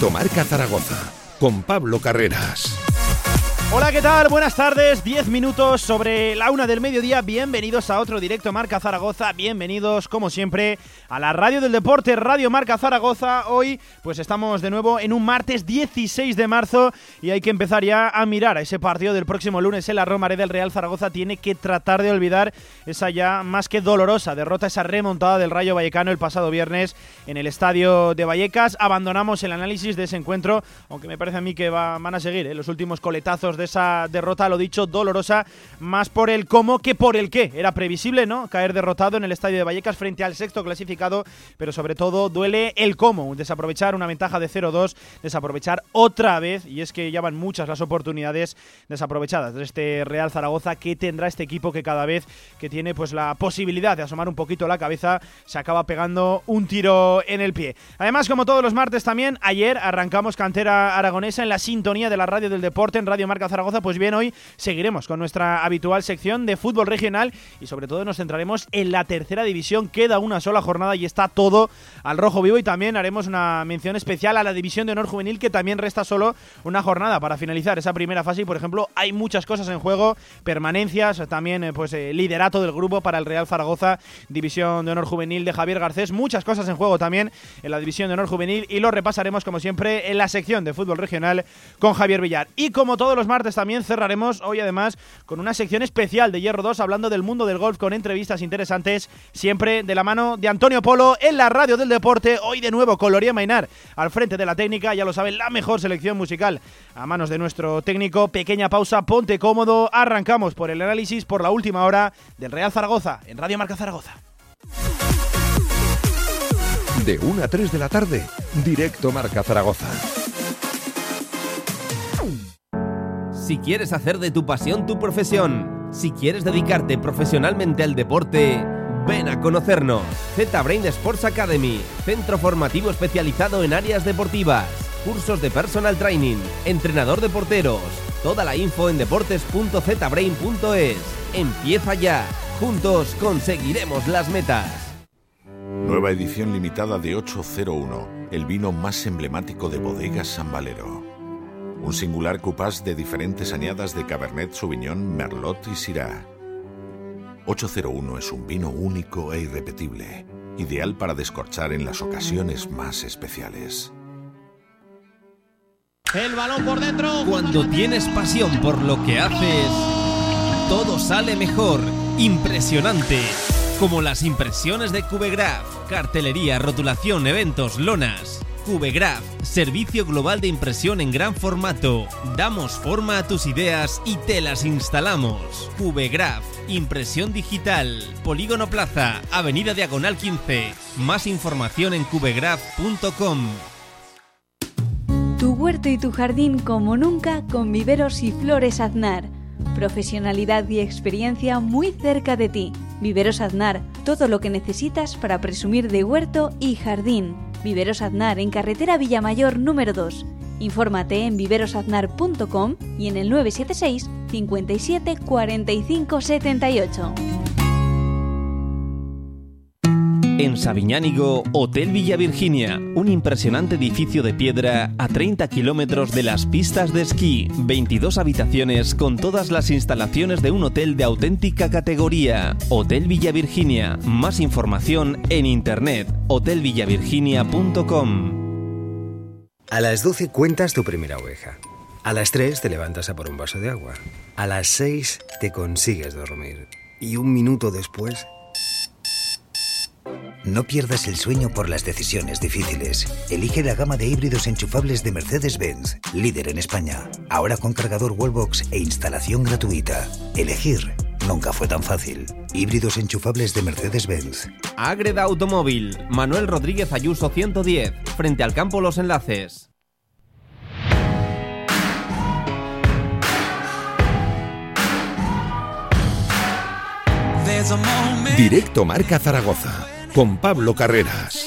Directo Marca Zaragoza con Pablo Carreras. Hola, ¿qué tal? Buenas tardes. 10 minutos sobre la una del mediodía. Bienvenidos a otro directo Marca Zaragoza. Bienvenidos, como siempre, a la radio del deporte, Radio Marca Zaragoza. Hoy, pues estamos de nuevo en un martes 16 de marzo y hay que empezar ya a mirar a ese partido del próximo lunes en la Romaré del Real Zaragoza. Tiene que tratar de olvidar esa ya más que dolorosa derrota, esa remontada del Rayo Vallecano el pasado viernes en el estadio de Vallecas. Abandonamos el análisis de ese encuentro, aunque me parece a mí que van a seguir ¿eh? los últimos coletazos esa derrota, lo dicho, dolorosa, más por el cómo que por el qué. Era previsible, ¿no? Caer derrotado en el estadio de Vallecas frente al sexto clasificado, pero sobre todo duele el cómo. Desaprovechar una ventaja de 0-2, desaprovechar otra vez, y es que ya van muchas las oportunidades desaprovechadas de este Real Zaragoza que tendrá este equipo que cada vez que tiene pues la posibilidad de asomar un poquito la cabeza, se acaba pegando un tiro en el pie. Además, como todos los martes también, ayer arrancamos cantera aragonesa en la sintonía de la radio del deporte en Radio Marca Zaragoza, pues bien, hoy seguiremos con nuestra habitual sección de fútbol regional y sobre todo nos centraremos en la tercera división. Queda una sola jornada y está todo al rojo vivo y también haremos una mención especial a la división de honor juvenil que también resta solo una jornada para finalizar esa primera fase y por ejemplo hay muchas cosas en juego, permanencias, también eh, pues eh, liderato del grupo para el Real Zaragoza, división de honor juvenil de Javier Garcés, muchas cosas en juego también en la división de honor juvenil y lo repasaremos como siempre en la sección de fútbol regional con Javier Villar. Y como todos los martes también cerraremos hoy además con una sección especial de Hierro 2 hablando del mundo del golf con entrevistas interesantes, siempre de la mano de Antonio Polo en la radio del deporte. Hoy de nuevo con Loría Mainar al frente de la técnica, ya lo saben, la mejor selección musical a manos de nuestro técnico. Pequeña pausa, ponte cómodo, arrancamos por el análisis por la última hora del Real Zaragoza en Radio Marca Zaragoza. De 1 a 3 de la tarde, directo Marca Zaragoza. Si quieres hacer de tu pasión tu profesión, si quieres dedicarte profesionalmente al deporte, ven a conocernos. Z-Brain Sports Academy, centro formativo especializado en áreas deportivas, cursos de personal training, entrenador de porteros. Toda la info en deportes.zbrain.es. Empieza ya. Juntos conseguiremos las metas. Nueva edición limitada de 801, el vino más emblemático de Bodegas San Valero. Un singular cupás de diferentes añadas de Cabernet Sauvignon, Merlot y Syrah. 801 es un vino único e irrepetible, ideal para descorchar en las ocasiones más especiales. El balón por dentro. Cuando tienes pasión por lo que haces, todo sale mejor. Impresionante. Como las impresiones de Cubegraph, cartelería, rotulación, eventos, lonas. Cubegraph, servicio global de impresión en gran formato. Damos forma a tus ideas y te las instalamos. Cubegraph, impresión digital. Polígono Plaza, Avenida Diagonal 15. Más información en cubegraph.com. Tu huerto y tu jardín como nunca con viveros y flores Aznar. Profesionalidad y experiencia muy cerca de ti. Viveros Aznar, todo lo que necesitas para presumir de huerto y jardín. Viveros Aznar en carretera Villamayor número 2. Infórmate en viverosaznar.com y en el 976 57 45 78. En Sabiñánigo, Hotel Villa Virginia, un impresionante edificio de piedra a 30 kilómetros de las pistas de esquí, 22 habitaciones con todas las instalaciones de un hotel de auténtica categoría. Hotel Villa Virginia, más información en internet, hotelvillavirginia.com. A las 12 cuentas tu primera oveja. A las 3 te levantas a por un vaso de agua. A las 6 te consigues dormir. Y un minuto después no pierdas el sueño por las decisiones difíciles. Elige la gama de híbridos enchufables de Mercedes-Benz, líder en España. Ahora con cargador Wallbox e instalación gratuita. Elegir nunca fue tan fácil. Híbridos enchufables de Mercedes-Benz. Agreda Automóvil, Manuel Rodríguez Ayuso 110, frente al campo Los Enlaces. Directo Marca Zaragoza con Pablo Carreras.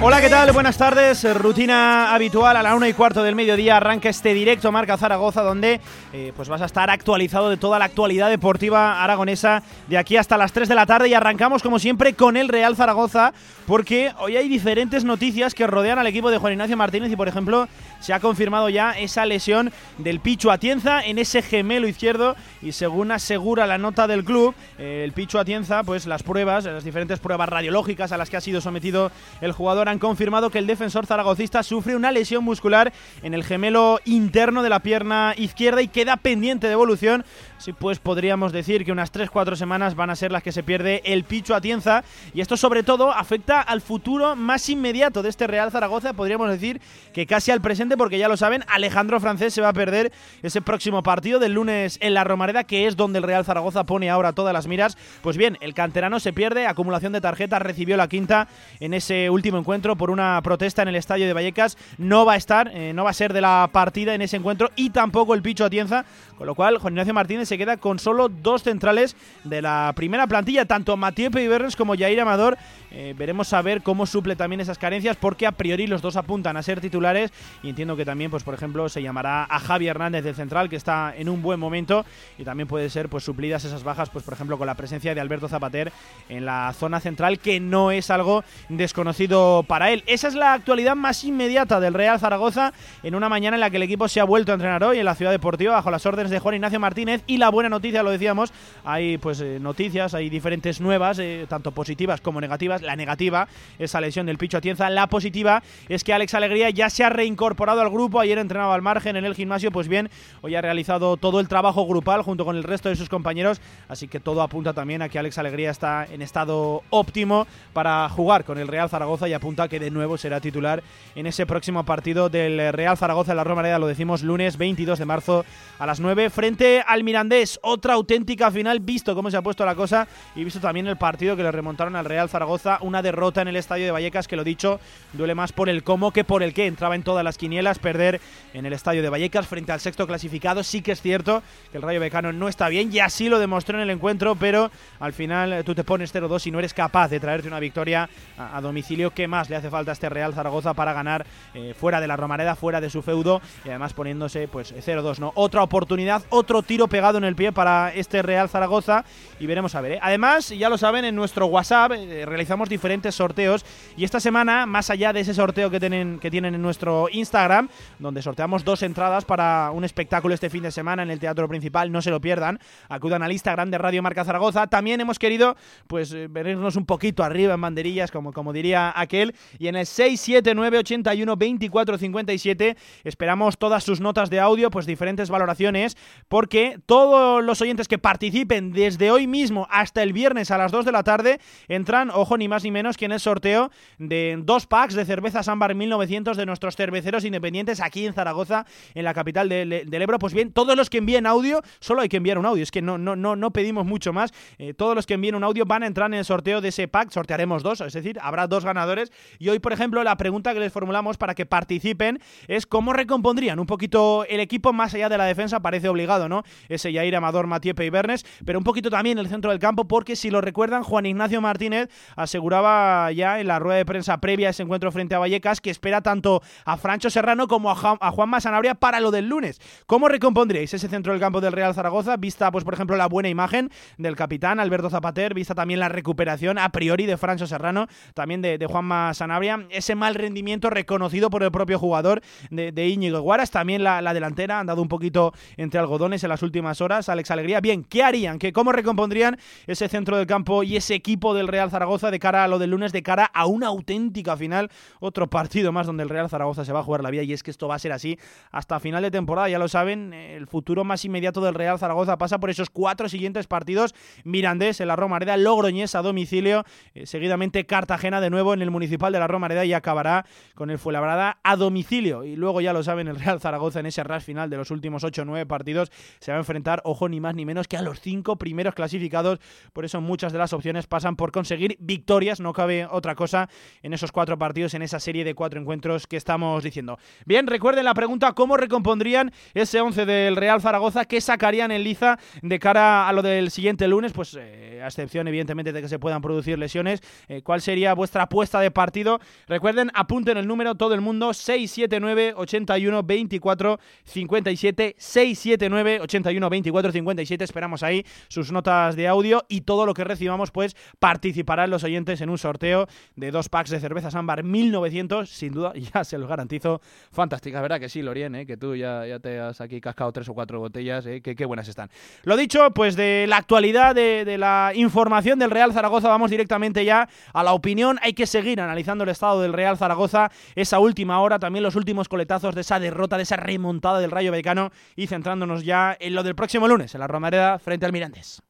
Hola, ¿qué tal? Buenas tardes. Rutina habitual a la una y cuarto del mediodía arranca este directo Marca Zaragoza donde eh, pues vas a estar actualizado de toda la actualidad deportiva aragonesa de aquí hasta las 3 de la tarde y arrancamos como siempre con el Real Zaragoza porque hoy hay diferentes noticias que rodean al equipo de Juan Ignacio Martínez y por ejemplo se ha confirmado ya esa lesión del Pichu Atienza en ese gemelo izquierdo y según asegura la nota del club, eh, el Pichu Atienza, pues las pruebas, las diferentes pruebas radiológicas a las que ha sido sometido el jugador han confirmado que el defensor zaragocista sufre una lesión muscular en el gemelo interno de la pierna izquierda y queda pendiente de evolución. Sí, pues podríamos decir que unas 3-4 semanas van a ser las que se pierde el Pichu Atienza y esto sobre todo afecta al futuro más inmediato de este Real Zaragoza, podríamos decir que casi al presente porque ya lo saben, Alejandro Francés se va a perder ese próximo partido del lunes en la Romareda, que es donde el Real Zaragoza pone ahora todas las miras. Pues bien, el canterano se pierde, acumulación de tarjetas, recibió la quinta en ese último encuentro por una protesta en el estadio de Vallecas, no va a estar, eh, no va a ser de la partida en ese encuentro y tampoco el Picho Atienza, con lo cual Juan Ignacio Martínez se queda con solo dos centrales de la primera plantilla, tanto Matías Peibernes como Jair Amador. Eh, veremos a ver cómo suple también esas carencias, porque a priori los dos apuntan a ser titulares y entiendo que también, pues por ejemplo, se llamará a Javi Hernández del central, que está en un buen momento y también puede ser pues suplidas esas bajas, pues por ejemplo, con la presencia de Alberto Zapater en la zona central, que no es algo desconocido para él. Esa es la actualidad más inmediata del Real Zaragoza en una mañana en la que el equipo se ha vuelto a entrenar hoy en la ciudad deportiva bajo las órdenes de Juan Ignacio Martínez y la buena noticia, lo decíamos, hay pues eh, noticias, hay diferentes nuevas, eh, tanto positivas como negativas. La negativa, esa lesión del Picho Atienza. La positiva es que Alex Alegría ya se ha reincorporado al grupo, ayer entrenaba al margen en el gimnasio, pues bien, hoy ha realizado todo el trabajo grupal junto con el resto de sus compañeros, así que todo apunta también a que Alex Alegría está en estado óptimo para jugar con el Real Zaragoza y apunta que de nuevo será titular en ese próximo partido del Real Zaragoza en la Romareda, lo decimos lunes 22 de marzo a las 9 frente al Mirandés, otra auténtica final, visto cómo se ha puesto la cosa y visto también el partido que le remontaron al Real Zaragoza, una derrota en el estadio de Vallecas que lo dicho, duele más por el cómo que por el qué, entraba en todas las quinielas, perder en el estadio de Vallecas frente al sexto clasificado. Sí que es cierto que el Rayo Becano no está bien y así lo demostró en el encuentro, pero al final eh, tú te pones 0-2 y no eres capaz de traerte una victoria a, domicilio. ¿Qué más le hace falta a este Real Zaragoza para ganar eh, fuera de la Romareda, fuera de su feudo y además poniéndose pues 0-2? ¿no? Otra oportunidad, otro tiro pegado en el pie para este Real Zaragoza y veremos a ver. ¿eh? Además, ya lo saben, en nuestro WhatsApp realizamos diferentes sorteos y esta semana, más allá de ese sorteo que tienen, que tienen en nuestro Instagram, donde sorteamos dos entradas para un espectáculo este fin de semana en el Teatro Principal, no se lo pierdan. Acudan al Instagram de Radio Marca Zaragoza. También hemos querido, pues, eh, venirnos un poquito arriba en banderillas, como, como diría aquel. Y en el 679 81 24 57 esperamos todas sus notas de audio, pues diferentes valoraciones, porque todos los oyentes que participen desde hoy mismo hasta el viernes a las 2 de la tarde entran, ojo, ni más ni menos que en el sorteo de dos packs de cerveza Sambar 1900 de nuestros cerveceros independientes aquí en Zaragoza, en la capital del Ebro. Pues bien, todos los que envíen audio, solo hay que enviar un audio, es que no, no, no, no pedimos mucho más. Eh, todos los que envíen un audio van a entrar en el sorteo de ese pack, sortearemos dos, es decir, habrá dos ganadores. Y hoy, por ejemplo, la pregunta que les formulamos para que participen es cómo recompondrían un poquito el equipo más allá de la defensa, parece obligado, ¿no? Ese Yair Amador, Matiepe y Bernes, pero un poquito también el centro del campo, porque si lo recuerdan, Juan Ignacio Martínez aseguraba ya en la rueda de prensa previa a ese encuentro frente a Vallecas que espera tanto a Francho Serrano como a, Juan Masanabria para lo del lunes. ¿Cómo recompondríais ese centro del campo del Real Zaragoza? Vista, pues por ejemplo, la buena imagen del capitán Alberto Zapater, vista también la recuperación a priori de Francho Serrano, también de, de Juan Sanabria, ese mal rendimiento reconocido por el propio jugador de, de Íñigo Guaras, también la, delantera han dado un poquito entre algodones en las últimas horas, Alex Alegría. Bien, ¿qué harían? ¿Qué, ¿Cómo recompondrían ese centro del campo y ese equipo del Real Zaragoza de cara a lo del lunes, de cara a una auténtica final? Otro partido más donde el Real Zaragoza se va a jugar la vida y es que esto va a ser así hasta final de temporada, ya lo saben, el futuro más inmediato del Real Zaragoza pasa por esos cuatro siguientes partidos, Mirandés en la Romareda, Logroñés a domicilio, eh, seguidamente Cartagena de nuevo en el Municipal de la Romareda y acabará con el Fuenlabrada a domicilio y luego ya lo saben, el Real Zaragoza en ese ras final de los últimos 8 o 9 partidos se va a enfrentar, ojo, ni más ni menos que a los cinco primeros clasificados, por eso muchas de las opciones pasan por conseguir victorias, no cabe otra cosa en esos cuatro partidos, en esa serie de cuatro encuentros que estamos diciendo. Bien, recuerden la pregunta, ¿cómo recompondrían ese 11 del Real Zaragoza? ¿Qué sacarían en liza de cara a lo del siguiente lunes? Pues eh, a excepción evidentemente de que se puedan producir lesiones, eh, ¿cuál sería vuestra apuesta de partido? Recuerden, apunten el número todo el mundo 679 81 24 57 679 81 24 57. Esperamos ahí sus notas de audio y todo lo que recibamos pues participarán los oyentes en un sorteo de dos packs de cerveza Sambar 1900, sin duda, ya se los garantizo, fantástica, ¿verdad que sí, Lorien? Eh? Que tú ya, ya te has aquí cascado tres o cuatro botellas, eh? que buenas están. Lo dicho, pues de la actualidad, de, de la información del Real Zaragoza, vamos directamente ya a la opinión. Hay que seguir analizando el estado del Real Zaragoza, esa última hora, también los últimos coletazos de esa derrota, de esa remontada del Rayo Vallecano y centrándonos ya en lo del próximo lunes, en la Romareda frente al Mirantes.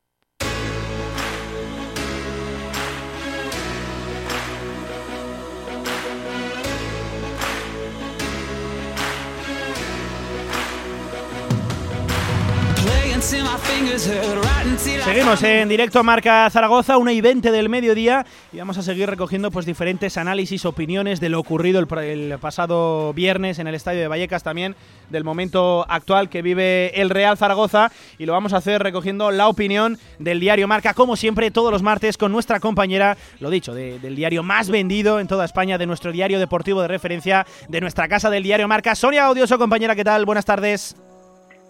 Seguimos en directo Marca Zaragoza, 1 y 20 del mediodía y vamos a seguir recogiendo pues diferentes análisis, opiniones de lo ocurrido el, el, pasado viernes en el estadio de Vallecas también, del momento actual que vive el Real Zaragoza y lo vamos a hacer recogiendo la opinión del diario Marca, como siempre todos los martes con nuestra compañera, lo dicho, de, del diario más vendido en toda España, de nuestro diario deportivo de referencia, de nuestra casa del diario Marca, Sonia Odioso, compañera, ¿qué tal? Buenas tardes.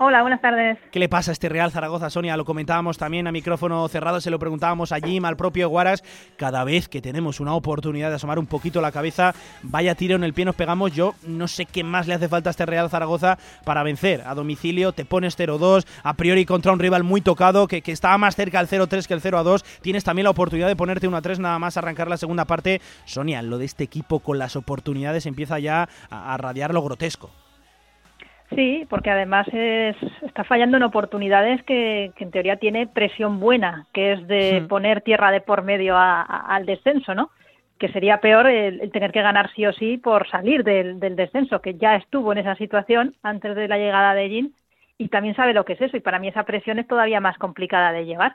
Hola, buenas tardes. ¿Qué le pasa a este Real Zaragoza, Sonia? Lo comentábamos también a micrófono cerrado, se lo preguntábamos a Jim, al propio Guaras. Cada vez que tenemos una oportunidad de asomar un poquito la cabeza, vaya tiro en el pie nos pegamos. Yo no sé qué más le hace falta a este Real Zaragoza para vencer. A domicilio te pones 0-2, a priori contra un rival muy tocado, que, que estaba más cerca del 0-3 que el 0-2. Tienes también la oportunidad de ponerte 1-3 nada más arrancar la segunda parte. Sonia, lo de este equipo con las oportunidades empieza ya a, a radiar lo grotesco. Sí, porque además es, está fallando en oportunidades que, que, en teoría tiene presión buena, que es de sí. poner tierra de por medio a, a, al descenso, ¿no? Que sería peor el, el, tener que ganar sí o sí por salir del, del, descenso, que ya estuvo en esa situación antes de la llegada de Jin y también sabe lo que es eso y para mí esa presión es todavía más complicada de llevar.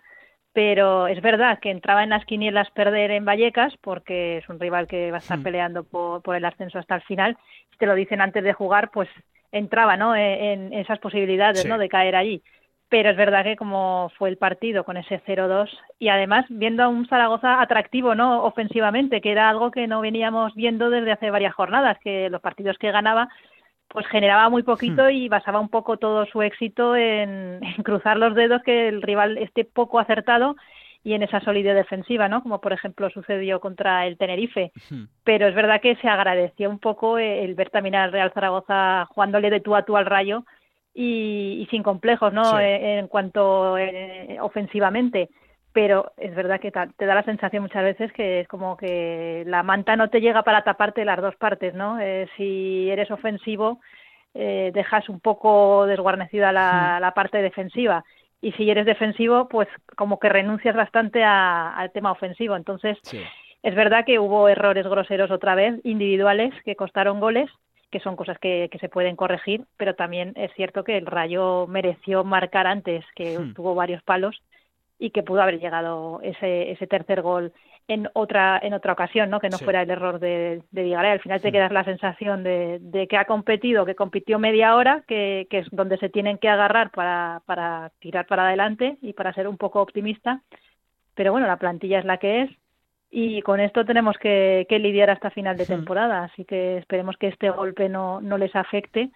Pero es verdad que entraba en las quinielas perder en Vallecas porque es un rival que va a estar sí. peleando por, por el ascenso hasta el final. Si te lo dicen antes de jugar, pues entraba ¿no? en, esas posibilidades sí. ¿no? de caer allí. Pero es verdad que como fue el partido con ese 0-2 y además viendo a un Zaragoza atractivo no ofensivamente, que era algo que no veníamos viendo desde hace varias jornadas, que los partidos que ganaba pues generaba muy poquito hmm. y basaba un poco todo su éxito en, en cruzar los dedos que el rival esté poco acertado y en esa solidez defensiva, ¿no? Como por ejemplo sucedió contra el Tenerife. Pero es verdad que se agradeció un poco el ver también al Real Zaragoza jugándole de tú a tú al Rayo y, y sin complejos, ¿no? Sí. En, en, cuanto eh, ofensivamente. Pero es verdad que te da la sensación muchas veces que es como que la manta no te llega para taparte las dos partes, ¿no? Eh, si eres ofensivo, eh, dejas un poco desguarnecida la, la parte defensiva y si eres defensivo, pues como que renuncias bastante a, al tema ofensivo. Entonces, sí. es verdad que hubo errores groseros otra vez, individuales, que costaron goles, que son cosas que, que se pueden corregir, pero también es cierto que el Rayo mereció marcar antes, que hmm. tuvo varios palos, y que pudo haber llegado ese, ese tercer gol en otra en otra ocasión, ¿no? Que no sí. fuera el error de, de Vigaray. Al final te quedas la sensación de, de, que ha competido, que compitió media hora, que, que, es donde se tienen que agarrar para, para tirar para adelante y para ser un poco optimista. Pero bueno, la plantilla es la que es y con esto tenemos que, que lidiar hasta final de temporada. Así que esperemos que este golpe no, no les afecte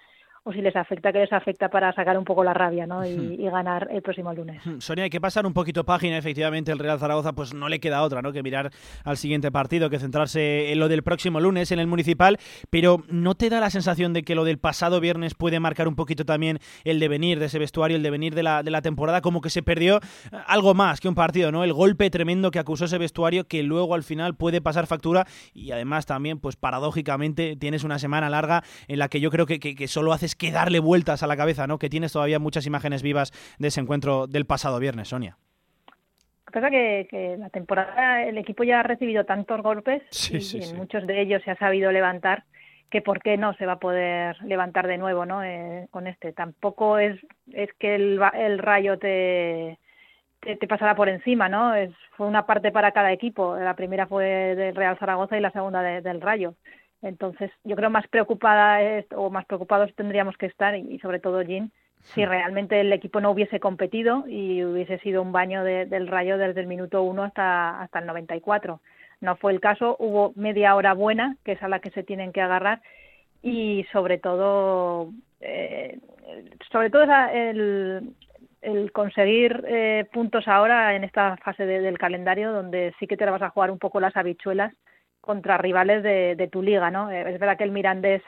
o si les afecta, que les afecta para sacar un poco la rabia ¿no? y, y, ganar el próximo lunes. Sonia, hay que pasar un poquito página, efectivamente, el Real Zaragoza pues no le queda otra ¿no? que mirar al siguiente partido, que centrarse en lo del próximo lunes en el Municipal, pero ¿no te da la sensación de que lo del pasado viernes puede marcar un poquito también el devenir de ese vestuario, el devenir de la, de la temporada, como que se perdió algo más que un partido, ¿no? El golpe tremendo que acusó ese vestuario que luego al final puede pasar factura y además también, pues paradójicamente, tienes una semana larga en la que yo creo que, que, que solo haces que darle vueltas a la cabeza, ¿no? Que tienes todavía muchas imágenes vivas de ese encuentro del pasado viernes, Sonia. Pasa que, que la temporada el equipo ya ha recibido tantos golpes sí, y, sí, sí. muchos de ellos se ha sabido levantar que por qué no se va a poder levantar de nuevo no eh, con este tampoco es es que el, el rayo te, te, te pasará por encima no es fue una parte para cada equipo la primera fue del Real Zaragoza y la segunda de, del Rayo entonces, yo creo más preocupada es, o más preocupados tendríamos que estar, y, sobre todo Jean, si realmente el equipo no hubiese competido y hubiese sido un baño de, del rayo desde el minuto uno hasta, hasta el 94. no fue el caso, hubo media hora buena, que es a la que se tienen que agarrar, y sobre todo, eh, sobre todo el, el conseguir eh, puntos ahora en esta fase del calendario, donde sí que te vas a jugar un poco las habichuelas contra rivales de, de tu liga, ¿no? Eh, es verdad que el Mirandés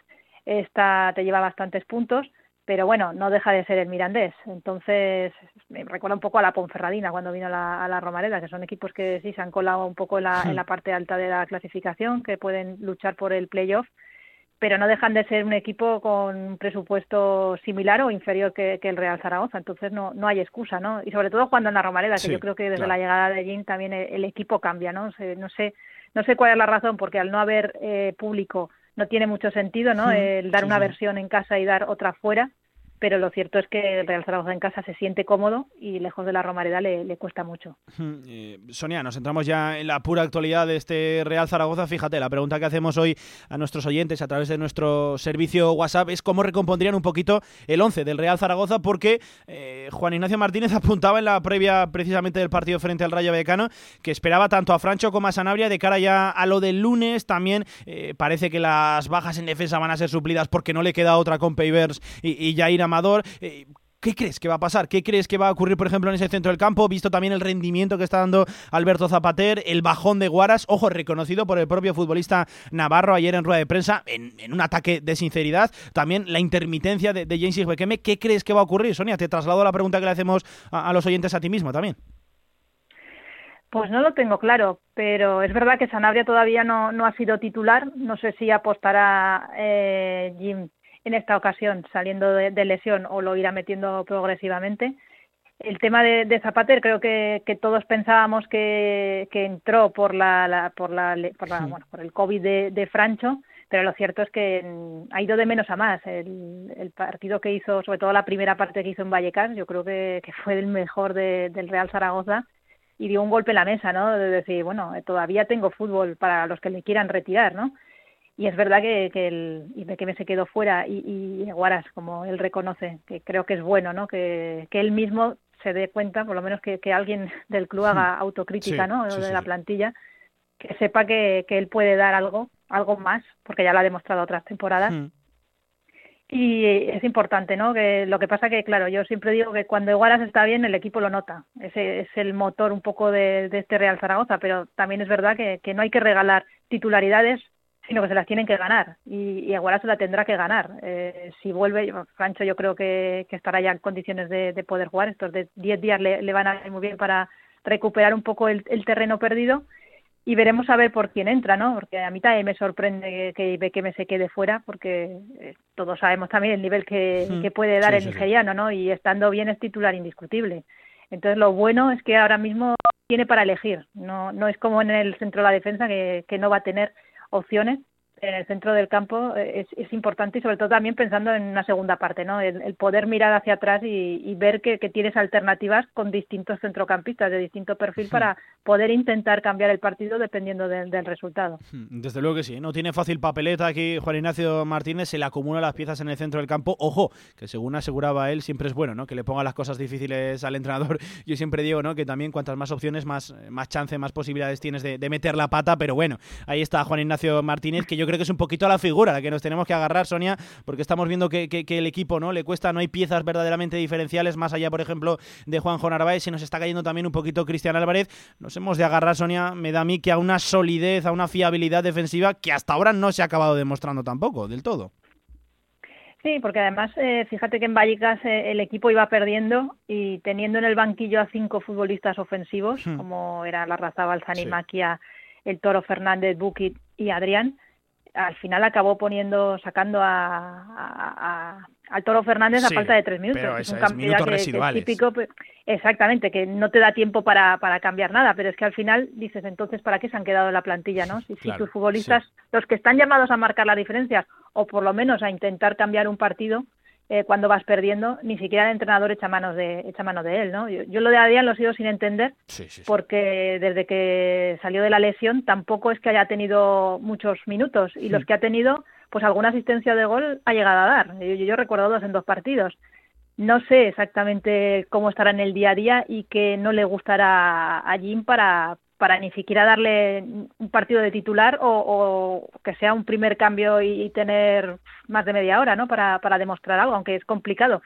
está, te lleva bastantes puntos, pero bueno, no deja de ser el Mirandés. Entonces, me recuerda un poco a la Ponferradina cuando vino a la, a la Romareda, que son equipos que sí se han colado un poco en la, en la parte alta de la clasificación, que pueden luchar por el playoff, pero no dejan de ser un equipo con un presupuesto similar o inferior que, el Real Zaragoza. Entonces, no, no hay excusa, ¿no? Y sobre todo cuando en la Romareda, que yo creo que desde la llegada de Jim también el, equipo cambia, ¿no? no sé no sé cuál es la razón, porque al no haber eh, público no tiene mucho sentido, ¿no? El dar una versión en casa y dar otra fuera pero lo cierto es que el Real Zaragoza en casa se siente cómodo y lejos de la Romareda le, le cuesta mucho. Eh, Sonia, nos centramos ya en la pura actualidad de este Real Zaragoza. Fíjate, la pregunta que hacemos hoy a nuestros oyentes a través de nuestro servicio WhatsApp es cómo recompondrían un poquito el 11 del Real Zaragoza, porque eh, Juan Ignacio Martínez apuntaba en la previa precisamente del partido frente al Rayo Vallecano que esperaba tanto a Francho como a Sanabria de cara ya a lo del lunes. También eh, parece que las bajas en defensa van a ser suplidas porque no le queda otra con Pavers y, y Jair Eh, ¿Qué crees que va a pasar? ¿Qué crees que va a ocurrir, por ejemplo, en ese centro del campo? Visto también el rendimiento que está dando Alberto Zapater, el bajón de Guaras, ojo, reconocido por el propio futbolista Navarro ayer en rueda de prensa, en, un ataque de sinceridad. También la intermitencia de, de James Bekeme. ¿Qué crees que va a ocurrir? Sonia, te traslado la pregunta que le hacemos a, los oyentes a ti mismo también. Pues no lo tengo claro, pero es verdad que Sanabria todavía no, no ha sido titular. No sé si apostará eh, Jim en esta ocasión saliendo de, lesión o lo irá metiendo progresivamente. El tema de, Zapater creo que, todos pensábamos que, entró por la, por la, por, bueno, por el COVID de, Francho, pero lo cierto es que ha ido de menos a más. El, partido que hizo, sobre todo la primera parte que hizo en Vallecas, yo creo que, fue el mejor del Real Zaragoza y dio un golpe en la mesa, ¿no? De decir, bueno, todavía tengo fútbol para los que le quieran retirar, ¿no? Y es verdad que, que el me se quedó fuera y, y Guaras, como él reconoce, que creo que es bueno, ¿no? Que, que él mismo se dé cuenta, por lo menos que, que alguien del club haga hmm. autocrítica, ¿no? de la plantilla, que sepa que, que él puede dar algo, algo más, porque ya lo ha demostrado otras temporadas. Hmm. Y es importante, ¿no? Que lo que pasa que, claro, yo siempre digo que cuando Guaras está bien, el equipo lo nota. Ese es el motor un poco de, de este Real Zaragoza, pero también es verdad que, que no hay que regalar titularidades sino que se las tienen que ganar y, y Aguara se la tendrá que ganar. Eh, si vuelve, Francho yo creo que, estará ya en condiciones de, poder jugar, estos de 10 días le, van a ir muy bien para recuperar un poco el, terreno perdido y veremos a ver por quién entra, ¿no? Porque a mí también me sorprende que, que me se quede fuera porque eh, todos sabemos también el nivel que, hmm. puede dar el nigeriano, ¿no? Y estando bien es titular indiscutible. Entonces lo bueno es que ahora mismo tiene para elegir, no, no es como en el centro de la defensa que, que no va a tener opciones en el centro del campo eh, es, importante y sobre todo también pensando en una segunda parte, ¿no? El, poder mirar hacia atrás y, ver que, tienes alternativas con distintos centrocampistas de distinto perfil para poder intentar cambiar el partido dependiendo del resultado. Desde luego que sí, no tiene fácil papeleta aquí Juan Ignacio Martínez, se le acumulan las piezas en el centro del campo. Ojo, que según aseguraba él, siempre es bueno, ¿no? Que le ponga las cosas difíciles al entrenador. Yo siempre digo, ¿no? Que también cuantas más opciones, más, más chance, más posibilidades tienes de, de meter la pata, pero bueno, ahí está Juan Ignacio Martínez, que yo creo que es un poquito a la figura a la que nos tenemos que agarrar, Sonia, porque estamos viendo que, el equipo no le cuesta, no hay piezas verdaderamente diferenciales, más allá, por ejemplo, de Juanjo Narváez, se nos está cayendo también un poquito Cristian Álvarez. Nos hemos de agarrar, Sonia, me da a mí que a una solidez, a una fiabilidad defensiva que hasta ahora no se ha acabado demostrando tampoco, del todo. Sí, porque además, eh, fíjate que en Vallecas eh, el equipo iba perdiendo y teniendo en el banquillo a cinco futbolistas ofensivos, hmm. como era la raza Balsani, Maquia, el Toro Fernández, Bukit y Adrián, al final acabó poniendo, sacando a, al Toro Fernández a falta de tres minutos. es un minutos residuales. típico, exactamente, que no te da tiempo para, para cambiar nada, pero es que al final dices, entonces, ¿para qué se han quedado en la plantilla? no Si, si tus futbolistas, los que están llamados a marcar la diferencia, o por lo menos a intentar cambiar un partido, eh, cuando vas perdiendo, ni siquiera el entrenador echa, manos de, echa mano de él. ¿no? Yo, lo de Adrián lo sigo sin entender, porque desde que salió de la lesión tampoco es que haya tenido muchos minutos y los que ha tenido, pues alguna asistencia de gol ha llegado a dar. Yo, yo recuerdo dos en dos partidos. No sé exactamente cómo estará en el día a día y que no le gustará a Jim para, para ni siquiera darle un partido de titular o, que sea un primer cambio y, tener más de media hora, ¿no? Para, para demostrar algo, aunque es complicado.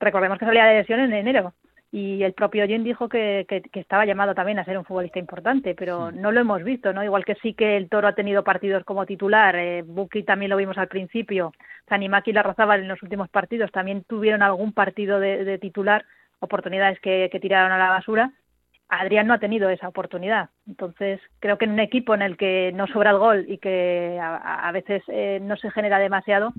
Recordemos que salía de lesión en enero y el propio Jim dijo que, que, estaba llamado también a ser un futbolista importante, pero no lo hemos visto, ¿no? Igual que sí que el Toro ha tenido partidos como titular, eh, Buki también lo vimos al principio, Zanimaki y Larrazábal en los últimos partidos también tuvieron algún partido de, titular, oportunidades que, tiraron a la basura. Adrián no ha tenido esa oportunidad. Entonces, creo que en un equipo en el que no sobra el gol y que a, veces eh, no se genera demasiado,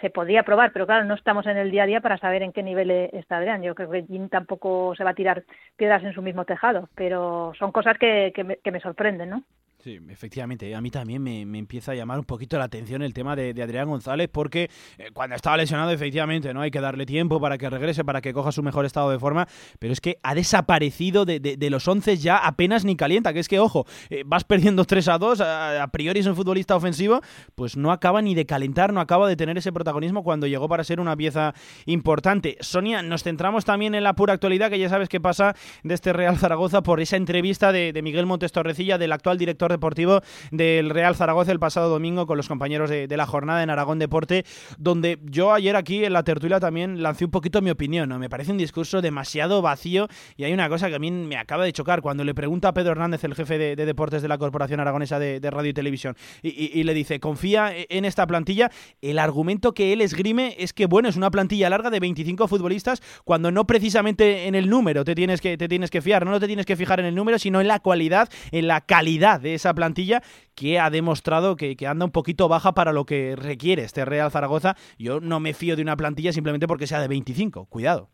se podría probar, pero claro, no estamos en el día a día para saber en qué nivel e-, está Adrián. Yo creo que Jim tampoco se va a tirar piedras en su mismo tejado, pero son cosas que, que, me, que me sorprenden, ¿no? Sí, efectivamente. A mí también me, empieza a llamar un poquito la atención el tema de, Adrián González, porque eh, cuando estaba lesionado, efectivamente, no hay que darle tiempo para que regrese, para que coja su mejor estado de forma, pero es que ha desaparecido de, los once ya apenas ni calienta. Que es que, ojo, eh, vas perdiendo 3 a 2, a, priori es un futbolista ofensivo, pues no acaba ni de calentar, no acaba de tener ese protagonismo cuando llegó para ser una pieza importante. Sonia, nos centramos también en la pura actualidad, que ya sabes qué pasa de este Real Zaragoza por esa entrevista de, de Miguel Montes Torrecilla, del actual director deportivo del Real Zaragoza el pasado domingo con los compañeros de, la jornada en Aragón Deporte, donde yo ayer aquí en la tertulia también lancé un poquito mi opinión. ¿no? Me parece un discurso demasiado vacío y hay una cosa que a mí me acaba de chocar. Cuando le pregunta a Pedro Hernández, el jefe de, deportes de la Corporación Aragonesa de, Radio y Televisión, y, le dice, confía en esta plantilla, el argumento que él esgrime es que, bueno, es una plantilla larga de 25 futbolistas cuando no precisamente en el número te tienes que, te tienes que fiar, no te tienes que fijar en el número, sino en la cualidad, en la calidad de esa esa plantilla que ha demostrado que, anda un poquito baja para lo que requiere este Real Zaragoza. Yo no me fío de una plantilla simplemente porque sea de 25. Cuidado.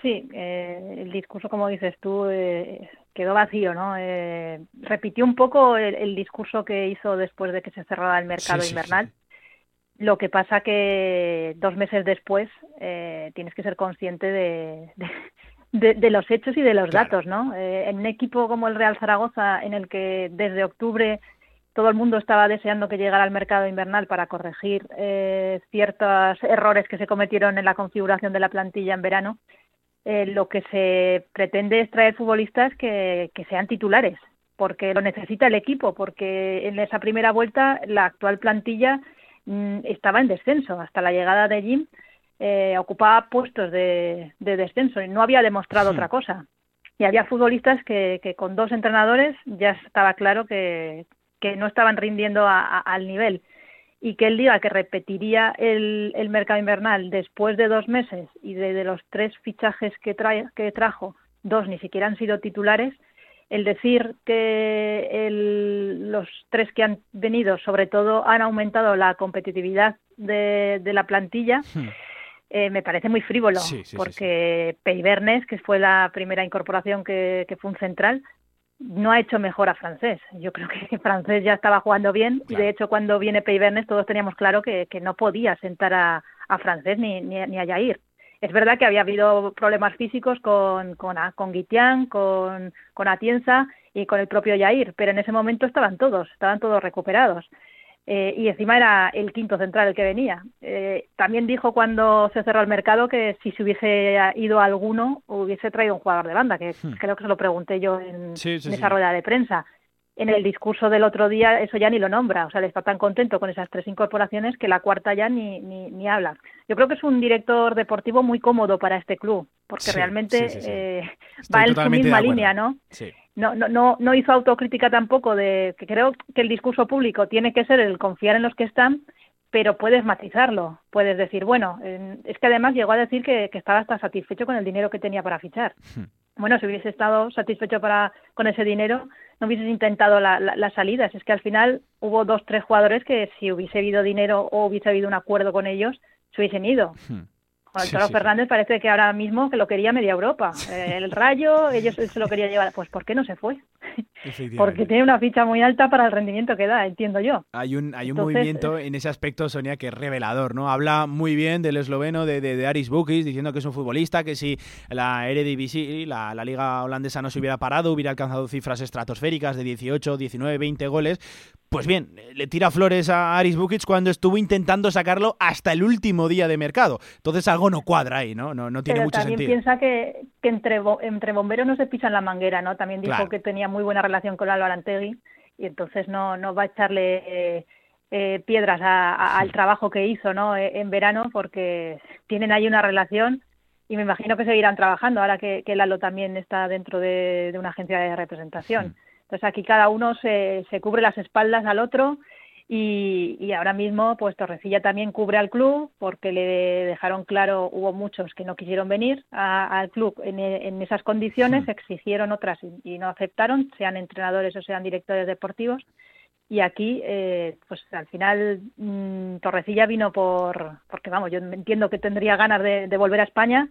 Sí, eh, el discurso, como dices tú, eh, quedó vacío, ¿no? Eh, repitió un poco el, discurso que hizo después de que se cerrara el mercado invernal. Lo que pasa que dos meses después tienes que ser consciente de, de, los hechos y de los datos, ¿no? Eh, en un equipo como el Real Zaragoza, en el que desde octubre todo el mundo estaba deseando que llegara al mercado invernal para corregir eh, ciertos errores que se cometieron en la configuración de la plantilla en verano, eh, lo que se pretende es traer futbolistas que, que sean titulares, porque lo necesita el equipo, porque en esa primera vuelta la actual plantilla mm, estaba en descenso hasta la llegada de Jim eh, ocupaba puestos de, descenso y no había demostrado hmm. otra cosa. Y había futbolistas que, con dos entrenadores ya estaba claro que, no estaban rindiendo al nivel. Y que él diga que repetiría el, mercado invernal después de dos meses y de, los tres fichajes que, trae, que trajo, dos ni siquiera han sido titulares, el decir que los tres que han venido, sobre todo, han aumentado la competitividad de, la plantilla, hmm. Eh, me parece muy frívolo, porque sí, que fue la primera incorporación que, fue un central, no ha hecho mejor a Francés. Yo creo que Francés ya estaba jugando bien y de hecho cuando viene Peibernes todos teníamos claro que, no podía sentar a, Francés ni, ni, a Jair. Es verdad que había habido problemas físicos con, con, con Guitián, con, con Atienza y con el propio Jair, pero en ese momento estaban todos, estaban todos recuperados. Eh, y encima era el quinto central el que venía. Eh, también dijo cuando se cerró el mercado que si se hubiese ido alguno hubiese traído un jugador de banda, que hmm. creo que se lo pregunté yo en, esa rueda de prensa. En el discurso del otro día eso ya ni lo nombra, o sea, le está tan contento con esas tres incorporaciones que la cuarta ya ni, ni, ni habla. Yo creo que es un director deportivo muy cómodo para este club, porque realmente eh, va en su misma línea, ¿no? Sí no, no, no, no hizo autocrítica tampoco de que creo que el discurso público tiene que ser el confiar en los que están, pero puedes matizarlo. Puedes decir, bueno, es que además llegó a decir que, estaba hasta satisfecho con el dinero que tenía para fichar. Hmm. Bueno, si hubiese estado satisfecho para, con ese dinero, no hubieses intentado la, las salidas. Es que al final hubo dos, tres jugadores que si hubiese habido dinero o hubiese habido un acuerdo con ellos, se hubiesen ido. Hmm. Juan Fernández parece que ahora mismo que lo quería media Europa. Eh, el Rayo, ellos se lo quería llevar. Pues ¿por qué no se fue? Porque tiene una ficha muy alta para el rendimiento que da, entiendo yo. Hay un, hay un movimiento en ese aspecto, Sonia, que es revelador, ¿no? Habla muy bien del esloveno de, de, Aris Bukis, diciendo que es un futbolista, que si la Eredivisie, la, la liga holandesa no se hubiera parado, hubiera alcanzado cifras estratosféricas de 18, 19, 20 goles, pues bien, le tira flores a Aris Bukic cuando estuvo intentando sacarlo hasta el último día de mercado. Entonces algo no cuadra ahí, ¿no? No, no tiene Pero mucho también piensa que, que entre, entre bomberos no se pisan la manguera, ¿no? También dijo que tenía muy buena relación con Álvaro Antegui y entonces no, no va a echarle eh, eh, piedras al trabajo que hizo ¿no? E, en verano porque tienen ahí una relación y me imagino que seguirán trabajando ahora que, que Lalo también está dentro de, una agencia de representación. Entonces aquí cada uno se, se cubre las espaldas al otro y, ahora mismo, pues Torrecilla también cubre al club porque le dejaron claro, hubo muchos que no quisieron venir al club en, esas condiciones, exigieron otras y, no aceptaron, sean entrenadores o sean directores deportivos. Y aquí, eh, pues al final, mm, Torrecilla vino por, porque vamos, yo entiendo que tendría ganas de volver a España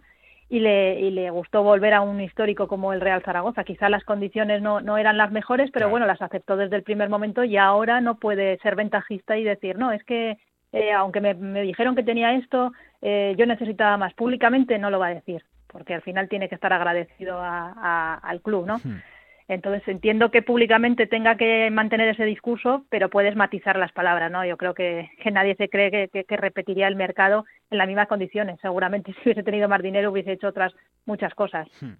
y le, y le gustó volver a un histórico como el Real Zaragoza. Quizá las condiciones no, no eran las mejores, pero bueno, las aceptó desde el primer momento y ahora no puede ser ventajista y decir, no, es que eh, aunque me, me, dijeron que tenía esto, eh, yo necesitaba más. Públicamente no lo va a decir, porque al final tiene que estar agradecido a, al club, ¿no? Hmm. Entonces entiendo que públicamente tenga que mantener ese discurso, pero puedes matizar las palabras, ¿no? Yo creo que, que nadie se cree que, que, repetiría el mercado en las mismas condiciones. Seguramente si hubiese tenido más dinero hubiese hecho otras muchas cosas. Hmm.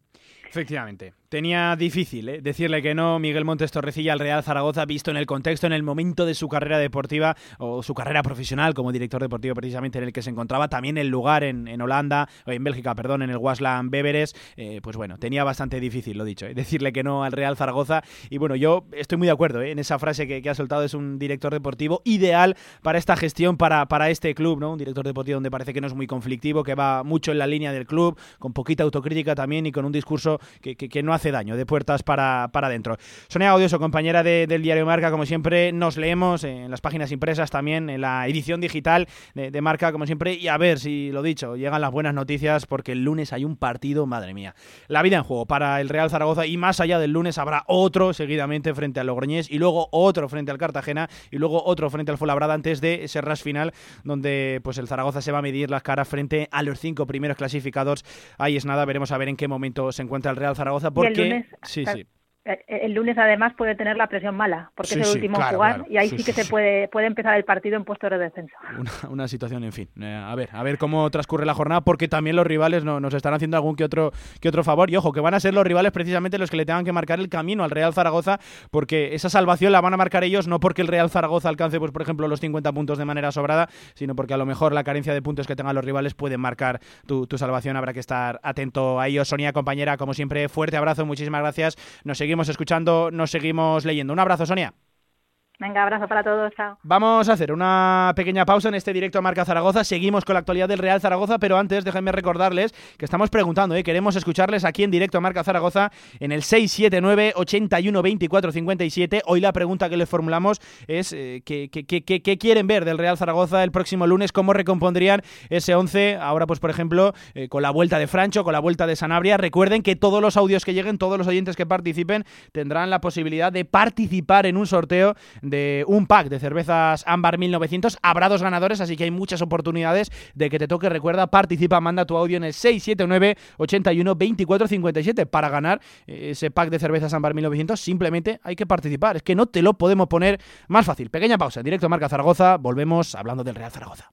Efectivamente. Tenía difícil ¿eh? decirle que no Miguel Montes Torrecilla al Real Zaragoza, visto en el contexto, en el momento de su carrera deportiva o su carrera profesional como director deportivo precisamente en el que se encontraba, también el lugar en, en Holanda, o en Bélgica, perdón, en el Wasland Beveres, eh, pues bueno, tenía bastante difícil, lo dicho, ¿eh? decirle que no al Real Zaragoza. Y bueno, yo estoy muy de acuerdo en esa frase que, ha soltado, es un director deportivo ideal para esta gestión, para, para este club, ¿no? Un director deportivo donde parece que no es muy conflictivo, que va mucho en la línea del club, con poquita autocrítica también y con un discurso que, no hace daño, de puertas para, para adentro. Sonia Audioso, compañera del diario Marca, como siempre, nos leemos en las páginas impresas también, en la edición digital de, Marca, como siempre, y a ver si, lo dicho, llegan las buenas noticias, porque el lunes hay un partido, madre mía. La vida en juego para el Real Zaragoza, y más allá del lunes habrá otro seguidamente frente al Logroñés, y luego otro frente al Cartagena, y luego otro frente al Fuenlabrada antes de ese ras final, donde pues el Zaragoza se va a medir las caras frente a los cinco primeros clasificados. Ahí es nada, veremos a ver en qué momento se encuentra el Real Zaragoza porque... sí, sí. Eh, el lunes además puede tener la presión mala, porque es el último jugar y ahí sí, que se puede, puede empezar el partido en puesto de descenso. Una, situación, en fin. Eh, a ver, a ver cómo transcurre la jornada, porque también los rivales no, nos están haciendo algún que otro, que otro favor. Y ojo, que van a ser los rivales precisamente los que le tengan que marcar el camino al Real Zaragoza, porque esa salvación la van a marcar ellos, no porque el Real Zaragoza alcance, pues por ejemplo, los 50 puntos de manera sobrada, sino porque a lo mejor la carencia de puntos que tengan los rivales puede marcar tu, tu salvación. Habrá que estar atento a ellos. Sonia, compañera, como siempre, fuerte abrazo, muchísimas gracias. Nos seguimos escuchando nos seguimos leyendo. Un abrazo, Sonia. Venga, abrazo para todos, chao. Vamos a hacer una pequeña pausa en este directo a Marca Zaragoza. Seguimos con la actualidad del Real Zaragoza, pero antes déjenme recordarles que estamos preguntando, ¿eh? queremos escucharles aquí en directo a Marca Zaragoza en el 679 81 24 57. Hoy la pregunta que les formulamos es eh, ¿qué, qué, quieren ver del Real Zaragoza el próximo lunes? ¿Cómo recompondrían ese 11? Ahora, pues por ejemplo, eh, con la vuelta de Francho, con la vuelta de Sanabria. Recuerden que todos los audios que lleguen, todos los oyentes que participen, tendrán la posibilidad de participar en un sorteo de un pack de cervezas Ámbar 1900. Habrá dos ganadores, así que hay muchas oportunidades de que te toque. Recuerda, participa, manda tu audio en el 679 81 24 57 para ganar eh, ese pack de cervezas Ámbar 1900. Simplemente hay que participar. Es que no te lo podemos poner más fácil. Pequeña pausa en directo Marca Zaragoza. Volvemos hablando del Real Zaragoza.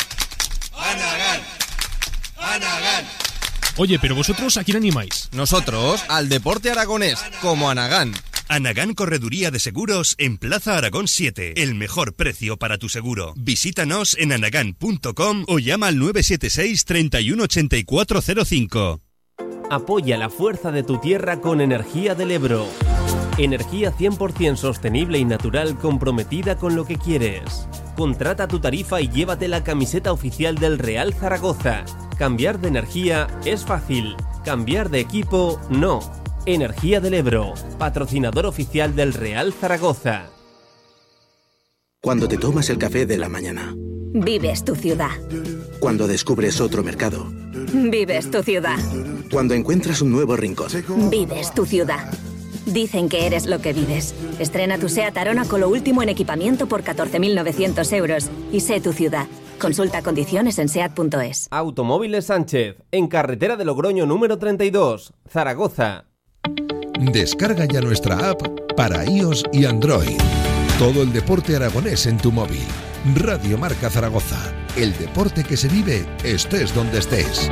Oye, pero vosotros a quién animáis? Nosotros al deporte aragonés, como Anagán. Anagán Correduría de Seguros en Plaza Aragón 7. El mejor precio para tu seguro. Visítanos en anagán.com o llama al 976 318405. Apoya la fuerza de tu tierra con Energía del Ebro. Energía 100% sostenible y natural comprometida con lo que quieres. Contrata tu tarifa y llévate la camiseta oficial del Real Zaragoza. Cambiar de energía es fácil, cambiar de equipo no. Energía del Ebro, patrocinador oficial del Real Zaragoza. Cuando te tomas el café de la mañana. Vives tu ciudad. Cuando descubres otro mercado. Vives tu ciudad. Cuando encuentras un nuevo rincón. Vives tu ciudad. Dicen que eres lo que vives. Estrena tu SEAT Arona con lo último en equipamiento por 14.900 euros y sé tu ciudad. Consulta condiciones en SEAT.es. Automóviles Sánchez, en carretera de Logroño número 32, Zaragoza. Descarga ya nuestra app para iOS y Android. Todo el deporte aragonés en tu móvil. Radio Marca Zaragoza. El deporte que se vive estés donde estés.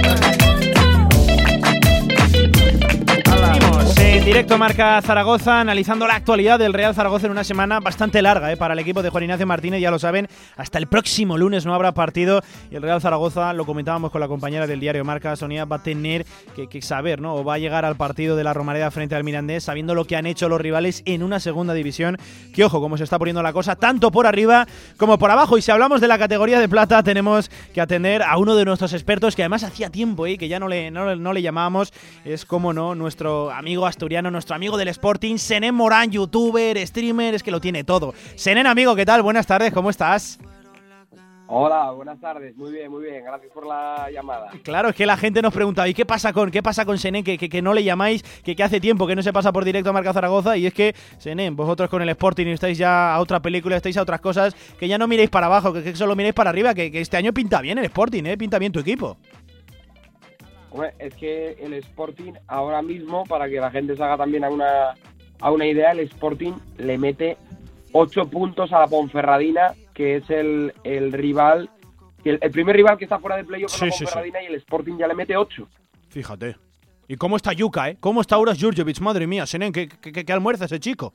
Directo Marca Zaragoza, analizando la actualidad del Real Zaragoza en una semana bastante larga ¿eh? para el equipo de Juan Ignacio Martínez, ya lo saben, hasta el próximo lunes no habrá partido y el Real Zaragoza, lo comentábamos con la compañera del diario Marca, Sonia, va a tener que, saber, ¿no? O va a llegar al partido de la Romareda frente al Mirandés sabiendo lo que han hecho los rivales en una segunda división, que ojo, cómo se está poniendo la cosa, tanto por arriba como por abajo. Y si hablamos de la categoría de plata, tenemos que atender a uno de nuestros expertos, que además hacía tiempo ¿eh? que ya no le, no, no le llamábamos, es como no, nuestro amigo asturiano, nuestro amigo del Sporting, Senen Morán, youtuber, streamer, es que lo tiene todo. Senen, amigo, ¿qué tal? Buenas tardes, ¿cómo estás? Hola, buenas tardes. Muy bien, muy bien. Gracias por la llamada. Claro, es que la gente nos pregunta, ¿y qué pasa con qué pasa con Senen? Que, que, que no le llamáis, que, que, hace tiempo que no se pasa por directo a Marca Zaragoza. Y es que, Senen, vosotros con el Sporting estáis ya a otra película, estáis a otras cosas, que ya no miréis para abajo, que, solo miréis para arriba, que, que este año pinta bien el Sporting, ¿eh? Pinta bien tu equipo. Hombre, es que el Sporting ahora mismo, para que la gente se haga también a una, a una idea, el Sporting le mete 8 puntos a la Ponferradina, que es el, el rival, el, el, primer rival que está fuera de playoff sí, la Ponferradina sí, sí. y el Sporting ya le mete 8. Fíjate. ¿Y cómo está Yuka, eh? ¿Cómo está Uras Jurjevic? Madre mía, Senen, ¿qué, qué, qué almuerza ese chico?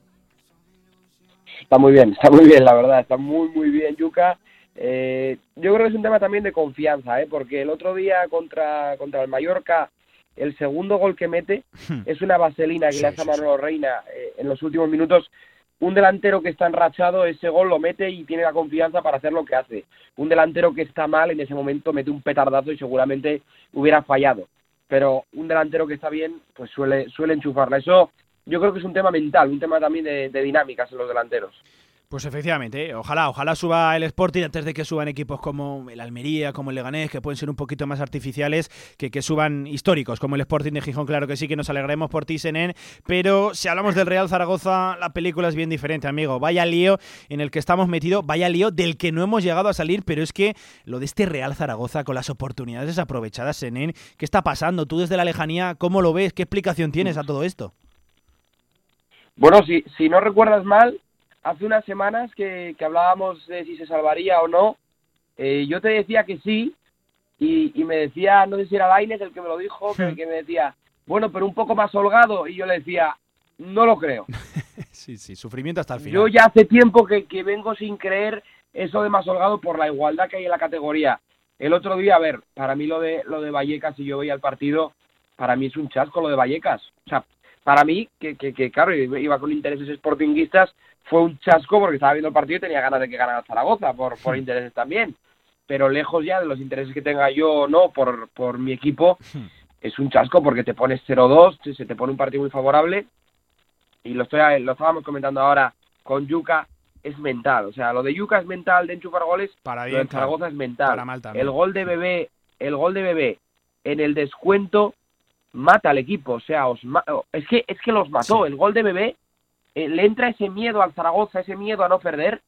Está muy bien, está muy bien, la verdad. Está muy, muy bien Yuka. Eh, yo creo que es un tema también de confianza, ¿eh? porque el otro día contra, contra el Mallorca, el segundo gol que mete es una vaselina que sí, le hace a Manolo Reina eh, en los últimos minutos. Un delantero que está enrachado, ese gol lo mete y tiene la confianza para hacer lo que hace. Un delantero que está mal, en ese momento mete un petardazo y seguramente hubiera fallado. Pero un delantero que está bien, pues suele, suele enchufarla. Eso yo creo que es un tema mental, un tema también de, de dinámicas en los delanteros. Pues efectivamente, ¿eh? ojalá, ojalá suba el Sporting antes de que suban equipos como el Almería, como el Leganés, que pueden ser un poquito más artificiales, que, que suban históricos, como el Sporting de Gijón, claro que sí, que nos alegremos por ti, Senen, pero si hablamos del Real Zaragoza, la película es bien diferente, amigo. Vaya lío en el que estamos metidos, vaya lío del que no hemos llegado a salir, pero es que lo de este Real Zaragoza con las oportunidades desaprovechadas, Senen, ¿qué está pasando? Tú desde la lejanía, ¿cómo lo ves? ¿Qué explicación tienes a todo esto? Bueno, si, si no recuerdas mal, hace unas semanas que, que, hablábamos de si se salvaría o no, eh, yo te decía que sí, y, y, me decía, no sé si era Lainez el que me lo dijo, sí. que, que, me decía, bueno, pero un poco más holgado, y yo le decía, no lo creo. sí, sí, sufrimiento hasta el final. Yo ya hace tiempo que, que vengo sin creer eso de más holgado por la igualdad que hay en la categoría. El otro día, a ver, para mí lo de, lo de Vallecas, si yo veía el partido, para mí es un chasco lo de Vallecas. O sea, para mí, que, que, que claro, iba con intereses sportinguistas, fue un chasco porque estaba viendo el partido y tenía ganas de que ganara Zaragoza por, por intereses también. Pero lejos ya de los intereses que tenga yo o no por, por mi equipo, es un chasco porque te pones 0-2, se te pone un partido muy favorable. Y lo, estoy, lo estábamos comentando ahora con Yuca, es mental. O sea, lo de Yuca es mental de enchufar goles, para bien, lo de Zaragoza claro. es mental. Para mal el gol de bebé, el gol de bebé en el descuento mata al equipo, o sea, os ma es que es que los mató, sí. el gol de bebé eh, le entra ese miedo al Zaragoza, ese miedo a no perder,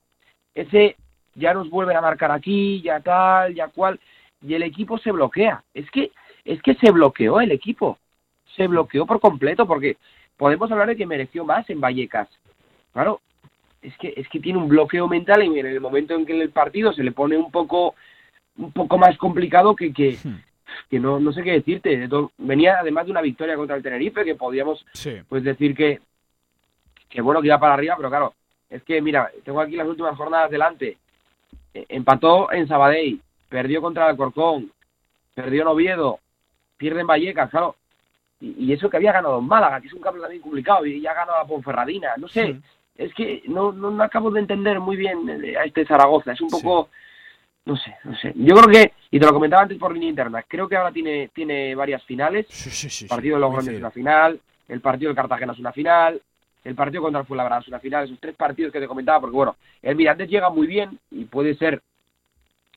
ese ya nos vuelven a marcar aquí, ya tal, ya cual, y el equipo se bloquea. Es que es que se bloqueó el equipo, se bloqueó por completo porque podemos hablar de que mereció más en Vallecas. Claro, es que es que tiene un bloqueo mental y en el momento en que el partido se le pone un poco un poco más complicado que que hmm que no, no sé qué decirte. Venía además de una victoria contra el Tenerife, que podíamos sí. pues decir que, que bueno, que iba para arriba, pero claro, Es que, mira, tengo aquí las últimas jornadas delante. Eh, empató en Sabadell, perdió contra el Alcorcón, perdió en Oviedo, pierde en Vallecas, claro. Y, y eso que había ganado en Málaga, que es un campo también complicado, y ya ganó a Ponferradina. No sé, Sí. es que no, no, no acabo de entender muy bien eh, a este Zaragoza. Es un poco, no sé, no sé. Yo creo que, y te lo comentaba antes por línea interna, creo que ahora tiene, tiene varias finales. el partido de Logroño es una final, el partido de Cartagena es una final, el partido contra el Fuenlabrada es una final, esos tres partidos que te comentaba, porque bueno, el Mirandés llega muy bien y puede ser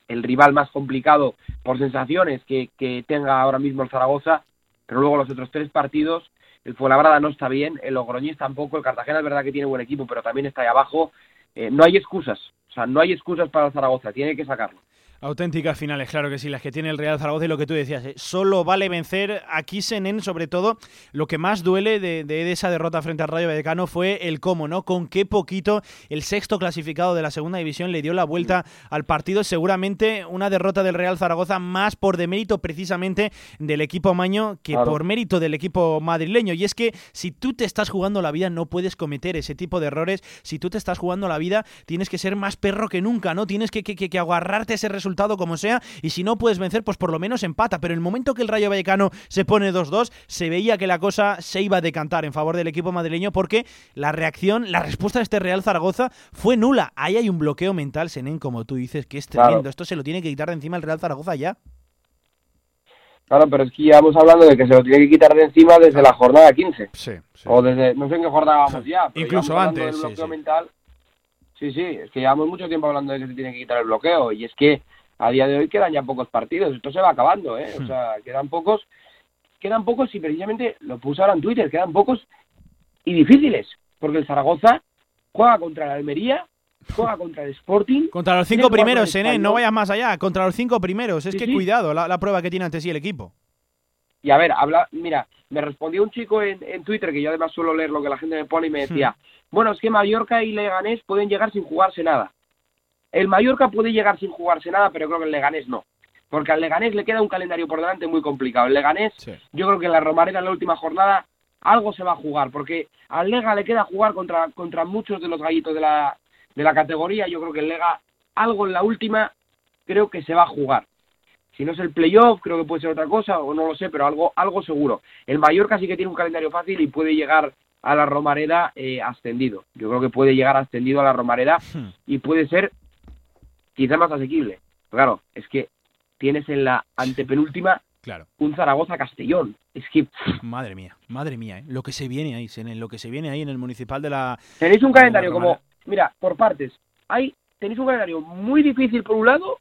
el rival más complicado por sensaciones que, que tenga ahora mismo el Zaragoza, pero luego los otros tres partidos, el Fuenlabrada no está bien, el Logroñés tampoco, el Cartagena es verdad que tiene buen equipo, pero también está ahí abajo, Eh, no hay excusas, o sea, no hay excusas para Zaragoza, tiene que sacarlo. Auténticas finales, claro que sí, las que tiene el Real Zaragoza y lo que tú decías, ¿eh? solo vale vencer aquí Senen, sobre todo lo que más duele de, de esa derrota frente al Rayo Vallecano fue el cómo, ¿no? Con qué poquito el sexto clasificado de la segunda división le dio la vuelta al partido, seguramente una derrota del Real Zaragoza más por demérito precisamente del equipo maño que Claro. por mérito del equipo madrileño. Y es que si tú te estás jugando la vida no puedes cometer ese tipo de errores, si tú te estás jugando la vida tienes que ser más perro que nunca, ¿no? Tienes que, que, que, que agarrarte a ese resultado como sea y si no puedes vencer, pues por lo menos empata. Pero el momento que el Rayo Vallecano se pone 2-2, se veía que la cosa se iba a decantar en favor del equipo madrileño porque la reacción, la respuesta de este Real Zaragoza fue nula. Ahí hay un bloqueo mental, Senen, como tú dices, que es Claro. tremendo. Esto se lo tiene que quitar de encima el Real Zaragoza ya. Claro, pero es que ya vamos hablando de que se lo tiene que quitar de encima desde la jornada 15. Sí, O desde, no sé en qué jornada vamos ya. pero Incluso antes, del sí, bloqueo sí. mental. Sí, sí, es que llevamos mucho tiempo hablando de que se tiene que quitar el bloqueo. Y es que a día de hoy quedan ya pocos partidos. Esto se va acabando, ¿eh? Hmm. O sea, quedan pocos. Quedan pocos y precisamente lo puse ahora en Twitter. Quedan pocos y difíciles. Porque el Zaragoza juega contra el Almería, juega contra el Sporting. Contra los cinco primeros, Senen, no vayas más allá. Contra los cinco primeros. Es Sí, que sí. cuidado la, la prueba que tiene ante sí el equipo. Y a ver, habla, mira, me respondió un chico en, en Twitter, que yo además suelo leer lo que la gente me pone, y me decía, bueno, es que Mallorca y Leganés pueden llegar sin jugarse nada. El Mallorca puede llegar sin jugarse nada, pero creo que el Leganés no. Porque al Leganés le queda un calendario por delante muy complicado. El Leganés, yo creo que en la Romareda en la última jornada algo se va a jugar, porque al Lega le queda jugar contra, contra muchos de los gallitos de la, de la categoría. Yo creo que el Lega algo en la última creo que se va a jugar. Si no es el playoff, creo que puede ser otra cosa, o no lo sé, pero algo, algo seguro. El Mallorca sí que tiene un calendario fácil y puede llegar a la Romareda eh, ascendido. Yo creo que puede llegar ascendido a la Romareda y puede ser quizá más asequible. Claro, es que tienes en la antepenúltima Claro. un Zaragoza-Castellón. Es que Madre mía, madre mía, ¿eh? lo que se viene ahí, lo que se viene ahí en el municipal de la. tenéis un calendario como, mira, por partes. Hay, tenéis un calendario muy difícil por un lado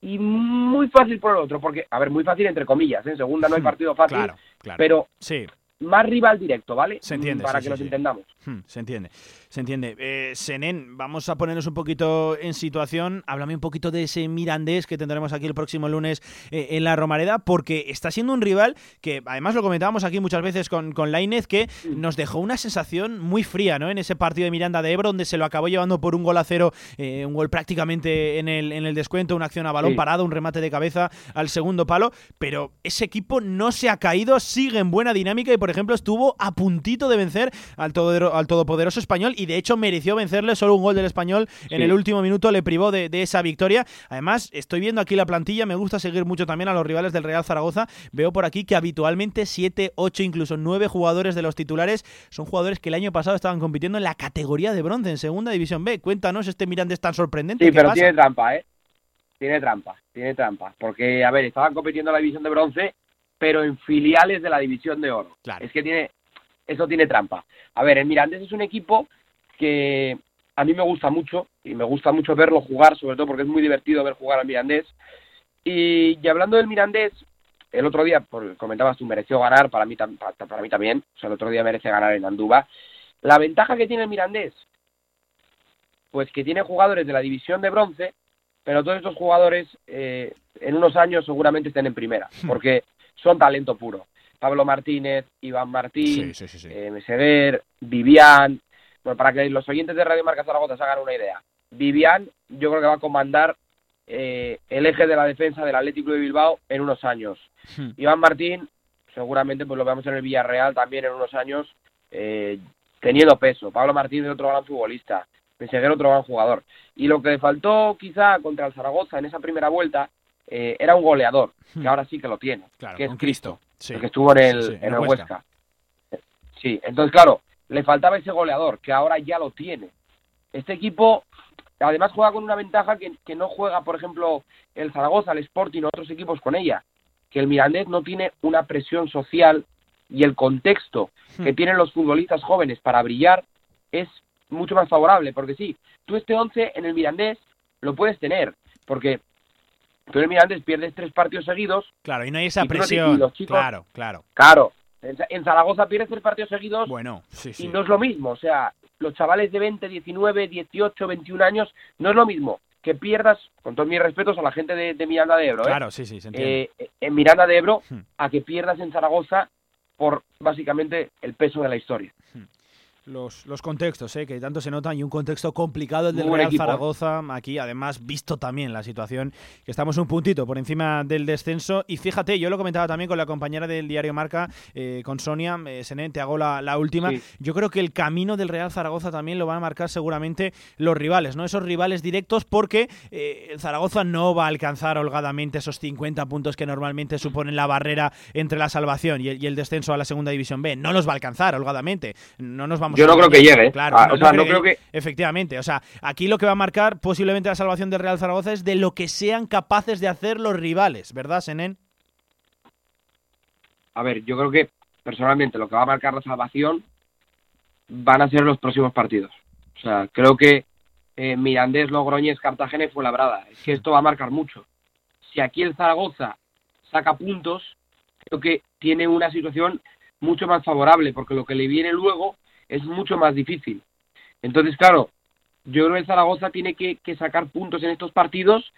y muy fácil por el otro. Porque, a ver, muy fácil entre comillas, ¿eh? en segunda no hay partido fácil, Claro, claro. pero Sí. más rival directo, ¿vale? Se entiende, Para sí, que sí, nos sí. entendamos. Hmm, se entiende, se entiende. Eh, Senen, vamos a ponernos un poquito en situación. Háblame un poquito de ese Mirandés que tendremos aquí el próximo lunes eh, en la Romareda, porque está siendo un rival que, además lo comentábamos aquí muchas veces con, con Lainez, que nos dejó una sensación muy fría, ¿no? En ese partido de Miranda de Ebro, donde se lo acabó llevando por un gol a cero, eh, un gol prácticamente en el, en el descuento, una acción a balón Sí. parado, un remate de cabeza al segundo palo, pero ese equipo no se ha caído, sigue en buena dinámica y, por ejemplo, estuvo a puntito de vencer al, todero- al todopoderoso español y, de hecho, mereció vencerle solo un gol del español en Sí. el último minuto, le privó de, de esa victoria. Además, estoy viendo aquí la plantilla, me gusta seguir mucho también a los rivales del Real Zaragoza. Veo por aquí que habitualmente 7, 8, incluso 9 jugadores de los titulares son jugadores que el año pasado estaban compitiendo en la categoría de bronce, en Segunda División B. Cuéntanos este Mirandés tan sorprendente. Sí, ¿qué pero pasa? tiene trampa, ¿eh? Tiene trampa, tiene trampa. Porque, a ver, estaban compitiendo en la división de bronce, pero en filiales de la división de oro. Claro. Es que tiene, eso tiene trampa. A ver, el Mirandés es un equipo que a mí me gusta mucho, y me gusta mucho verlo jugar, sobre todo porque es muy divertido ver jugar al Mirandés. Y, y hablando del Mirandés, el otro día, por, comentabas tú, mereció ganar, para mí, para, para mí también, o sea, el otro día merece ganar en Andúba. La ventaja que tiene el Mirandés, pues que tiene jugadores de la división de bronce, pero todos estos jugadores eh, en unos años seguramente estén en primera, porque son talento puro. Pablo Martínez, Iván Martín, eh, Meseguer, Vivian. Bueno, para que los oyentes de Radio Marca Zaragoza se hagan una idea. Vivian, yo creo que va a comandar eh, el eje de la defensa del Atlético de Bilbao en unos años. Iván Martín, seguramente pues lo veamos en el Villarreal también en unos años, eh, teniendo peso. Pablo Martín es otro gran futbolista. Meseguer otro gran jugador. Y lo que le faltó quizá contra el Zaragoza en esa primera vuelta eh, era un goleador, que Hmm. ahora sí que lo tiene, Claro, que es Cristo, Sí. el que estuvo en el, Sí, en el Huesca. Sí, entonces claro, le faltaba ese goleador, que ahora ya lo tiene. Este equipo además juega con una ventaja que, que no juega, por ejemplo, el Zaragoza, el Sporting o otros equipos con ella, que el Mirandés no tiene una presión social y el contexto que tienen los futbolistas jóvenes para brillar es mucho más favorable, porque sí, tú este 11 en el Mirandés lo puedes tener, porque tú en el Mirandés pierdes tres partidos seguidos, Claro, y no hay esa no presión. los chicos- Claro, claro. claro, en Za- en Zaragoza pierdes tres partidos seguidos Bueno, sí, sí. y no es lo mismo, o sea, los chavales de 20, 19, 18, 21 años, no es lo mismo que pierdas, con todos mis respetos a la gente de, de Miranda de Ebro, ¿eh? Claro, sí, sí, se entiende. Eh, en Miranda de Ebro, Hmm. a que pierdas en Zaragoza por básicamente el peso de la historia. Los, los contextos, ¿eh? que tanto se notan, y un contexto complicado el del Real equipo, ¿eh? Zaragoza. Aquí, además, visto también la situación, que estamos un puntito por encima del descenso. Y fíjate, yo lo comentaba también con la compañera del diario Marca, eh, con Sonia, eh, Senén, te hago la, la última. Sí. Yo creo que el camino del Real Zaragoza también lo van a marcar seguramente los rivales, ¿no? Esos rivales directos, porque eh, el Zaragoza no va a alcanzar holgadamente esos 50 puntos que normalmente suponen la barrera entre la salvación y el, y el descenso a la segunda división B. No los va a alcanzar holgadamente. No nos vamos Yo a no creo que llegue. Claro, Ah, o sea, no creo que- Efectivamente, o sea, aquí lo que va a marcar posiblemente la salvación del Real Zaragoza es de lo que sean capaces de hacer los rivales, ¿verdad, Senen? A ver, yo creo que personalmente lo que va a marcar la salvación van a ser los próximos partidos. O sea, creo que eh, Mirandés, Logroñés, Cartagena y Fuenlabrada. Es que esto va a marcar mucho. Si aquí el Zaragoza saca puntos, creo que tiene una situación mucho más favorable, porque lo que le viene luego es mucho más difícil. Entonces, claro, yo creo que el Zaragoza tiene que, que sacar puntos en estos partidos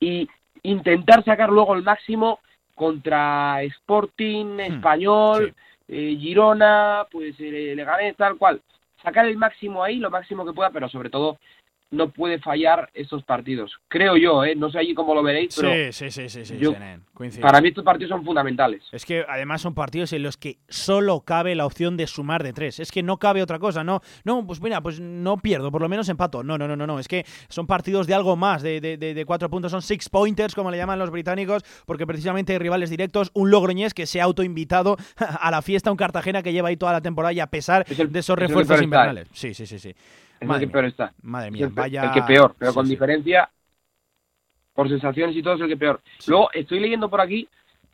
y intentar sacar luego el máximo contra Sporting, Español, eh, Girona, pues eh, Leganés, tal cual. Sacar el máximo ahí, lo máximo que pueda, pero sobre todo no puede fallar estos partidos. Creo yo, ¿eh? No sé allí cómo lo veréis, pero sí, sí, sí, sí, yo- para mí estos partidos son fundamentales. Es que además son partidos en los que solo cabe la opción de sumar de tres. Es que no cabe otra cosa. No, no, pues mira, pues no pierdo, por lo menos empato. No, no, no, no, no. Es que son partidos de algo más, de, de, de- de cuatro puntos. Son six pointers, como le llaman los británicos, porque precisamente hay rivales directos. Un Logroñés que se ha autoinvitado a la fiesta, un Cartagena que lleva ahí toda la temporada y a pesar de esos refuerzos invernales. Sí, sí, sí, sí. Es Madre el que mía. peor está. Madre Es mía, el, vaya. el que peor, pero Sí, con sí. diferencia, por sensaciones y todo es el que peor. Luego, estoy leyendo por aquí,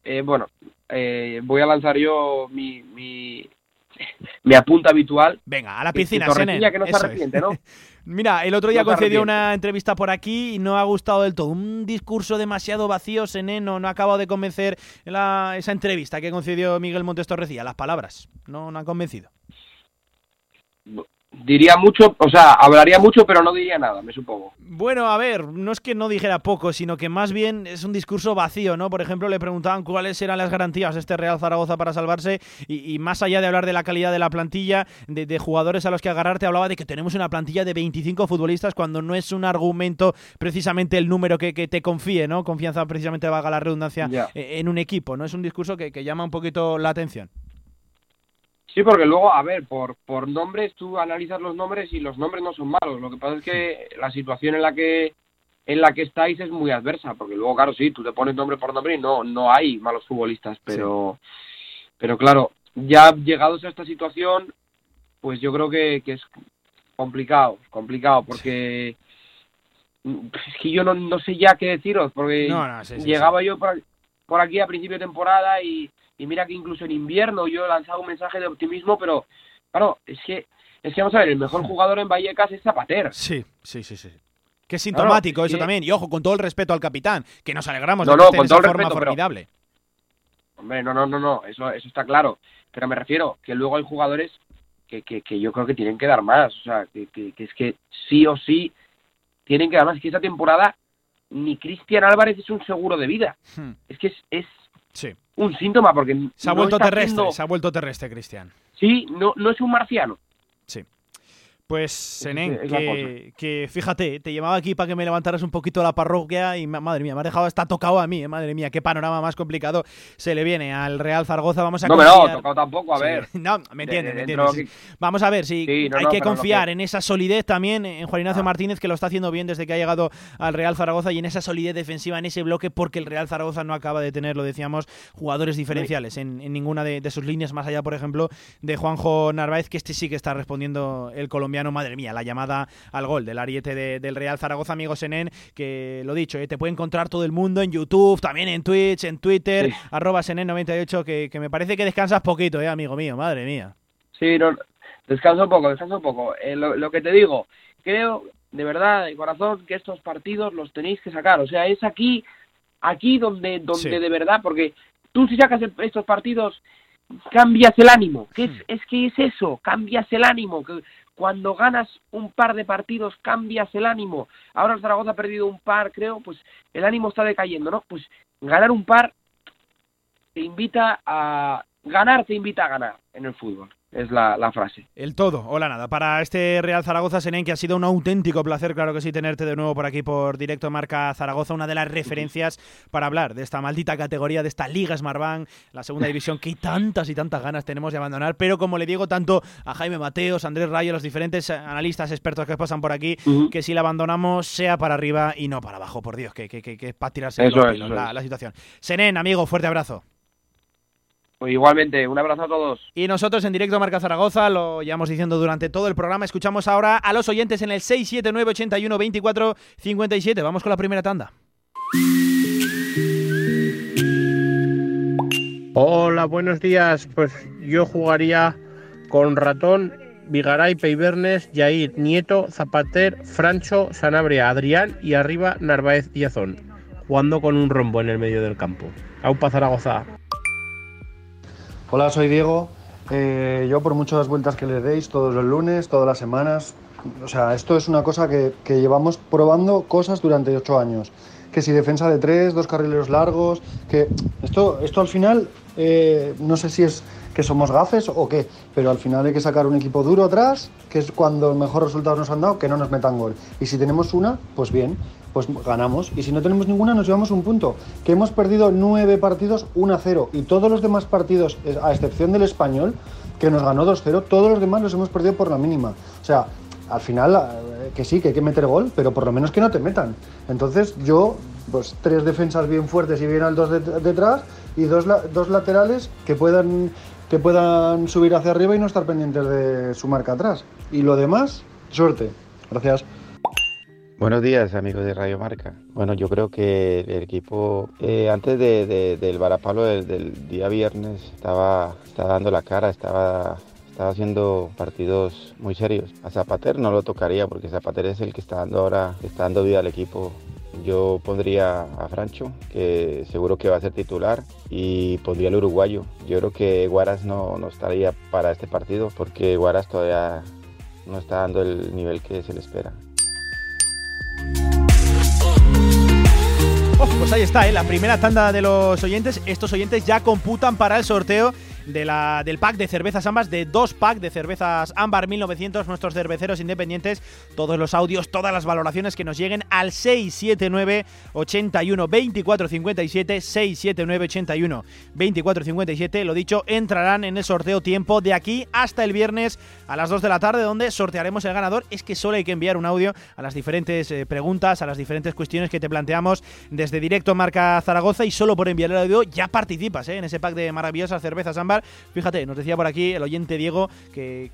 eh, bueno, eh, voy a lanzar yo mi, mi, mi apunta habitual. Venga, a la piscina, Senen. que no se arrepiente, ¿no? Mira, el otro día No concedió una entrevista por aquí y no ha gustado del todo. Un discurso demasiado vacío, Senen, no, no ha acabado de convencer la- esa entrevista que concedió Miguel Montes Torrecilla. Las palabras no, no han convencido. Diría mucho, o sea, hablaría mucho, pero no diría nada, me supongo. Bueno, a ver, no es que no dijera poco, sino que más bien es un discurso vacío, ¿no? Por ejemplo, le preguntaban cuáles eran las garantías de este Real Zaragoza para salvarse y, y más allá de hablar de la calidad de la plantilla, de, de jugadores a los que agarrarte, hablaba de que tenemos una plantilla de 25 futbolistas cuando no es un argumento precisamente el número que, que te confíe, ¿no? Confianza precisamente valga la redundancia eh, en un equipo, ¿no? Es un discurso que, que llama un poquito la atención. Sí, porque luego, a ver, por, por nombres, tú analizas los nombres y los nombres no son malos. Lo que pasa es que la situación en la que en la que estáis es muy adversa, porque luego, claro, sí, tú te pones nombre por nombre y no, no hay malos futbolistas, pero, pero claro, ya llegados a esta situación, pues yo creo que, que es complicado, complicado, porque es que yo no, no sé ya qué deciros, porque No, no, sí, sí, llegaba yo por, por aquí a principio de temporada y, y mira que incluso en invierno yo he lanzado un mensaje de optimismo, pero claro, es que, es que vamos a ver, el mejor jugador en Vallecas es Zapater. Sí, sí, sí, sí. Que es sintomático Claro, eso que- también. Y ojo, con todo el respeto al capitán, que nos alegramos No, de que no, esté en con esa todo el forma respeto, pero- formidable. Hombre, no, no, no, no, eso, eso está claro. Pero me refiero que luego hay jugadores que, que, que yo creo que tienen que dar más. O sea, que, que, que es que sí o sí tienen que dar más. Es que esta temporada ni Cristian Álvarez es un seguro de vida. Hmm. Es que es, es Sí. Un síntoma porque Se ha no vuelto terrestre, se ha vuelto terrestre, Cristian. Sí, no, no es un marciano. Sí. Pues, Senén, que, fíjate, te llevaba aquí para que me levantaras un poquito la parroquia y madre mía, me has dejado, está tocado a mí, eh, madre mía, qué panorama más complicado se le viene al Real Zaragoza. Vamos a No, pero no, tocado tampoco, a ver. No, me entiendes, me entiendes. Vamos a ver, si hay que confiar en esa solidez también en Juan Ignacio ah. Martínez, que lo está haciendo bien desde que ha llegado al Real Zaragoza y en esa solidez defensiva, en ese bloque, porque el Real Zaragoza no acaba de tener, lo decíamos, jugadores diferenciales en, ninguna de, de, sus líneas, más allá, por ejemplo, de Juanjo Narváez, que este sí que está respondiendo el colombiano, madre mía, la llamada al gol del ariete del Real Zaragoza, amigos Senen, que lo dicho, eh, te puede encontrar todo el mundo en YouTube, también en Twitch, en Twitter, arroba Senen98, que, que, me parece que descansas poquito, eh, amigo mío, madre mía. Sí, no, descanso un poco, descanso un poco. Eh, lo, que te digo, creo de verdad, de corazón, que estos partidos los tenéis que sacar. O sea, es aquí, aquí donde, donde de verdad, porque tú si sacas estos partidos cambias el ánimo. ¿Qué es, hmm. es que es eso, cambias el ánimo. Que cuando ganas un par de partidos cambias el ánimo. Ahora Zaragoza ha perdido un par, creo, pues el ánimo está decayendo, ¿no? Pues ganar un par te invita a ganar, te invita a ganar en el fútbol es la, frase. El todo o la nada. Para este Real Zaragoza, Senen, que ha sido un auténtico placer, claro que sí, tenerte de nuevo por aquí por directo Marca Zaragoza, una de las referencias para hablar de esta maldita categoría, de esta Liga Smartbank, la segunda división que tantas y tantas ganas tenemos de abandonar, pero como le digo tanto a Jaime Mateos, Andrés Rayo, los diferentes analistas, expertos que pasan por aquí, que si la abandonamos sea para arriba y no para abajo, por Dios, que, que, que, es para tirarse la, la situación. Senen, amigo, fuerte abrazo. Pues igualmente, un abrazo a todos. Y nosotros en directo Marca Zaragoza, lo llevamos diciendo durante todo el programa, escuchamos ahora a los oyentes en el 679 81 24 57. Vamos con la primera tanda. Hola, buenos días. Pues yo jugaría con Ratón, Vigaray, Peibernes, Yair, Nieto, Zapater, Francho, Sanabria, Adrián y arriba Narváez y Azón, jugando con un rombo en el medio del campo. Aupa Zaragoza. Hola, soy Diego. Eh, yo por muchas vueltas que le deis todos los lunes, todas las semanas, o sea, esto es una cosa que, llevamos probando cosas durante ocho años. Que si defensa de tres, dos carrileros largos, que esto, esto al final, eh, no sé si es que somos gafes o qué, pero al final hay que sacar un equipo duro atrás, que es cuando el mejor resultado nos han dado, que no nos metan gol. Y si tenemos una, pues bien, pues ganamos. Y si no tenemos ninguna, nos llevamos un punto. Que hemos perdido nueve partidos 1-0 y todos los demás partidos, a excepción del español, que nos ganó 2-0, todos los demás los hemos perdido por la mínima. O sea, al final, eh, que sí, que hay que meter gol, pero por lo menos que no te metan. Entonces yo, pues tres defensas bien fuertes y bien altos detrás y dos, dos laterales que puedan, que puedan subir hacia arriba y no estar pendientes de su marca atrás. Y lo demás, suerte. Gracias. Buenos días, amigos de Radio Marca. Bueno, yo creo que el equipo, eh, antes del varapalo del, día viernes, estaba, estaba dando la cara, estaba, estaba haciendo partidos muy serios. A Zapater no lo tocaría porque Zapater es el que está dando ahora, está dando vida al equipo. Yo pondría a Francho, que seguro que va a ser titular, y pondría al uruguayo. Yo creo que Guaras no, no estaría para este partido porque Guaras todavía no está dando el nivel que se le espera. pues ahí está, ¿eh? la primera tanda de los oyentes. Estos oyentes ya computan para el sorteo de la, del pack de cervezas ambas, de dos packs de cervezas ámbar 1900, nuestros cerveceros independientes, todos los audios, todas las valoraciones que nos lleguen al 679 81 24 57 679 81 24 57, lo dicho, entrarán en el sorteo tiempo de aquí hasta el viernes a las 2 de la tarde, donde sortearemos el ganador. Es que solo hay que enviar un audio a las diferentes eh, preguntas, a las diferentes cuestiones que te planteamos desde directo Marca Zaragoza y solo por enviar el audio ya participas eh, en ese pack de maravillosas cervezas ámbar Fíjate, nos decía por aquí el oyente Diego que,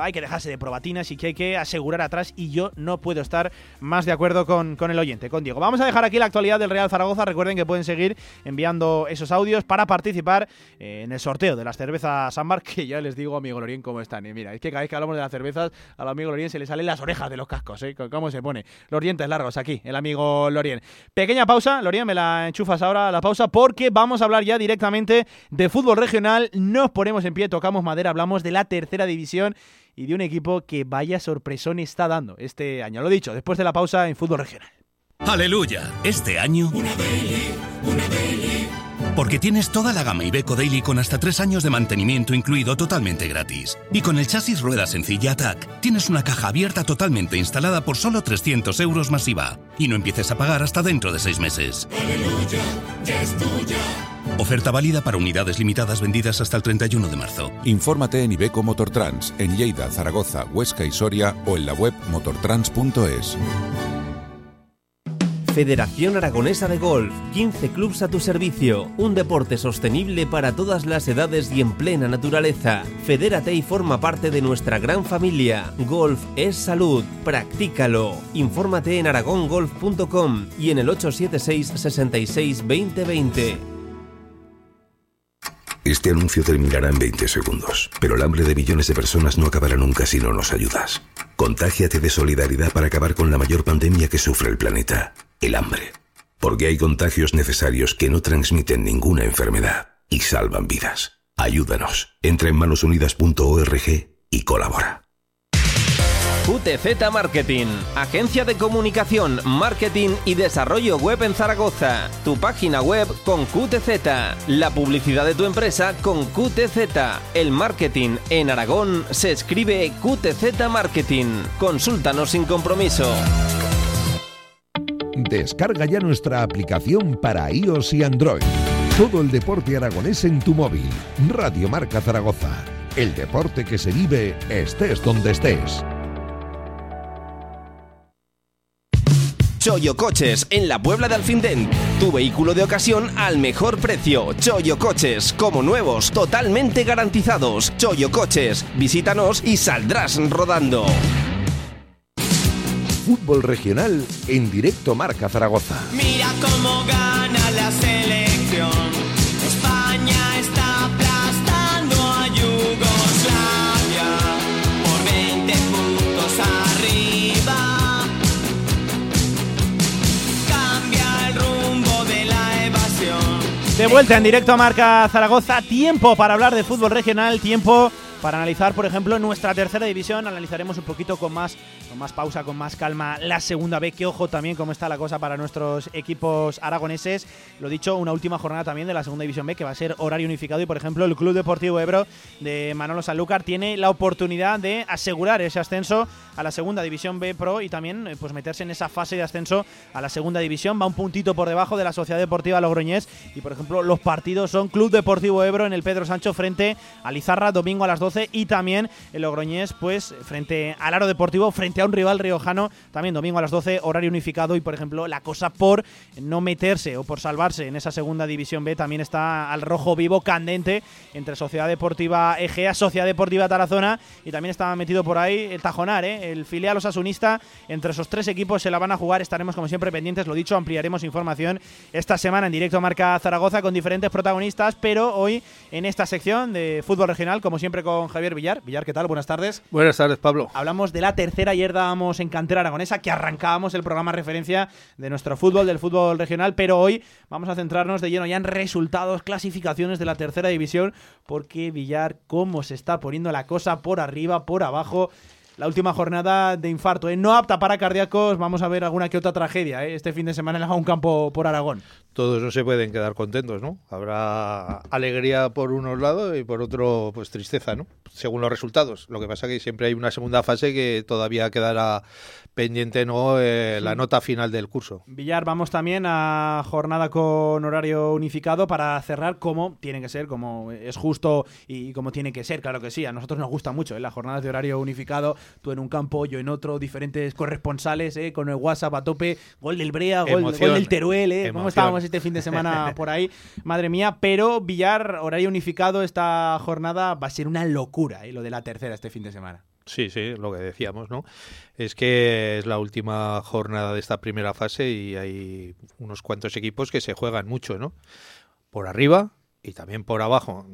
hay que dejarse de probatinas y que hay que asegurar atrás y yo no puedo estar más de acuerdo con, el oyente, con Diego. Vamos a dejar aquí la actualidad del Real Zaragoza. Recuerden que pueden seguir enviando esos audios para participar en el sorteo de las cervezas Ámbar, que ya les digo, amigo Lorien, cómo están. Y mira, es que cada vez que hablamos de las cervezas, al amigo Lorien se le salen las orejas de los cascos, ¿eh? ¿Cómo se pone? Los dientes largos aquí, el amigo Lorien. Pequeña pausa, Lorien, me la enchufas ahora la pausa porque vamos a hablar ya directamente de fútbol regional nos ponemos en pie, tocamos madera, hablamos de la tercera división y de un equipo que vaya sorpresón está dando este año. Lo dicho, después de la pausa en fútbol regional. Aleluya, este año... Una una Porque tienes toda la gama Iveco Daily con hasta 3 años de mantenimiento incluido totalmente gratis. Y con el chasis rueda sencilla ATAC, tienes una caja abierta totalmente instalada por solo 300 euros masiva. Y no empieces a pagar hasta dentro de 6 meses. Oferta válida para unidades limitadas vendidas hasta el 31 de marzo. Infórmate en Ibeco Motortrans, en Lleida, Zaragoza, Huesca y Soria o en la web motortrans.es. Federación Aragonesa de Golf, 15 clubs a tu servicio, un deporte sostenible para todas las edades y en plena naturaleza. Fedérate y forma parte de nuestra gran familia. Golf es salud, practícalo. Infórmate en aragongolf.com y en el 876 66 2020. Este anuncio terminará en 20 segundos, pero el hambre de millones de personas no acabará nunca si no nos ayudas. Contágiate de solidaridad para acabar con la mayor pandemia que sufre el planeta, el hambre. Porque hay contagios necesarios que no transmiten ninguna enfermedad y salvan vidas. Ayúdanos. Entra en manosunidas.org y colabora. QTZ Marketing, agencia de comunicación, marketing y desarrollo web en Zaragoza. Tu página web con QTZ, la publicidad de tu empresa con QTZ. El marketing en Aragón se escribe QTZ Marketing. Consúltanos sin compromiso. Descarga ya nuestra aplicación para iOS y Android. Todo el deporte aragonés en tu móvil. Radio Marca Zaragoza. El deporte que se vive estés donde estés. Choyo Coches en la Puebla de Alfindén. Tu vehículo de ocasión al mejor precio. Choyo Coches, como nuevos, totalmente garantizados. Choyo Coches, visítanos y saldrás rodando. Fútbol regional en directo Marca Zaragoza. Mira cómo gana la selección. España está aplastando a Yugoslavia por 20 puntos arriba. Cambia el rumbo de la evasión. De vuelta en directo a Marca Zaragoza, tiempo para hablar de fútbol regional, tiempo para analizar, por ejemplo, nuestra tercera división. Analizaremos un poquito con más, más pausa, con más calma la segunda B. Que ojo también cómo está la cosa para nuestros equipos aragoneses. Lo dicho, una última jornada también de la segunda división B que va a ser horario unificado. Y por ejemplo, el Club Deportivo Ebro de Manolo Sanlúcar tiene la oportunidad de asegurar ese ascenso a la segunda división B Pro y también eh, pues meterse en esa fase de ascenso a la segunda división. Va un puntito por debajo de la Sociedad Deportiva Logroñés. Y por ejemplo, los partidos son Club Deportivo Ebro en el Pedro Sancho frente a Lizarra, domingo a las 12 y también el Logroñés pues frente al Aro Deportivo, frente a un rival riojano, también domingo a las 12, horario unificado y por ejemplo la cosa por no meterse o por salvarse en esa segunda división B también está al rojo vivo candente entre Sociedad Deportiva Egea, Sociedad Deportiva Tarazona y también está metido por ahí el Tajonar, ¿eh? el filial osasunista, entre esos tres equipos se la van a jugar, estaremos como siempre pendientes, lo dicho, ampliaremos información esta semana en directo a Marca Zaragoza con diferentes protagonistas, pero hoy en esta sección de fútbol regional, como siempre con Javier Villar. Villar, ¿qué tal? Buenas tardes. Buenas tardes, Pablo. Hablamos de la tercera, ayer dábamos en cantera aragonesa, que arrancábamos el programa referencia de nuestro fútbol, del fútbol regional, pero hoy vamos a centrarnos de lleno ya en resultados, clasificaciones de la tercera división, porque Villar, cómo se está poniendo la cosa por arriba, por abajo la última jornada de infarto. ¿eh? No apta para cardíacos, vamos a ver alguna que otra tragedia ¿eh? este fin de semana en un campo por Aragón. Todos no se pueden quedar contentos, ¿no? Habrá alegría por unos lados y por otro, pues tristeza, ¿no? Según los resultados. Lo que pasa que siempre hay una segunda fase que todavía quedará pendiente, ¿no? Eh, la nota final del curso. Villar, vamos también a jornada con horario unificado para cerrar como tiene que ser, como es justo y como tiene que ser, claro que sí. A nosotros nos gusta mucho ¿eh? las jornadas de horario unificado tú en un campo, yo en otro, diferentes corresponsales, ¿eh? con el WhatsApp a tope, gol del Brea, gol, gol del Teruel, ¿eh? ¿cómo estábamos este fin de semana por ahí? Madre mía, pero Villar, horario unificado, esta jornada va a ser una locura, ¿eh? lo de la tercera este fin de semana. Sí, sí, lo que decíamos, ¿no? Es que es la última jornada de esta primera fase y hay unos cuantos equipos que se juegan mucho, ¿no? Por arriba y también por abajo.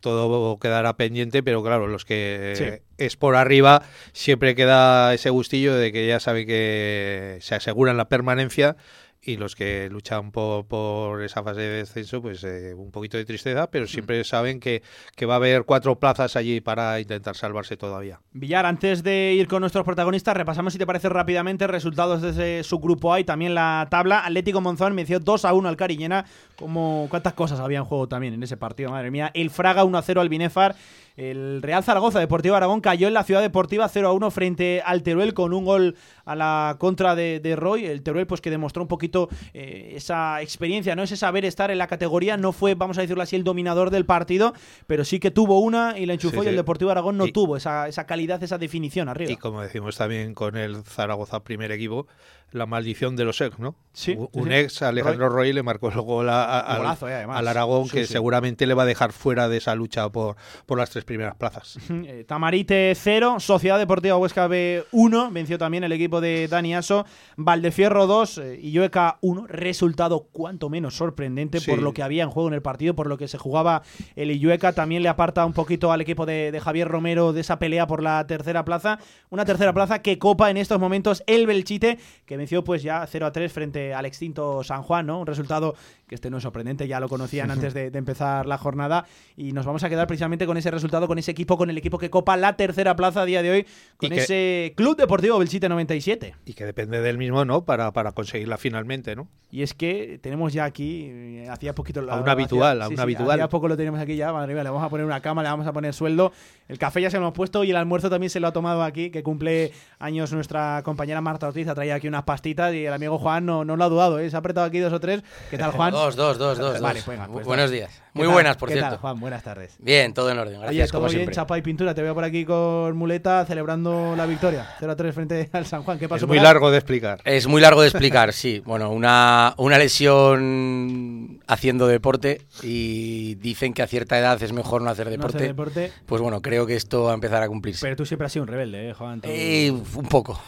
Todo quedará pendiente, pero claro, los que sí. es por arriba siempre queda ese gustillo de que ya sabe que se aseguran la permanencia y los que luchan por, por esa fase de descenso, pues eh, un poquito de tristeza, pero siempre saben que, que va a haber cuatro plazas allí para intentar salvarse todavía. Villar, antes de ir con nuestros protagonistas, repasamos si te parece rápidamente resultados desde su grupo A y también la tabla. Atlético Monzón venció 2 a 1 al Cariñena. Como, ¿Cuántas cosas había en juego también en ese partido? Madre mía. El Fraga 1 a 0 al Binefar. El Real Zaragoza Deportivo Aragón cayó en la Ciudad Deportiva 0 a 1 frente al Teruel con un gol a la contra de, de Roy. El Teruel, pues que demostró un poquito eh, esa experiencia, ¿no? Ese saber estar en la categoría. No fue, vamos a decirlo así, el dominador del partido, pero sí que tuvo una y la enchufó Sí, y el. Deportivo Aragón no Y- tuvo esa, esa calidad, esa definición arriba. Y como decimos también con el Zaragoza primer equipo, la maldición de los ex, ¿no? Sí, Un- sí, ex, Alejandro Roy, le marcó el gol a- al, golazo, eh, además. al Aragón, Sí, que seguramente le va a dejar fuera de esa lucha por, por las tres primeras plazas. Eh, Tamarite 0, Sociedad Deportiva Huesca B 1, venció también el equipo de Dani Aso, Valdefierro 2 eh, y Llueca 1, resultado cuanto menos sorprendente por lo que había en juego en el partido, por lo que se jugaba el Illueca, también le aparta un poquito al equipo de, de Javier Romero de esa pelea por la tercera plaza, una tercera plaza que copa en estos momentos el Belchite, que venció pues ya 0 a 3 frente al extinto San Juan, ¿no? Un resultado que este no es sorprendente, ya lo conocían antes de, de empezar la jornada y nos vamos a quedar precisamente con ese resultado, con ese equipo, con el equipo que copa la tercera plaza a día de hoy, con que- ese Club Deportivo Belchite 97. Y que depende del mismo, ¿no? Para, para conseguirla finalmente, ¿no? Y es que tenemos ya aquí, eh, hacía poquito... A un habitual, a un habitual. Hacía poco lo tenemos aquí ya, madre mía, le vamos a poner una cama, le vamos a poner sueldo. El café ya se lo hemos puesto y el almuerzo también se lo ha tomado aquí, que cumple años nuestra compañera Marta Ortiz, ha traído aquí unas pastitas y el amigo Juan no, no lo ha dudado, ¿eh? se ha apretado aquí dos o tres. ¿Qué tal, Juan? Dos, dos, dos, dos. Vale, dos. pues venga, pues Buenos días. ¿Qué Muy tal? buenas, por ¿Qué cierto. tal, Juan? Buenas tardes. Bien, todo en orden. Gracias, Oye, todo como bien, siempre. chapa y pintura. Te veo por aquí con muleta celebrando la victoria. 0 a 3 frente al San Juan. ¿Qué pasó? Es muy largo de explicar. Es muy largo de explicar, sí. Bueno, una, una lesión haciendo deporte y dicen que a cierta edad es mejor no hacer No deporte. hacer deporte. Pues bueno, creo que esto va a empezar a cumplirse. Pero tú siempre has sido un rebelde, ¿eh, Juan? Tú- Eh, un poco.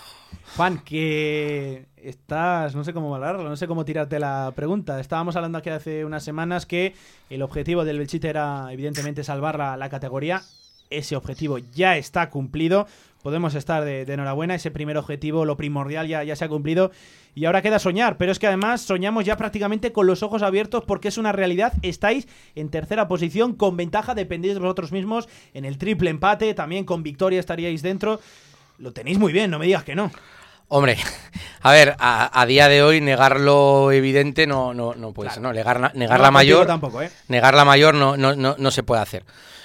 Juan, que estás, no sé cómo valorarlo, no sé cómo tirarte la pregunta. Estábamos hablando aquí hace unas semanas que el objetivo del Belchite era, evidentemente, salvar la, categoría. Ese objetivo ya está cumplido. Podemos estar de, de enhorabuena. Ese primer objetivo, lo primordial, ya, ya se ha cumplido. Y ahora queda soñar. Pero es que además soñamos ya prácticamente con los ojos abiertos porque es una realidad. Estáis en tercera posición con ventaja. Dependéis de vosotros mismos en el triple empate. También con victoria estaríais dentro. Lo tenéis muy bien, no me digas que no. Hombre, a ver, a, a día de hoy negar lo evidente no, no, no puede ser, ¿no? Negar, la- negar No, la contigo mayor. tampoco, ¿eh? Negar la mayor no, no, no, no se puede hacer.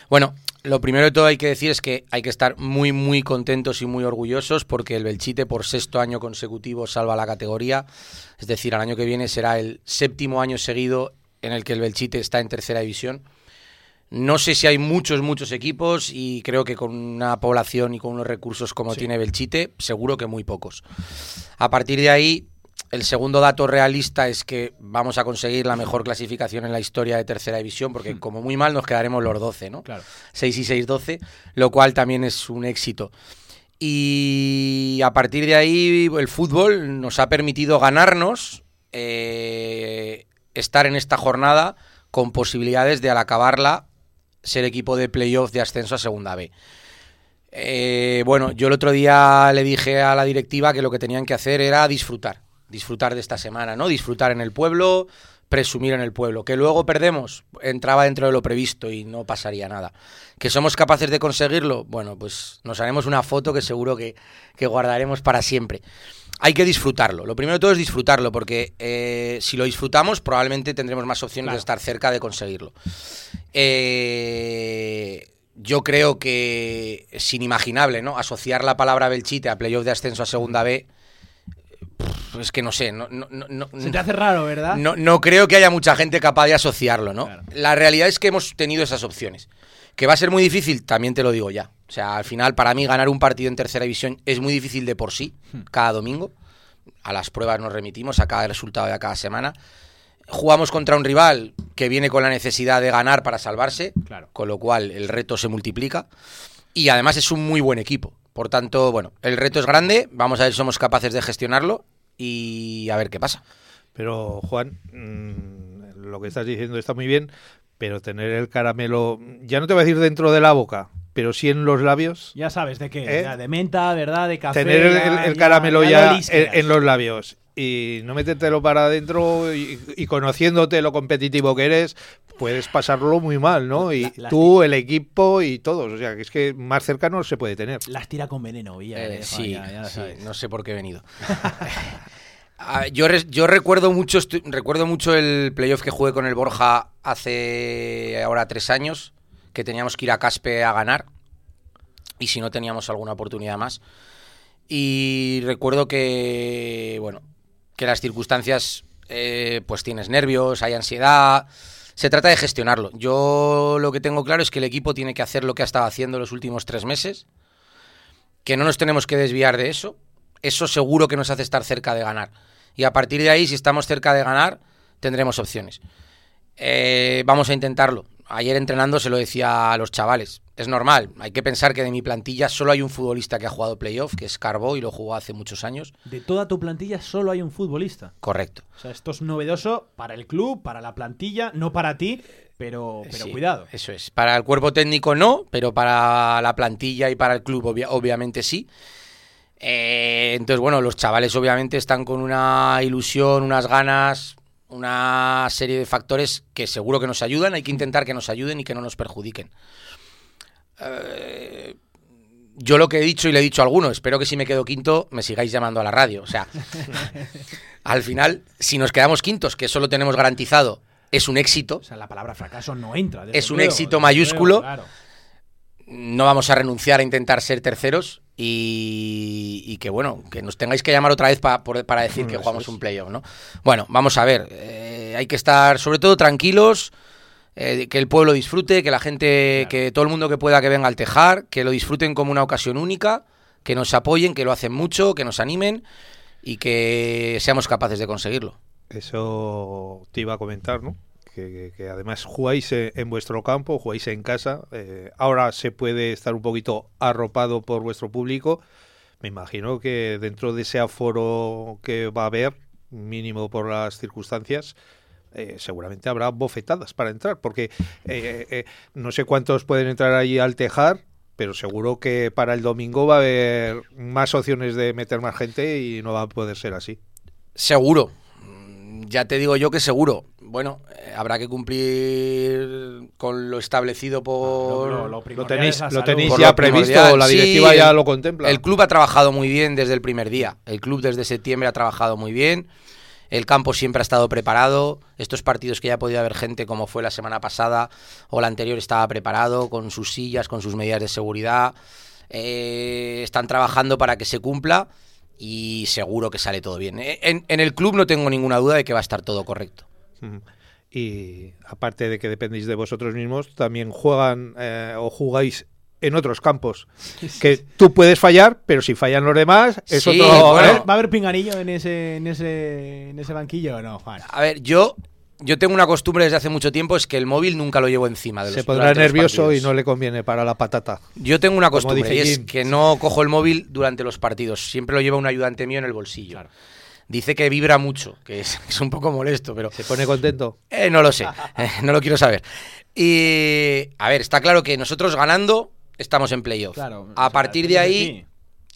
Bueno, lo primero de todo hay que decir es que hay que estar muy, muy contentos y muy orgullosos porque el Belchite por sexto año consecutivo salva la categoría. Es decir, al año que viene será el séptimo año seguido en el que el Belchite está en tercera división. No sé si hay muchos, muchos equipos y creo que con una población y con unos recursos como Sí. tiene Belchite, seguro que muy pocos. A partir de ahí, el segundo dato realista es que vamos a conseguir la mejor clasificación en la historia de tercera división, porque como muy mal nos quedaremos los 12, ¿no? Claro. 6 y 6, 12, lo cual también es un éxito. Y a partir de ahí, el fútbol nos ha permitido ganarnos, eh, estar en esta jornada con posibilidades de al acabarla ser equipo de playoff de ascenso a segunda B. Eh, bueno, yo el otro día le dije a la directiva que lo que tenían que hacer era disfrutar, disfrutar de esta semana, ¿no? Disfrutar en el pueblo, presumir en el pueblo. Que luego perdemos, entraba dentro de lo previsto y no pasaría nada. Que somos capaces de conseguirlo, bueno, pues nos haremos una foto que seguro que, que guardaremos para siempre. Hay que disfrutarlo. Lo primero de todo es disfrutarlo, porque eh, si lo disfrutamos, probablemente tendremos más opciones de estar cerca de conseguirlo. Eh, yo creo que es inimaginable, ¿no? Asociar la palabra Belchite a playoff de ascenso a segunda B. Es que no sé, no, no, no, no- Se te hace raro, ¿verdad? no, no creo que haya mucha gente capaz de asociarlo, ¿no? La realidad es que hemos tenido esas opciones. Que va a ser muy difícil, también te lo digo ya. O sea, al final, para mí, ganar un partido en tercera división es muy difícil de por sí, cada domingo. A las pruebas nos remitimos, a cada resultado de cada semana. Jugamos contra un rival que viene con la necesidad de ganar para salvarse, con lo cual el reto se multiplica. Y además es un muy buen equipo. Por tanto, bueno, el reto es grande, vamos a ver si somos capaces de gestionarlo y a ver qué pasa. Pero, Juan, mm, lo que estás diciendo está muy bien, pero tener el caramelo, ya no te voy a decir dentro de la boca, pero sí en los labios. Ya sabes de qué, ¿Eh? ya, de menta, ¿verdad? De café. Tener el, ya- el ya- caramelo ya ya, lo en, los labios y no metértelo para adentro y, y conociéndote lo competitivo que eres, puedes pasarlo muy mal, ¿no? Y la- tú, el equipo y todos. O sea, que es que más cercano se puede tener. Las tira con veneno, Villa. Eh, eh, sí, ya- sí, sabes. no sé por qué he venido. Ah, yo, yo recuerdo mucho recuerdo mucho el playoff que jugué con el Borja hace ahora tres años, que teníamos que ir a Caspe a ganar, y si no teníamos alguna oportunidad más. Y recuerdo que, bueno, que las circunstancias, eh, pues tienes nervios, hay ansiedad, se trata de gestionarlo. Yo lo que tengo claro es que el equipo tiene que hacer lo que ha estado haciendo los últimos tres meses, que no nos tenemos que desviar de eso. Eso seguro que nos hace estar cerca de ganar. Y a partir de ahí, si estamos cerca de ganar, tendremos opciones. Eh, vamos a intentarlo. Ayer entrenando se lo decía a los chavales. Es normal, hay que pensar que de mi plantilla solo hay un futbolista que ha jugado playoff, que es Carbo, y lo jugó hace muchos años. De toda tu plantilla solo hay un futbolista. Correcto. O sea, esto es novedoso para el club, para la plantilla, no para ti, pero, pero Sí, cuidado. Eso es. Para el cuerpo técnico no, pero para la plantilla y para el club obvia- obviamente sí. Eh, entonces, bueno, los chavales obviamente están con una ilusión, unas ganas, una serie de factores que seguro que nos ayudan. Hay que intentar que nos ayuden y que no nos perjudiquen. Eh, yo lo que he dicho y le he dicho a alguno, espero que si me quedo quinto me sigáis llamando a la radio. O sea, al final, si nos quedamos quintos, que eso lo tenemos garantizado, es un éxito. O sea, la palabra fracaso no entra. Es un éxito mayúsculo. claro. No vamos a renunciar a intentar ser terceros y, y que bueno, que nos tengáis que llamar otra vez pa- por- para decir que jugamos un playoff, ¿no? Bueno, vamos a ver. eh, hay que estar sobre todo tranquilos, eh, que el pueblo disfrute, que la gente, que todo el mundo que pueda que venga al tejar, que lo disfruten como una ocasión única, que nos apoyen, que lo hacen mucho, que nos animen y que seamos capaces de conseguirlo. Eso te iba a comentar, ¿no? Que, además jugáis en, vuestro campo, jugáis en casa. eh, ahora se puede estar un poquito arropado por vuestro público. Me imagino que dentro de ese aforo que va a haber, mínimo por las circunstancias, eh, seguramente habrá bofetadas para entrar, porque eh, no sé cuántos pueden entrar allí al tejar, pero seguro que para el domingo va a haber más opciones de meter más gente y no va a poder ser así. Seguro. Ya te digo yo que seguro. Bueno, eh, habrá que cumplir con lo establecido por... lo- lo Lo tenéis, lo tenéis ya lo previsto, la Sí, directiva ya el- lo contempla. El club ha trabajado muy bien desde el primer día. El club desde septiembre ha trabajado muy bien. El campo siempre ha estado preparado. Estos partidos que ya ha podido haber gente, como fue la semana pasada o la anterior, estaba preparado con sus sillas, con sus medidas de seguridad. Eh, están trabajando para que se cumpla y seguro que sale todo bien. Eh, En, en el club no tengo ninguna duda de que va a estar todo correcto. Y aparte de que dependéis de vosotros mismos, también juegan eh, o jugáis en otros campos. Que tú puedes fallar, pero si fallan los demás, es Sí, otro. bueno. ¿eh? ¿Va a haber pinganillo en ese, en ese, en ese banquillo o no, Juan? A ver, yo, yo tengo una costumbre desde hace mucho tiempo, es que el móvil nunca lo llevo encima de los Se pondrá los nervioso y no le conviene para la patata. Yo tengo una costumbre y es que no cojo el móvil durante los partidos. Siempre lo lleva un ayudante mío en el bolsillo. Dice que vibra mucho, que es, es un poco molesto, pero... ¿Se pone contento? Eh, no lo sé, eh, no lo quiero saber. Y, a ver, está claro que nosotros ganando estamos en playoff. Claro, a partir de ahí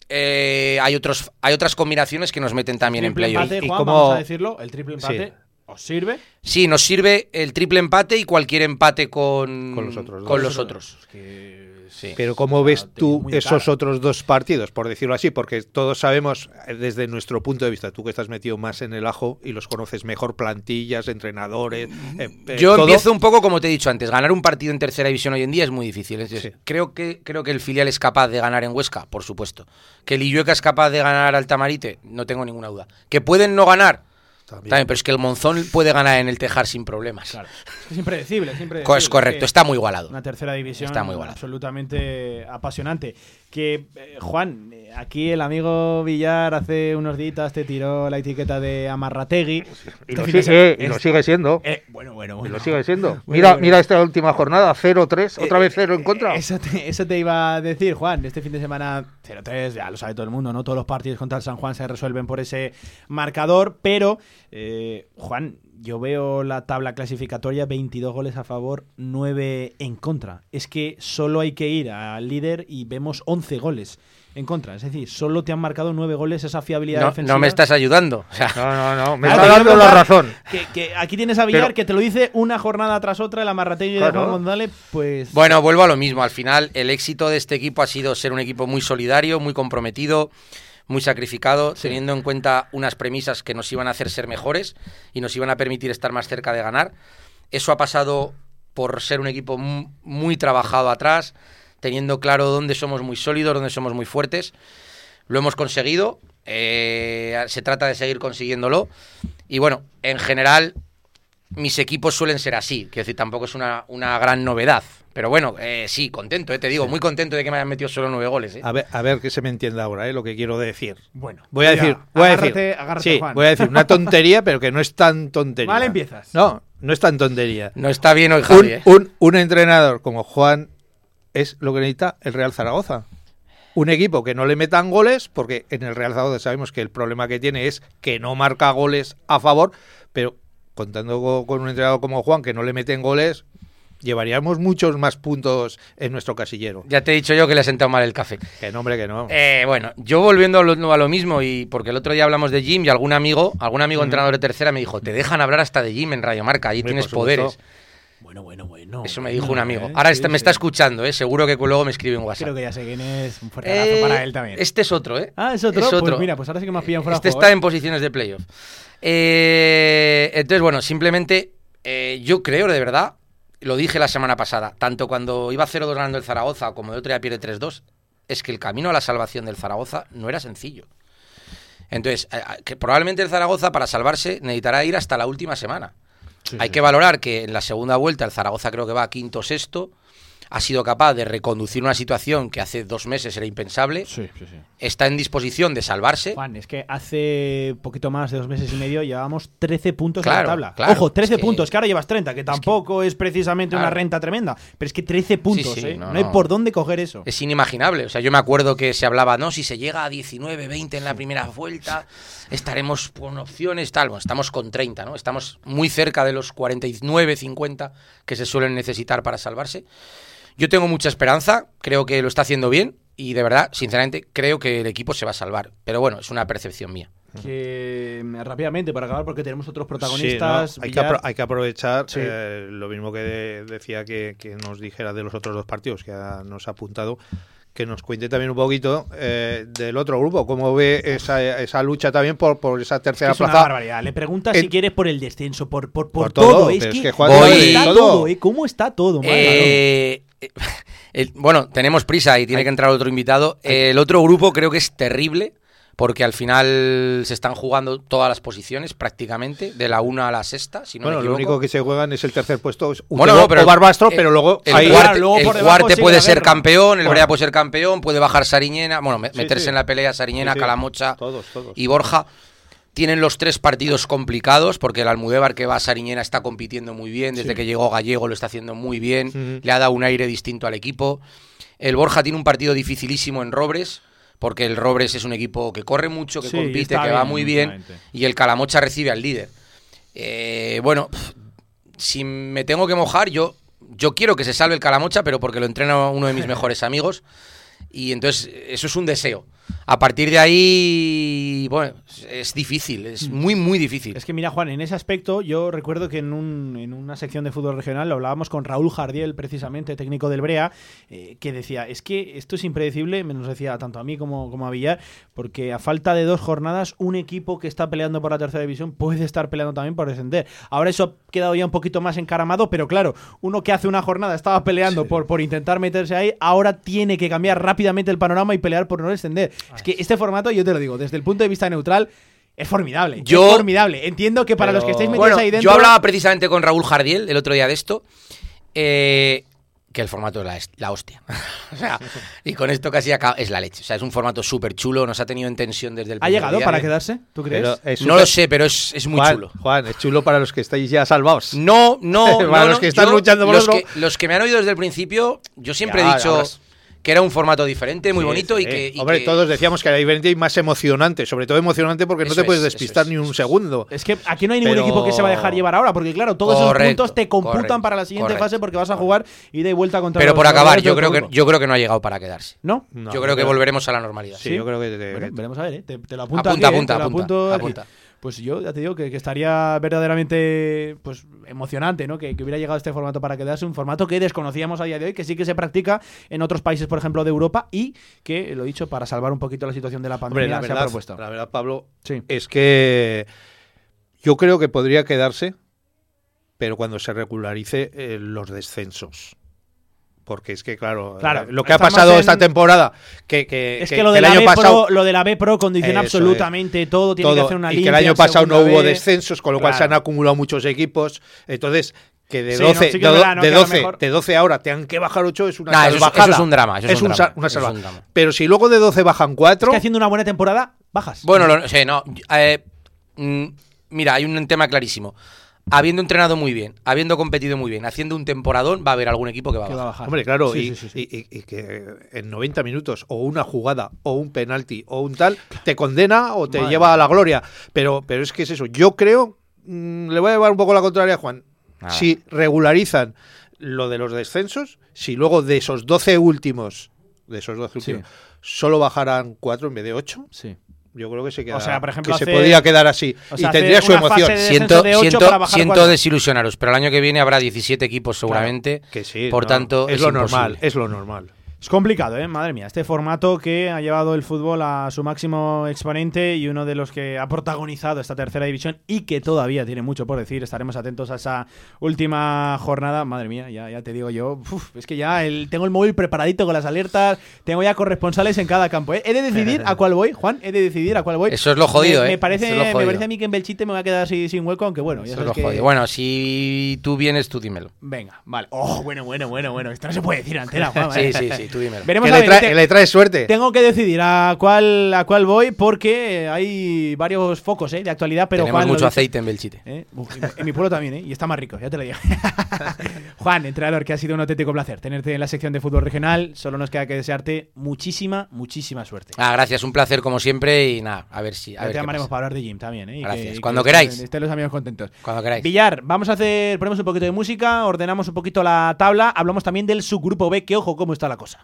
eh, hay, otros, hay otras combinaciones que nos meten también en Triple playoff. empate, ¿Y cómo- vamos a decirlo. El triple Sí. empate os sirve. Sí, nos sirve el triple empate y cualquier empate con, Con los otros con los otros. Sí. Pero ¿cómo ves tú muy de esos cara. otros dos partidos, por decirlo así? Porque todos sabemos, eh, desde nuestro punto de vista, tú que estás metido más en el ajo y los conoces mejor, plantillas, entrenadores. eh, eh, Yo todo. empiezo un poco como te he dicho antes. Ganar un partido en tercera división hoy en día es muy difícil. Entonces, creo, que, creo que el filial es capaz de ganar en Huesca, por supuesto. Que el Illueca es capaz de ganar al Tamarite, no tengo ninguna duda. Que pueden no ganar, también, pero es que el Monzón puede ganar en el Tejar sin problemas. Claro. Es que es impredecible, es impredecible. Es correcto, que está muy igualado. Una tercera división Está muy igualado. absolutamente apasionante. Que, eh, Juan, eh, Aquí el amigo Villar hace unos días te tiró la etiqueta de Amarrategui. Y lo, sigue, y lo sigue siendo. Eh, bueno, bueno, Y lo sigue siendo. Bueno, mira, bueno. mira esta última jornada, 0-3, otra vez 0 en contra. Eso te, eso te iba a decir, Juan. Este fin de semana 0-3, ya lo sabe todo el mundo, ¿no? Todos los partidos contra el San Juan se resuelven por ese marcador, pero, eh, Juan, yo veo la tabla clasificatoria, 22 goles a favor, 9 en contra. Es que solo hay que ir al líder y vemos 11 goles en contra. Es decir, solo te han marcado 9 goles esa fiabilidad No, defensiva. no me estás ayudando. O sea, no, no, no. Me Claro, está te dando la razón. Que, que aquí tienes a Villar Pero- que te lo dice una jornada tras otra, el Amarrategui de Claro. Juan González, pues... Bueno, vuelvo a lo mismo. Al final, el éxito de este equipo ha sido ser un equipo muy solidario, muy comprometido, muy sacrificado, teniendo en cuenta unas premisas que nos iban a hacer ser mejores y nos iban a permitir estar más cerca de ganar. Eso ha pasado por ser un equipo mu- muy trabajado atrás, teniendo claro dónde somos muy sólidos, dónde somos muy fuertes. Lo hemos conseguido, eh, se trata de seguir consiguiéndolo. Y bueno, en general, mis equipos suelen ser así, que decir, tampoco es una, una gran novedad. Pero bueno, eh, sí, contento, eh, te digo, muy contento de que me hayan metido solo nueve goles. eh. A ver, a ver que se me entienda ahora, ¿eh? lo que quiero decir. Bueno, voy a decir, voy a decir, agárrate, sí, Juan. voy a decir una tontería, pero que no es tan tontería. Mal empiezas. No, no es tan tontería. No está bien hoy, un, Javi, eh. un, un entrenador como Juan es lo que necesita el Real Zaragoza. Un equipo que no le metan goles, porque en el Real Zaragoza sabemos que el problema que tiene es que no marca goles a favor, pero contando co- con un entrenador como Juan que no le meten goles, llevaríamos muchos más puntos en nuestro casillero. Ya te he dicho yo que le ha sentado mal el café. Que no, hombre, que no. Eh, bueno, yo volviendo a lo, a lo mismo, y porque el otro día hablamos de Jim y algún amigo, algún amigo entrenador de tercera me dijo, te dejan hablar hasta de Jim en Radio Marca, ahí tienes supuesto. Bueno, bueno, bueno. Eso me bueno, dijo un amigo. eh, Ahora sí, está- me está escuchando, ¿eh? seguro que luego me escribe en WhatsApp. Creo que ya sé quién es. Un fuerte abrazo Eh, para él también. Este es otro, ¿eh? Ah, es otro. Pues mira, pues ahora sí que me has pillado fuera Este de está ¿eh? en posiciones de playoff. Entonces, bueno, simplemente yo creo de verdad, lo dije la semana pasada, tanto cuando iba 0-2 ganando el Zaragoza como el otro día pierde 3-2, es que el camino a la salvación del Zaragoza no era sencillo. Entonces, que probablemente el Zaragoza para salvarse necesitará ir hasta la última semana. Hay que valorar que en la segunda vuelta el Zaragoza creo que va a quinto sexto. Ha sido capaz de reconducir una situación que hace dos meses era impensable. Está en disposición de salvarse. Juan, es que hace poquito más de dos meses y medio llevábamos 13 puntos en Claro, la tabla. claro, Ojo, 13 es que- puntos, que ahora llevas 30, que tampoco es, precisamente una renta tremenda. Pero es que 13 puntos, sí, ¿eh? no, No, hay no. por dónde coger eso. Es inimaginable. O sea, yo me acuerdo que se hablaba, no, si se llega a 19, 20 en la primera vuelta, estaremos con opciones, tal. Bueno, estamos con 30, ¿no? Estamos muy cerca de los 49, 50 que se suelen necesitar para salvarse. Yo tengo mucha esperanza, creo que lo está haciendo bien y de verdad, sinceramente, creo que el equipo se va a salvar. Pero bueno, es una percepción mía. Que mm, rápidamente, para acabar, porque tenemos otros Sí, protagonistas. ¿no? hay, que hay aprovechar Sí. eh, lo mismo que de- decía que, que nos dijera de los otros dos partidos que ha- nos ha apuntado, que nos cuente también un poquito eh, del otro grupo, cómo ve esa, esa lucha también por, por esa Es que tercera es una plaza. barbaridad. Le preguntas En- si quieres por el descenso, por, por, por, Por todo, todo. Es que, es que Juan ¿cómo tiene está todo. todo? eh? ¿Cómo está todo? Eh, eh, bueno, tenemos prisa y tiene que entrar otro invitado. El otro grupo creo que es terrible porque al final se están jugando todas las posiciones prácticamente, de la una a la sexta, si no bueno, me lo único que se juegan es el tercer puesto, es Bueno, no, pero o Barbastro, el- pero luego el hay- cuarte, luego el por debajo cuarte sigue puede ser guerra. campeón, el Claro. Brea puede ser campeón, puede bajar Sariñena, bueno, me- Sí, meterse sí. en la pelea Sariñena, Sí, sí. Calamocha Todos, todos. y Borja. Tienen los tres partidos complicados porque el Almudévar que va a Sariñena está compitiendo muy bien. Desde Sí. que llegó Gallego lo está haciendo muy bien. Le ha dado un aire distinto al equipo. El Borja tiene un partido dificilísimo en Robres porque el Robres es un equipo que corre mucho, que Sí, compite, que va muy bien. Y el Calamocha recibe al líder. Eh, bueno, si me tengo que mojar, yo, yo quiero que se salve el Calamocha, pero porque lo entrena uno de mis mejores amigos. Y entonces, eso es un deseo. A partir de ahí, bueno, es difícil, es muy, muy difícil. Es que mira, Juan, en ese aspecto, yo recuerdo que en, un- en una sección de fútbol regional lo hablábamos con Raúl Jardiel, precisamente, técnico del Brea, eh, que decía, es que esto es impredecible, me nos decía tanto a mí como, como a Villar, porque a falta de dos jornadas, un equipo que está peleando por la tercera división puede estar peleando también por descender. Ahora eso ha quedado ya un poquito más encaramado, pero claro, uno que hace una jornada estaba peleando por, por intentar meterse ahí, ahora tiene que cambiar rápidamente el panorama y pelear por no descender. Es que este formato, yo te lo digo, desde el punto de vista neutral, es formidable. Yo- es formidable. Entiendo que para los que estáis metidos Bueno, ahí dentro. yo hablaba precisamente con Raúl Jardiel el otro día de esto. Eh, que el formato es la, la hostia. o sea, y con esto casi acaba, es la leche. O sea, es un formato súper chulo, nos ha tenido en tensión desde el ¿Ha llegado día. para quedarse? ¿Tú crees? No lo sé, pero es, es muy Juan, chulo. Juan, es chulo para los que estáis ya salvados. No, no, para no, los no, que están yo- luchando por los otro. que, los que me han oído desde el principio, yo siempre Ya, he dicho ahora- que era un formato diferente, muy Sí, bonito y sí. que... y Hombre, que- todos decíamos que era diferente y más emocionante. Sobre todo emocionante porque no Eso te puedes es, eso despistar es, ni un segundo. Es que aquí no hay ningún Pero- equipo que se va a dejar llevar ahora, porque claro, todos esos Correcto, puntos te computan correcto, para la siguiente correcto, fase porque vas a jugar ida y vuelta contra Pero por acabar, yo creo, que, yo creo que no ha llegado para quedarse. ¿No? No, yo creo que volveremos a la normalidad. Sí, yo creo que. te- Bueno, veremos a ver, ¿eh? te, te lo apunto Apunta, aquí, ¿eh? apunta, Te apunta, apunto aquí. apunta. Pues yo ya te digo que, que estaría verdaderamente pues emocionante, ¿no? Que, que hubiera llegado este formato para quedarse, un formato que desconocíamos a día de hoy, que sí que se practica en otros países, por ejemplo, de Europa y que, lo he dicho, para salvar un poquito la situación de la Hombre, pandemia la se ha propuesto. la verdad, Pablo, Sí. es que yo creo que podría quedarse, pero cuando se regularice eh, los descensos. Porque es que, claro, Claro, eh, lo que ha pasado en- esta temporada, que, que- Es que- que, lo, que de el año B pasado... Pro, lo de la B Pro condiciona Eso es. absolutamente todo, tiene que todo, hacer una y que limpia el año pasado no segunda hubo B. descensos, con lo cual se Claro. han acumulado muchos equipos. Entonces, que de Sí, no, 12, sí que de, es verdad, ¿no? de Que a lo 12, mejor- de 12 ahora tengan que bajar 8 es una Nah, eso es- salvajada. eso es un drama, eso es un un drama, una eso es un salvajada. drama. Pero si luego de 12 bajan 4, Es que haciendo una buena temporada, bajas. Bueno, lo- sí, no. eh, mm, mira, hay un tema clarísimo. Habiendo entrenado muy bien, habiendo competido muy bien, haciendo un temporadón, va a haber algún equipo que va a Que va a bajar. Hombre, claro, Sí, y, sí, sí, sí. y- y- y que en 90 minutos o una jugada o un penalti o un tal te condena o te Madre lleva a la gloria. Pero, pero es que es eso. Yo creo, mm, le voy a llevar un poco la contraria a Juan. Nada. Si regularizan lo de los descensos, si luego de esos 12 últimos, de esos 12 Sí. últimos, solo bajaran 4 en vez de 8, Sí. Yo creo que se queda, O sea, por ejemplo, que se hacer- podría quedar así. o sea, y tendría su emoción. de Siento, de siento, siento desilusionaros, pero el año que viene habrá 17 equipos seguramente. Que sí, por no, tanto, es, es lo imposible. normal, es lo normal. Es complicado, ¿eh? Madre mía. Este formato que ha llevado el fútbol a su máximo exponente y uno de los que ha protagonizado esta tercera división y que todavía tiene mucho por decir. Estaremos atentos a esa última jornada. Madre mía, ya, ya te digo yo. uf, es que ya el- tengo el móvil preparadito con las alertas. Tengo ya corresponsales en cada campo. ¿eh? He de decidir a cuál voy, Juan. He de decidir a cuál voy. Eso es lo jodido, me, ¿eh? Me parece, es me parece a mí que en Belchite me voy a quedar así sin hueco, aunque bueno. Ya Eso es lo que- jodido. Bueno, si tú vienes, tú dímelo. Venga, vale. Oh, bueno, bueno, bueno, bueno. Esto no se puede decir antena, Juan. Sí, sí, sí, tú dímelo. Veremos Que a le, ver, trae, te- le trae suerte. Tengo que decidir a cuál a cuál voy porque hay varios focos ¿eh? de actualidad, pero Tenemos Juan, mucho aceite en Belchite. ¿eh? Uf, en- en mi pueblo también, ¿eh? y está más rico, ya te lo digo. Juan, entrenador, que ha sido un auténtico placer tenerte en la sección de fútbol regional. Solo nos queda que desearte muchísima, muchísima suerte. Ah, gracias, un placer como siempre y nada, a ver si. A Ya ver te llamaremos para hablar de gym también, ¿eh? Y que- Gracias. y Cuando queráis. Estén los amigos contentos. Cuando queráis. Villar, vamos a hacer, ponemos un poquito de música, ordenamos un poquito la tabla, hablamos también del subgrupo B, que ojo cómo está la cosa.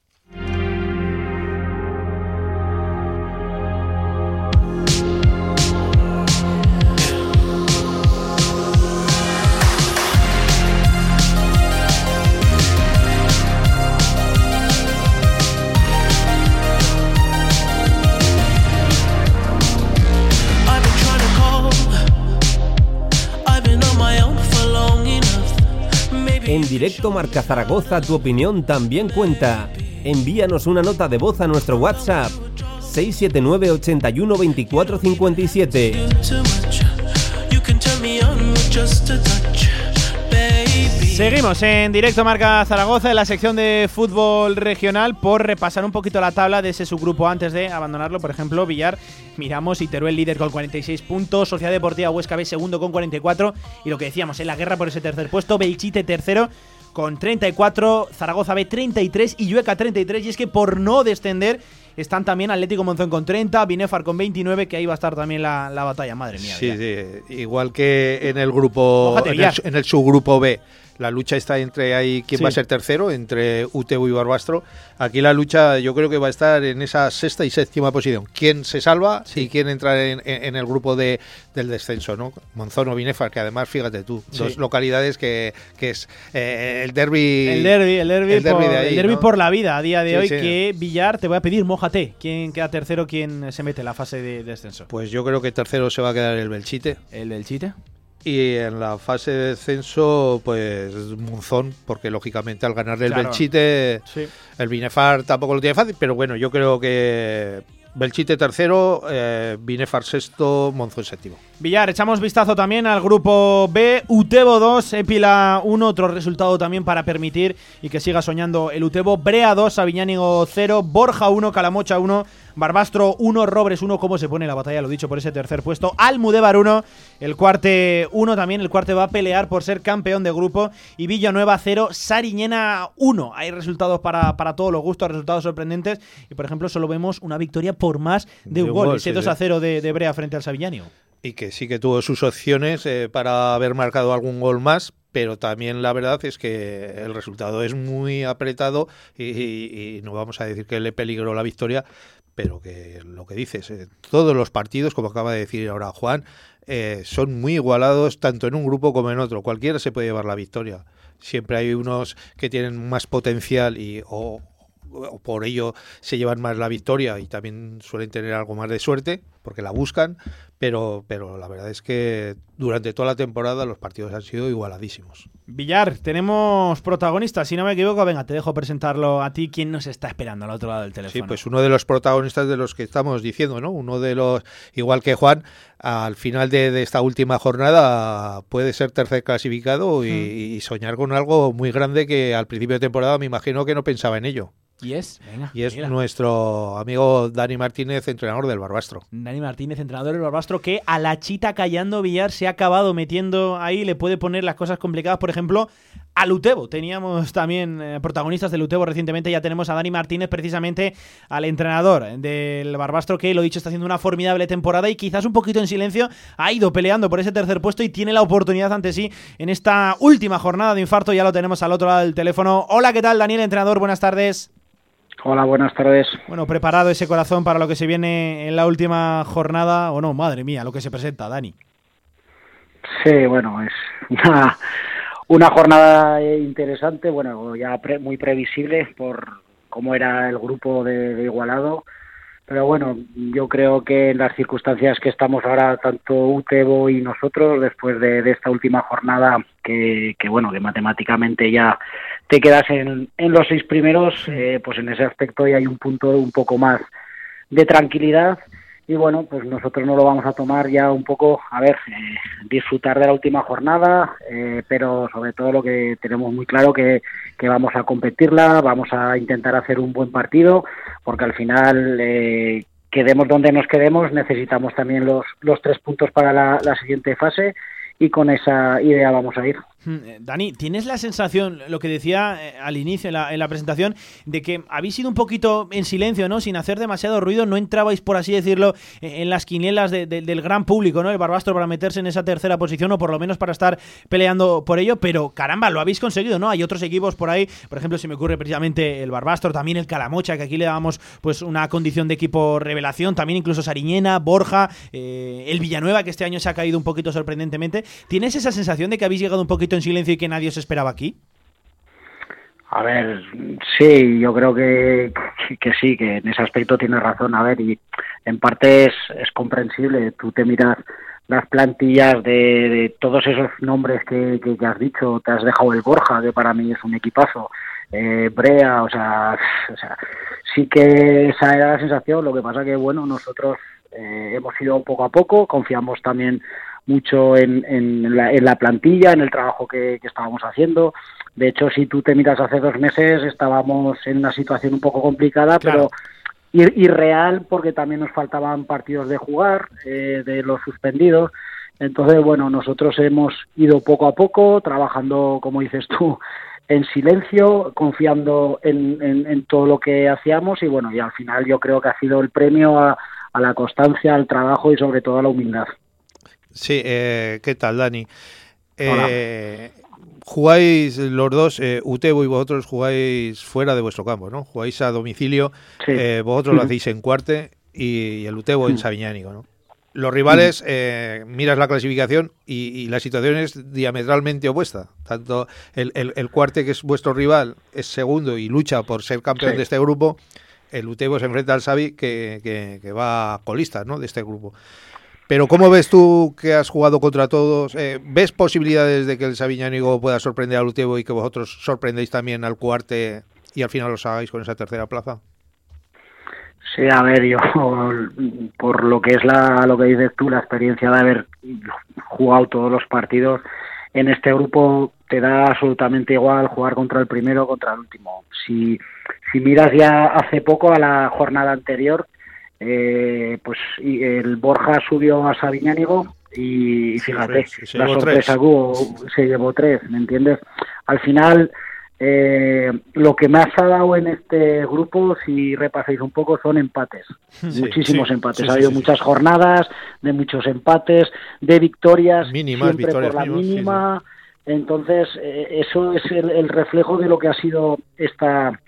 En directo Marca Zaragoza, tu opinión también cuenta. Envíanos una nota de voz a nuestro WhatsApp 679 81 24 57. Seguimos en directo Marca Zaragoza en la sección de fútbol regional por repasar un poquito la tabla de ese subgrupo antes de abandonarlo. Por ejemplo, Villar, miramos y Teruel líder con 46 puntos, Sociedad Deportiva Huesca B segundo con 44 y lo que decíamos en la guerra por ese tercer puesto, Belchite tercero con 34, Zaragoza B 33 y Llueca 33 y es que por no descender están también Atlético Monzón con 30, Binefar con 29 que ahí va a estar también la, la batalla, madre mía. Sí, sí, igual que en el grupo, el, en el subgrupo B, la lucha está entre ahí quién Sí. va a ser tercero, entre UTU y Barbastro. Aquí la lucha yo creo que va a estar en esa sexta y séptima posición. ¿Quién se salva y quién entra en, el grupo de, del descenso? ¿no? Monzón o Binefar, que además, fíjate tú, Sí. dos localidades que, que es eh, el derby. El derby, el derby, el derbi por, de ahí, el derbi ¿no? por la vida a día de Sí, hoy. sí. Que Villar, te voy a pedir, mójate. ¿Quién queda tercero? ¿Quién se mete en la fase de descenso? Pues yo creo que tercero se va a quedar el Belchite. ¿El del Chite? Y en la fase de descenso, pues Monzón, porque lógicamente al ganarle el Claro. Belchite, Sí. el Binefar tampoco lo tiene fácil, pero bueno, yo creo que Belchite tercero, eh, Binefar sexto, Monzón séptimo. Villar, echamos vistazo también al grupo B, Utebo 2, Epila 1, otro resultado también para permitir y que siga soñando el Utebo, Brea 2, Aviñánigo 0, Borja 1, Calamocha 1, Barbastro 1, Robres 1, cómo se pone la batalla, lo dicho, por ese tercer puesto, Almudévar 1, el cuarte 1 también, el cuarte va a pelear por ser campeón de grupo. Y Villanueva 0, Sariñena 1, hay resultados para, para todos los gustos, resultados sorprendentes. Y por ejemplo solo vemos una victoria por más de, un gol, ese 2 a 0 de, de Brea frente al Saviñánigo y que sí que tuvo sus opciones eh, para haber marcado algún gol más, pero también la verdad es que el resultado es muy apretado y, no vamos a decir que le peligró la victoria, pero que lo que dices, eh, todos los partidos, como acaba de decir ahora Juan, eh, son muy igualados tanto en un grupo como en otro. Cualquiera se puede llevar la victoria. Siempre hay unos que tienen más potencial y o, por ello se llevan más la victoria y también suelen tener algo más de suerte porque la buscan, pero, pero la verdad es que durante toda la temporada los partidos han sido igualadísimos. Villar, tenemos protagonistas, si no me equivoco, venga, te dejo presentarlo a ti, ¿quién nos está esperando al otro lado del teléfono? Sí, pues uno de los protagonistas de los que estamos diciendo, ¿no? Uno de los, igual que Juan, al final de, esta última jornada puede ser tercer clasificado y soñar con algo muy grande que al principio de temporada me imagino que no pensaba en ello. Y es, y es nuestro amigo Dani Martínez, entrenador del Barbastro. Dani Martínez, entrenador del Barbastro, que a la chita callando Villar se ha acabado metiendo ahí, le puede poner las cosas complicadas, por ejemplo, a Lutebo. Teníamos también eh, protagonistas de Lutebo recientemente, ya tenemos a Dani Martínez, precisamente al entrenador del Barbastro, que lo dicho, está haciendo una formidable temporada y quizás un poquito en silencio ha ido peleando por ese tercer puesto y tiene la oportunidad ante sí en esta última jornada de infarto. Ya lo tenemos al otro lado del teléfono. Hola, ¿qué tal, Daniel, entrenador? Buenas tardes. Hola, buenas tardes. Bueno, preparado ese corazón para lo que se viene en la última jornada, o no, madre mía, lo que se presenta, Dani. Sí, bueno, es una, una jornada interesante, bueno, ya muy previsible por cómo era el grupo de, Igualado, pero bueno, yo creo que en las circunstancias que estamos ahora, tanto Utebo y nosotros, después de, esta última jornada, que, que bueno, que matemáticamente ya te quedas en, en los seis primeros, eh, pues en ese aspecto ya hay un punto un poco más de tranquilidad y bueno, pues nosotros no lo vamos a tomar ya un poco, a ver, eh, disfrutar de la última jornada, eh, pero sobre todo lo que tenemos muy claro que, que vamos a competirla, vamos a intentar hacer un buen partido, porque al final quedemos donde nos quedemos, necesitamos también los, los tres puntos para la, la siguiente fase y con esa idea vamos a ir. Hmm, eh, Dani, ¿tienes la sensación, lo que decía eh, al inicio en la, presentación, de que habéis sido un poquito en silencio, ¿no? Sin hacer demasiado ruido, no entrabais, por así decirlo, en las quinielas del gran público, ¿no? El Barbastro para meterse en esa tercera posición o por lo menos para estar peleando por ello, pero caramba, lo habéis conseguido, ¿no? Hay otros equipos por ahí, por ejemplo, si me ocurre precisamente el Barbastro, también el Calamocha, que aquí le damos pues una condición de equipo revelación, también incluso Sariñena, Borja, eh, el Villanueva, que este año se ha caído un poquito sorprendentemente. ¿Tienes esa sensación de que habéis llegado un poquito en silencio y que nadie os esperaba aquí? A ver, sí, yo creo que, que, sí, que en ese aspecto tienes razón. A ver, y en parte es, es comprensible. Tú te miras las plantillas de, todos esos nombres que, que, has dicho. Te has dejado el Borja, que para mí es un equipazo. Eh, Brea, o sea, o sea, sí que esa era la sensación. Lo que pasa que, bueno, nosotros eh, hemos ido poco a poco. Confiamos también mucho en, en, la, en la plantilla, en el trabajo que, estábamos haciendo. De hecho, si tú te miras hace dos meses, estábamos en una situación un poco complicada, pero irreal porque también nos faltaban partidos de jugar, eh, de los suspendidos. Entonces, bueno, nosotros hemos ido poco a poco, trabajando, como dices tú, en silencio, confiando en, en, todo lo que hacíamos y bueno, y al final yo creo que ha sido el premio a, a la constancia, al trabajo y sobre todo a la humildad. Sí, eh, ¿qué tal, Dani? Eh, jugáis los dos, eh, Utebo y vosotros jugáis fuera de vuestro campo, ¿no? Jugáis a domicilio, eh, vosotros lo hacéis en Cuarte y, el Utebo en Sabiñánigo, ¿no? Los rivales, miras la clasificación y, la situación es diametralmente opuesta. Tanto el, el, Cuarte, que es vuestro rival, es segundo y lucha por ser campeón de este grupo. El Utebo se enfrenta al Sabi, que, que, que va colista ¿no? de este grupo. Pero ¿cómo ves tú que has jugado contra todos? Eh, ¿Ves posibilidades de que el Sabiñánigo pueda sorprender al Utebo y que vosotros sorprendéis también al Cuarte y al final los hagáis con esa tercera plaza? Sí, a ver, yo por lo que es la, lo que dices tú, la experiencia de haber jugado todos los partidos en este grupo te da absolutamente igual jugar contra el primero o contra el último. Si, si miras ya hace poco a la jornada anterior, eh, pues el Borja subió a Sabiñánigo y fíjate, la sorpresa hubo, se llevó tres, ¿me entiendes? Al final eh, lo que más ha dado en este grupo, si repasáis un poco, son empates. Muchísimos empates. ha habido muchas jornadas de muchos empates, de victorias, mínimas, siempre por la mínima. Entonces, eh, eso es el, reflejo de lo que ha sido esta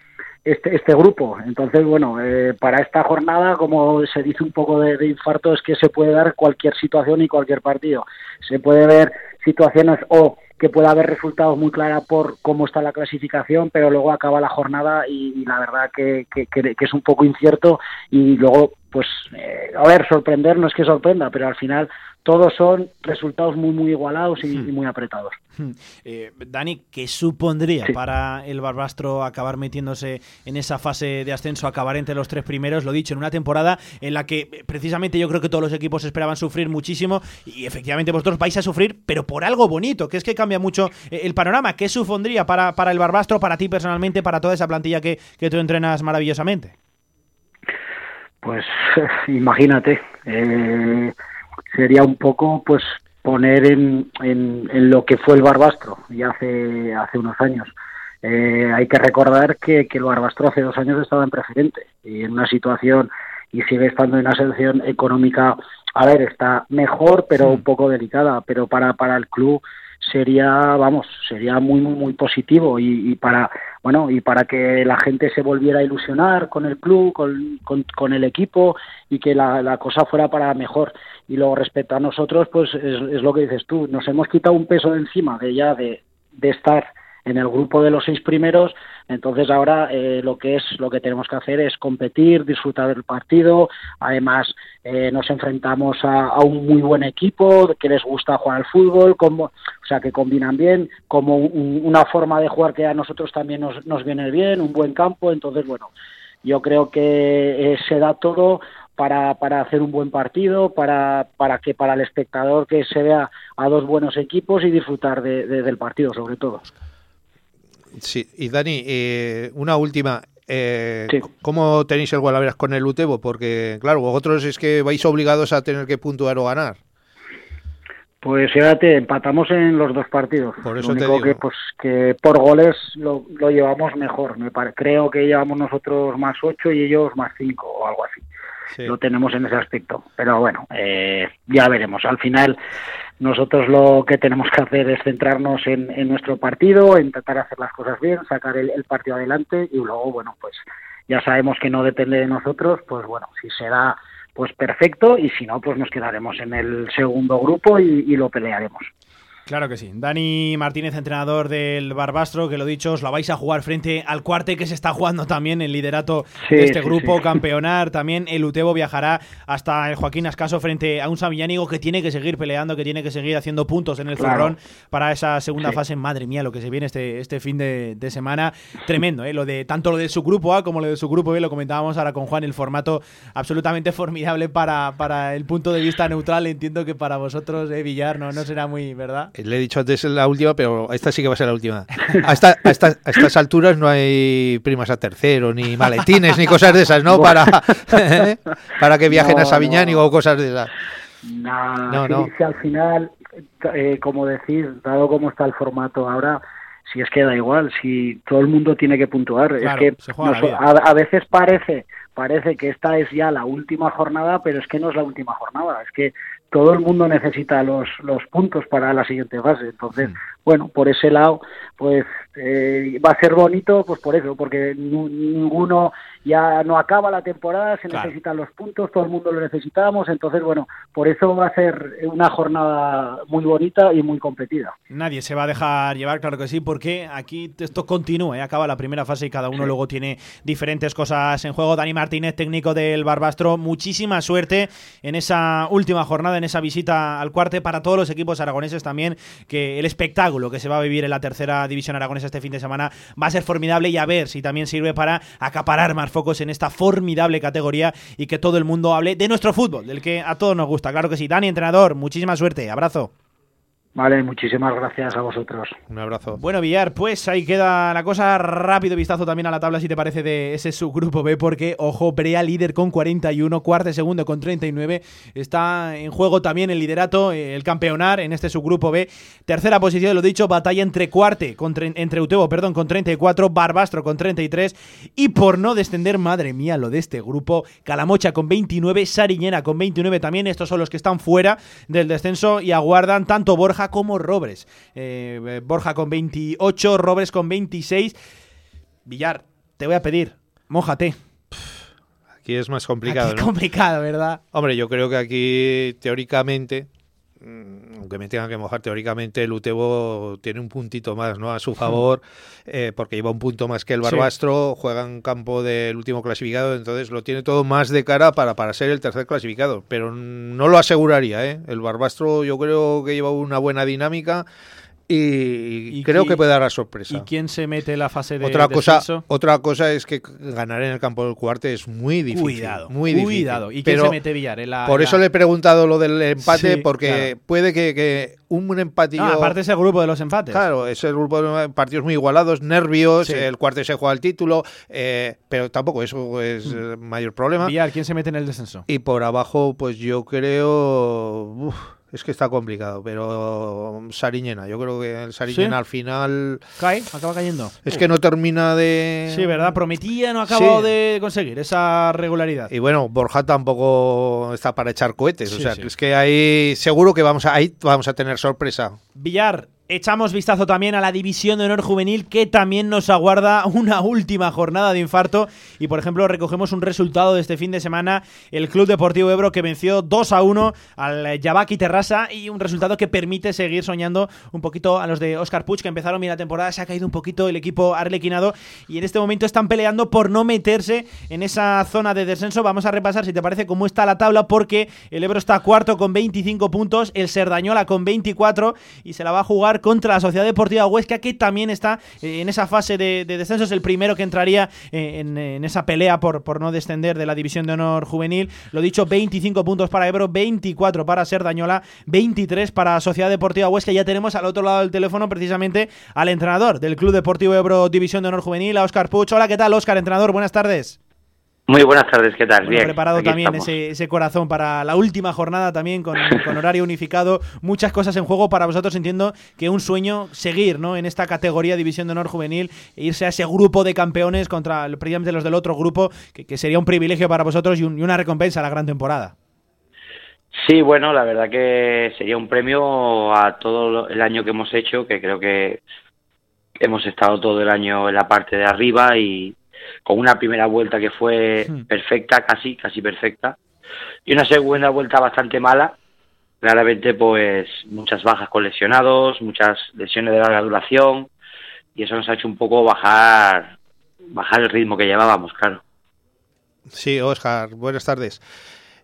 este, este grupo. Entonces, bueno, eh, para esta jornada, como se dice un poco de, infarto, es que se puede dar cualquier situación y cualquier partido. Se puede ver situaciones o que pueda haber resultados muy claros por cómo está la clasificación, pero luego acaba la jornada y, la verdad que, que, es un poco incierto y luego, pues, eh, a ver, sorprender no es que sorprenda, pero al final todos son resultados muy muy igualados y, hmm. muy apretados. Hmm. Eh, Dani, ¿qué supondría para el Barbastro acabar metiéndose en esa fase de ascenso, acabar entre los tres primeros? Lo dicho, en una temporada en la que eh, precisamente yo creo que todos los equipos esperaban sufrir muchísimo y efectivamente vosotros vais a sufrir, pero por algo bonito, que es que cambia mucho eh, el panorama. ¿Qué supondría para, para el Barbastro, para ti personalmente, para toda esa plantilla que, que tú entrenas maravillosamente? Pues imagínate. Eh sería un poco pues poner en, en, lo que fue el Barbastro ya hace, hace unos años. Eh, hay que recordar que, que el Barbastro hace dos años estaba en preferente y en una situación y sigue estando en una situación económica, a ver, está mejor pero un poco delicada, pero para, para el club sería, vamos, sería muy, muy, muy positivo y, para, bueno, y para que la gente se volviera a ilusionar con el club, con, con, el equipo y que la, la, cosa fuera para mejor. Y luego respecto a nosotros, pues es, es, lo que dices tú, nos hemos quitado un peso de encima de ya de, de estar en el grupo de los seis primeros entonces ahora eh, lo que es lo que tenemos que hacer es competir, disfrutar del partido. Además eh, nos enfrentamos a, un muy buen equipo que les gusta jugar al fútbol, como, o sea que combinan bien, como una forma de jugar que a nosotros también nos, nos viene bien, un buen campo. Entonces bueno, yo creo que eh, se da todo para, para hacer un buen partido, para, para que para el espectador que se vea a dos buenos equipos y disfrutar del partido sobre todo. Sí, y Dani, eh, una última. Eh, ¿Cómo tenéis el Gualaveras con el Utebo? Porque, claro, vosotros es que vais obligados a tener que puntuar o ganar. Pues fíjate, empatamos en los dos partidos. Por eso lo único que pues que por goles lo, lo llevamos mejor. Me creo que llevamos nosotros más ocho y ellos más cinco o algo así. Lo tenemos en ese aspecto. Pero bueno, eh, ya veremos. Al final nosotros lo que tenemos que hacer es centrarnos en, nuestro partido, intentar hacer las cosas bien, sacar el, partido adelante y luego, bueno, pues ya sabemos que no depende de nosotros, pues bueno, si será pues perfecto y si no, pues nos quedaremos en el segundo grupo y lo pelearemos. Claro que sí. Dani Martínez, entrenador del Barbastro, que lo dicho, os la vais a jugar frente al cuarte que se está jugando también el liderato de este grupo, campeonar. También el Utebo viajará hasta el Joaquín Ascaso frente a un Sabillánigo que tiene que seguir peleando, que tiene que seguir haciendo puntos en el claro. para esa segunda fase. Madre mía, lo que se viene este, este fin de, semana. Tremendo, ¿eh? Lo de, tanto lo de su grupo A como lo de su grupo B, lo comentábamos ahora con Juan, el formato absolutamente formidable para, para el punto de vista neutral. Entiendo que para vosotros, eh, Villar, no, no será muy, ¿verdad? Le he dicho antes la última, pero esta sí que va a ser la última. A, estas alturas no hay primas a tercero, ni maletines, ni cosas de esas, ¿no? Para, para que viajen a Sabiñán o cosas de esas. no, no. Si al final, eh, como decís, dado cómo está el formato ahora, si es que da igual, si todo el mundo tiene que puntuar. es que a, veces parece parece que esta es ya la última jornada, pero es que no es la última jornada, es que todo el mundo necesita los, los puntos para la siguiente fase. Entonces, bueno, por ese lado, pues eh, va a ser bonito, pues por eso, porque ninguno ya no acaba la temporada, se necesitan los puntos, todo el mundo lo necesitamos, entonces bueno, por eso va a ser una jornada muy bonita y muy competida. Nadie se va a dejar llevar, claro que sí, porque aquí esto continúa, ¿eh? acaba la primera fase y cada uno luego tiene diferentes cosas en juego. Dani Martínez, técnico del Barbastro, muchísima suerte en esa última jornada en esa visita al cuarte para todos los equipos aragoneses también, que el espectáculo que se va a vivir en la tercera división aragonesa este fin de semana va a ser formidable y a ver si también sirve para acaparar más focos en esta formidable categoría y que todo el mundo hable de nuestro fútbol, del que a todos nos gusta. Claro que sí. Dani, entrenador, muchísima suerte. Abrazo. Vale, muchísimas gracias a vosotros. Un abrazo. Bueno, Villar, pues ahí queda la cosa. Rápido vistazo también a la tabla, si te parece, de ese subgrupo B, porque, ojo, Brea líder con 41, cuarto y segundo con 39. Está en juego también el liderato, el campeonar en este subgrupo B. Tercera posición, lo dicho, batalla entre cuarte, entre Utebo, perdón, con 34, Barbastro con 33. Y por no descender, madre mía, lo de este grupo, Calamocha con 29, Sariñena con 29 también. Estos son los que están fuera del descenso y aguardan tanto Borja como Robres. Eh, Borja con 28, Robres con 26. Villar, te voy a pedir, mójate. Aquí es más complicado. Aquí complicado, ¿verdad? Hombre, yo creo que aquí teóricamente aunque me tenga que mojar teóricamente, el Utebo tiene un puntito más ¿no? a su favor, eh, porque lleva un punto más que el Barbastro, juega en campo del último clasificado, entonces lo tiene todo más de cara para, para ser el tercer clasificado, pero no lo aseguraría. ¿eh? El Barbastro yo creo que lleva una buena dinámica y, creo que puede dar la sorpresa. ¿Y quién se mete en la fase de otra cosa Otra cosa es que ganar en el campo del cuarte es muy difícil. Cuidado, muy Cuidado. ¿Y quién se mete Villar? por eso le he preguntado lo del empate, porque puede que, un empatillo... aparte es el grupo de los empates. Claro, es el grupo de partidos muy igualados, nervios, el cuarte se juega el título, eh, pero tampoco eso es mm. el mayor problema. Villar, ¿quién se mete en el descenso? Y por abajo, pues yo creo... Es que está complicado, pero Sariñena, yo creo que el Sariñena al final... Cae, acaba cayendo. Es que no termina de... Sí, ¿verdad? Prometía, no acabado de conseguir esa regularidad. Y bueno, Borja tampoco está para echar cohetes, o sea, es que ahí seguro que vamos a, ahí vamos a tener sorpresa. Villar, Echamos vistazo también a la división de honor juvenil que también nos aguarda una última jornada de infarto. Y por ejemplo recogemos un resultado de este fin de semana. El Club Deportivo Ebro que venció 2 a 1 al Yabaki Terrassa y un resultado que permite seguir soñando un poquito a los de Oscar Puch que empezaron bien la temporada, se ha caído un poquito el equipo arlequinado y en este momento están peleando por no meterse en esa zona de descenso. Vamos a repasar si te parece cómo está la tabla porque el Ebro está cuarto con 25 puntos, el Serdañola con 24 y se la va a jugar contra la Sociedad Deportiva Huesca, que también está eh, en esa fase de, descenso. Es el primero que entraría eh, en, esa pelea por, por no descender de la División de Honor Juvenil. Lo dicho, 25 puntos para Ebro, 24 para Serdañola, 23 para Sociedad Deportiva Huesca. Ya tenemos al otro lado del teléfono precisamente al entrenador del Club Deportivo Ebro División de Honor Juvenil, a Oscar Puch. Hola, ¿qué tal, Oscar, entrenador? Buenas tardes. Muy buenas tardes, ¿qué tal? Bien. Preparado también ese, corazón para la última jornada también con, horario unificado, muchas cosas en juego para vosotros. Entiendo que un sueño seguir ¿no? en esta categoría División de Honor Juvenil e irse a ese grupo de campeones contra precisamente los del otro grupo, que, sería un privilegio para vosotros y, una recompensa a la gran temporada. Sí, bueno, la verdad que sería un premio a todo el año que hemos hecho, que creo que hemos estado todo el año en la parte de arriba y con una primera vuelta que fue hmm. perfecta, casi, casi perfecta, y una segunda vuelta bastante mala, claramente pues muchas bajas con lesionados, muchas lesiones de larga duración, y eso nos ha hecho un poco bajar, bajar el ritmo que llevábamos, claro. Sí, Oscar, buenas tardes.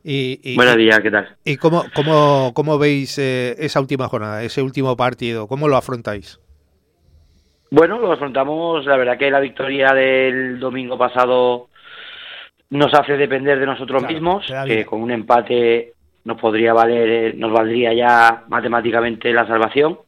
Y, Buenos días, ¿qué tal? ¿Y cómo, cómo, cómo veis eh, esa última jornada, ese último partido? ¿Cómo lo afrontáis? Bueno, lo afrontamos. La verdad que la victoria del domingo pasado nos hace depender de nosotros mismos, que con un empate nos podría valer, nos valdría ya matemáticamente la salvación.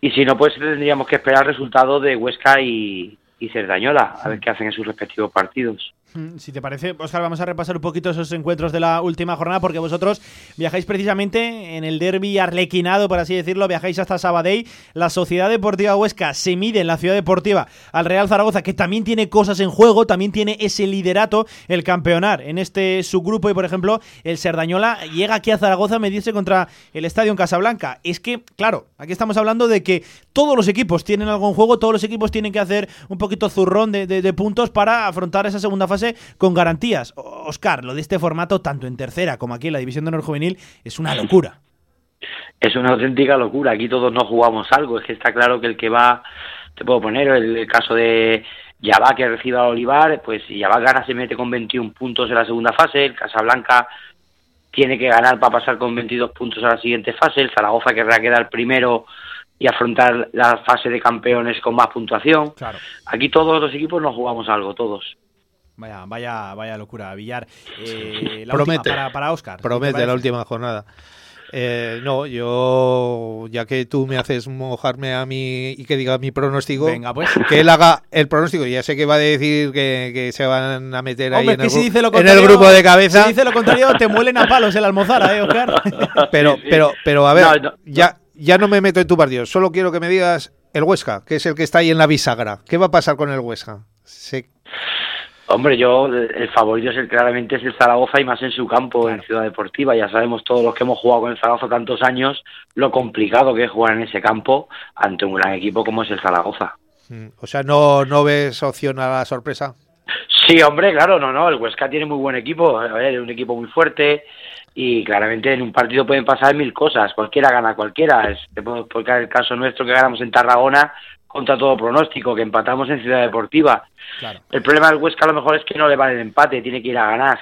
Y si no, pues tendríamos que esperar el resultado de Huesca y, y Cerdañola, a ver qué hacen en sus respectivos partidos. Si te parece, Oscar, vamos a repasar un poquito esos encuentros de la última jornada, porque vosotros viajáis precisamente en el derby arlequinado, por así decirlo, viajáis hasta Sabadell. La Sociedad Deportiva Huesca se mide en la Ciudad Deportiva al Real Zaragoza, que también tiene cosas en juego, también tiene ese liderato, el campeonar en este subgrupo. Y por ejemplo, el Serdañola llega aquí a Zaragoza a medirse contra el Estadio en Casablanca. Es que, claro, aquí estamos hablando de que todos los equipos tienen algo en juego, todos los equipos tienen que hacer un poquito zurrón de puntos para afrontar esa segunda fase con garantías. Oscar, lo de este formato, tanto en tercera como aquí en la División de Honor Juvenil, es una locura. Es una auténtica locura. Aquí todos no jugamos algo. Es que está claro que el que va, te puedo poner el, caso de Yabá que reciba a Olivar, pues si Yabá gana se mete con 21 puntos en la segunda fase, el Casablanca tiene que ganar para pasar con 22 puntos a la siguiente fase. El Zaragoza querrá quedar primero y afrontar la fase de campeones con más puntuación. Claro. Aquí todos los equipos nos jugamos algo, todos. Vaya, vaya, vaya locura, Villar. Eh, la Promete. última para, para Oscar. Promete la última jornada. Eh, no, yo, ya que tú me haces mojarme a mí y que diga mi pronóstico, Venga, pues. que él haga el pronóstico. Ya sé que va a decir que, que se van a meter ahí en, el, si gru- dice lo en el grupo de cabeza. Si dice lo contrario, te muelen a palos el almozara, ¿eh, Oscar? Pero, pero, pero a ver, No, no, ya, ya no me meto en tu partido. Solo quiero que me digas el Huesca, que es el que está ahí en la bisagra. ¿Qué va a pasar con el Huesca? Se- Hombre, yo el favorito es el, claramente es el Zaragoza y más en su campo, en Ciudad Deportiva. Ya sabemos todos los que hemos jugado con el Zaragoza tantos años lo complicado que es jugar en ese campo ante un gran equipo como es el Zaragoza. Mm, O sea, no, no ves opción a la sorpresa. Sí, hombre, claro, no, no, el Huesca tiene muy buen equipo, a ver, es un equipo muy fuerte y claramente en un partido pueden pasar mil cosas, cualquiera gana cualquiera, es, te puedo explicar el caso nuestro que ganamos en Tarragona contra todo pronóstico, que empatamos en Ciudad Deportiva. Claro. El problema del Huesca a lo mejor es que no le vale el empate, tiene que ir a ganar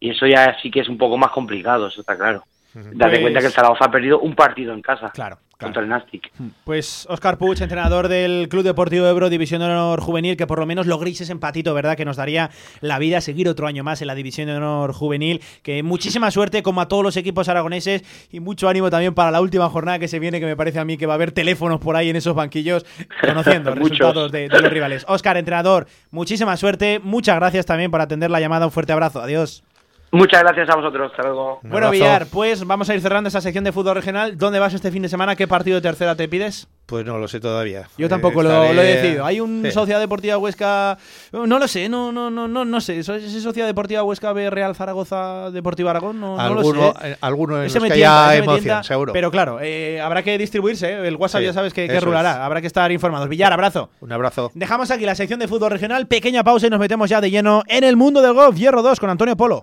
y eso ya sí que es un poco más complicado, eso está claro. Date Pues- cuenta que el Zaragoza ha perdido un partido en casa claro, contra el Nastic. Pues Oscar Puig, entrenador del Club Deportivo Ebro, División de Honor Juvenil, que por lo menos logréis ese empatito, ¿verdad? Que nos daría la vida seguir otro año más en la División de Honor Juvenil. Que muchísima suerte, como a todos los equipos aragoneses, y mucho ánimo también para la última jornada que se viene, que me parece a mí que va a haber teléfonos por ahí en esos banquillos, conociendo resultados de, de los rivales. Oscar, entrenador, muchísima suerte, muchas gracias también por atender la llamada, un fuerte abrazo, adiós. Muchas gracias a vosotros, hasta luego. Bueno, Villar, pues vamos a ir cerrando esa sección de fútbol regional. ¿Dónde vas este fin de semana? ¿Qué partido de tercera te pides? Pues no lo sé todavía. Yo Eh, tampoco lo, estaré- lo he decidido. Hay un Sí. Sociedad Deportiva Huesca. No lo sé, no, no, no, no, no sé. ¿Eso ¿Es ese Sociedad Deportiva Huesca B Real Zaragoza Deportiva Aragón? No, no lo Alguno, sé. eh, alguno en Ese los me que tienta, haya ese me emoción, tienta, seguro. Pero claro, eh, habrá que distribuirse. ¿eh? El WhatsApp Sí, ya sabes que, que rulará. es. Habrá que estar informados. Villar, abrazo. Un abrazo. Dejamos aquí la sección de fútbol regional. Pequeña pausa y nos metemos ya de lleno en el mundo del golf. Hierro 2 con Antonio Polo.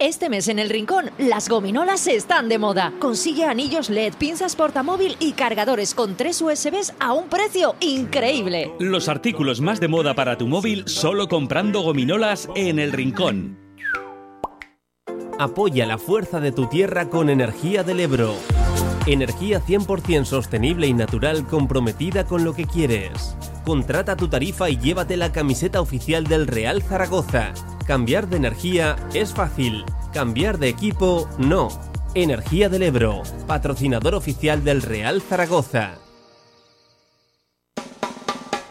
Este mes en El Rincón, las gominolas están de moda. Consigue anillos LED, pinzas portamóvil y cargadores con tres USBs a un precio increíble. Los artículos más de moda para tu móvil solo comprando gominolas en El Rincón. Apoya la fuerza de tu tierra con Energía del Ebro. Energía 100% sostenible y natural comprometida con lo que quieres. Contrata tu tarifa y llévate la camiseta oficial del Real Zaragoza. Cambiar de energía es fácil. Cambiar de equipo, no. Energía del Ebro, patrocinador oficial del Real Zaragoza.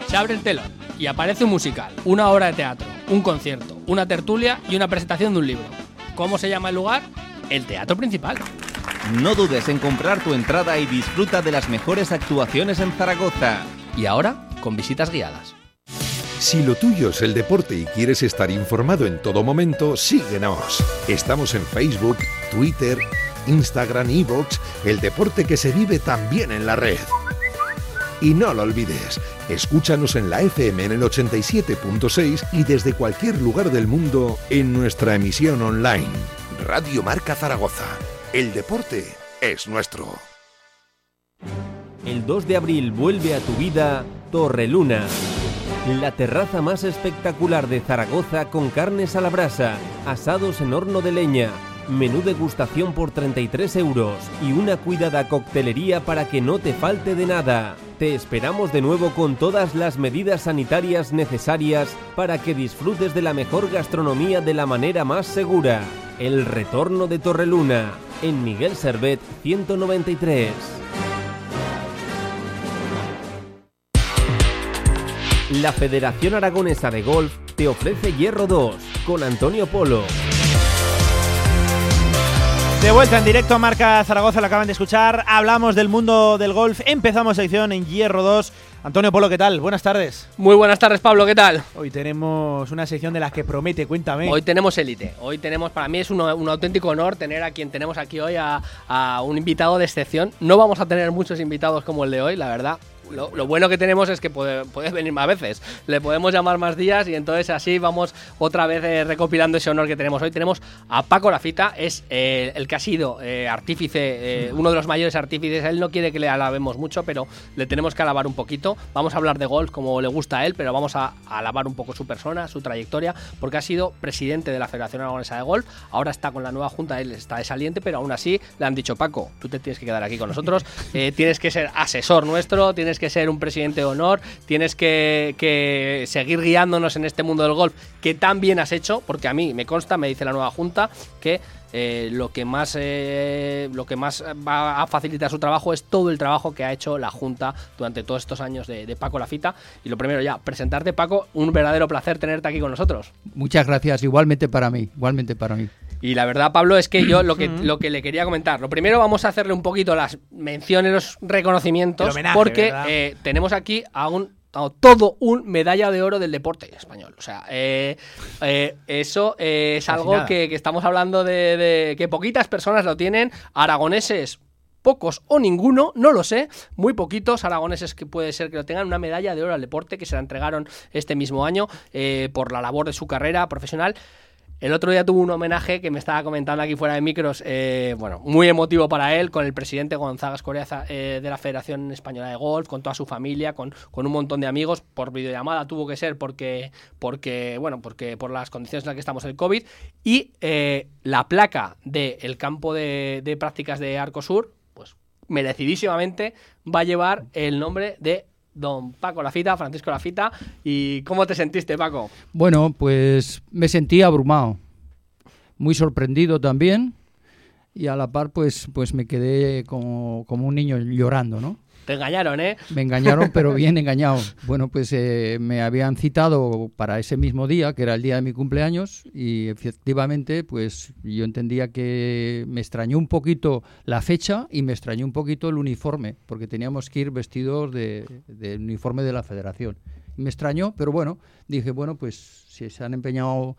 Se abre el telón y aparece un musical, una obra de teatro, un concierto, una tertulia y una presentación de un libro. ¿Cómo se llama el lugar? El Teatro Principal. No dudes en comprar tu entrada y disfruta de las mejores actuaciones en Zaragoza. Y ahora, con visitas guiadas. Si lo tuyo es el deporte y quieres estar informado en todo momento, síguenos. Estamos en Facebook, Twitter, Instagram, Evox, el deporte que se vive también en la red. Y no lo olvides, escúchanos en la FM en el 87.6 y desde cualquier lugar del mundo en nuestra emisión online. Radio Marca Zaragoza. El deporte es nuestro. El 2 de abril vuelve a tu vida Torreluna. La terraza más espectacular de Zaragoza con carnes a la brasa, asados en horno de leña, menú degustación por 33 euros y una cuidada coctelería para que no te falte de nada. Te esperamos de nuevo con todas las medidas sanitarias necesarias para que disfrutes de la mejor gastronomía de la manera más segura. El retorno de Torreluna, en Miguel Servet 193. La Federación Aragonesa de Golf te ofrece Hierro 2 con Antonio Polo. De vuelta en directo a Marca Zaragoza, lo acaban de escuchar. Hablamos del mundo del golf. Empezamos sección en Hierro 2. Antonio Polo, ¿qué tal? Buenas tardes. Muy buenas tardes, Pablo, ¿qué tal? Hoy tenemos una sección de la que promete, cuéntame. Hoy tenemos élite. Hoy tenemos, para mí es un, un auténtico honor tener a quien tenemos aquí hoy, a, a un invitado de excepción. No vamos a tener muchos invitados como el de hoy, la verdad. Lo, lo bueno que tenemos es que puede, puede venir más veces. Le podemos llamar más días y entonces así vamos otra vez eh, recopilando ese honor que tenemos hoy. Tenemos a Paco Lafita, es eh, el que ha sido eh, artífice, uno de los mayores artífices. Él no quiere que le alabemos mucho, pero le tenemos que alabar un poquito. Vamos a hablar de golf como le gusta a él, pero vamos a, a alabar un poco su persona, su trayectoria, porque ha sido presidente de la Federación Aragonesa de Golf. Ahora está con la nueva junta, él está de saliente, pero aún así le han dicho, Paco, tú te tienes que quedar aquí con nosotros, tienes que ser asesor nuestro, tienes que ser un presidente de honor, tienes que, que seguir guiándonos en este mundo del golf que tan bien has hecho, porque a mí me consta, me dice la nueva junta, que eh, lo que más eh, lo que más va a facilitar su trabajo es todo el trabajo que ha hecho la Junta durante todos estos años de, de Paco Lafita. Y lo primero ya, presentarte Paco, un verdadero placer tenerte aquí con nosotros. Muchas gracias, igualmente para mí, igualmente para mí. Y la verdad, Pablo, es que yo lo que, lo que le quería comentar, lo primero vamos a hacerle un poquito las menciones, los reconocimientos, homenaje, porque eh, tenemos aquí a un a todo un medalla de oro del deporte español. O sea, eh, eh, eso eh, es Casi algo que, que estamos hablando de, de que poquitas personas lo tienen. Aragoneses pocos o ninguno, no lo sé, muy poquitos aragoneses que puede ser que lo tengan una medalla de oro al deporte que se la entregaron este mismo año eh, por la labor de su carrera profesional. El otro día tuvo un homenaje que me estaba comentando aquí fuera de micros, eh, bueno, muy emotivo para él, con el presidente Gonzaga Escoriaza eh, de la Federación Española de Golf, con toda su familia, con, con un montón de amigos, por videollamada tuvo que ser porque, porque bueno, porque por las condiciones en las que estamos el COVID, y eh, la placa del campo de, de prácticas de Arcosur, pues merecidísimamente va a llevar el nombre de don Paco Lafita, Francisco Lafita. ¿Y cómo te sentiste, Paco? Bueno, pues me sentí abrumado, muy sorprendido también y a la par pues, pues me quedé como, como un niño llorando, ¿no? Te engañaron, ¿eh? Me engañaron, pero bien engañado. Bueno, pues eh, me habían citado para ese mismo día, que era el día de mi cumpleaños, y efectivamente, pues yo entendía que me extrañó un poquito la fecha y me extrañó un poquito el uniforme, porque teníamos que ir vestidos de, del uniforme de la federación. Me extrañó, pero bueno, dije, bueno, pues si se han empeñado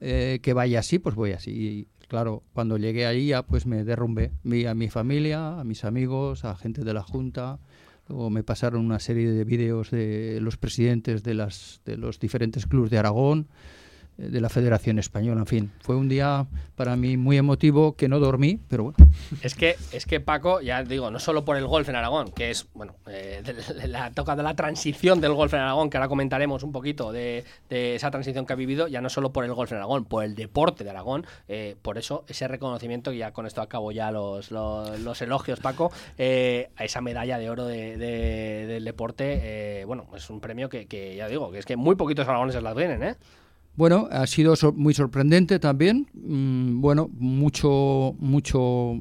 eh, que vaya así, pues voy así. Claro, cuando llegué allí ya pues me derrumbé. Vi a mi familia, a mis amigos, a gente de la Junta. Luego me pasaron una serie de vídeos de los presidentes de, las, de los diferentes clubes de Aragón, de la Federación Española. En fin, fue un día para mí muy emotivo que no dormí, pero bueno. Es que, es que Paco, ya digo, no solo por el golf en Aragón, que es, bueno, eh, la toca de la transición del golf en Aragón, que ahora comentaremos un poquito de, de esa transición que ha vivido, ya no solo por el golf en Aragón, por el deporte de Aragón, eh, por eso ese reconocimiento, y ya con esto acabo ya los, los, los elogios, Paco, eh, a esa medalla de oro de- de- del deporte, eh, bueno, es un premio que, que ya digo, que es que muy poquitos aragoneses la tienen, ¿eh? Bueno, ha sido sor- muy sorprendente también. Mm, bueno, mucho, mucho,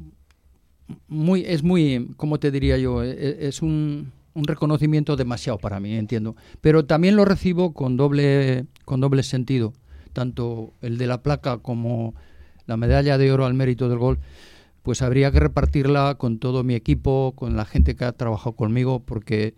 muy, es muy, ¿cómo te diría yo? E- e- Es un, un reconocimiento demasiado para mí, entiendo. Pero también lo recibo con doble, con doble sentido. Tanto el de la placa como la medalla de oro al mérito del gol, pues habría que repartirla con todo mi equipo, con la gente que ha trabajado conmigo, porque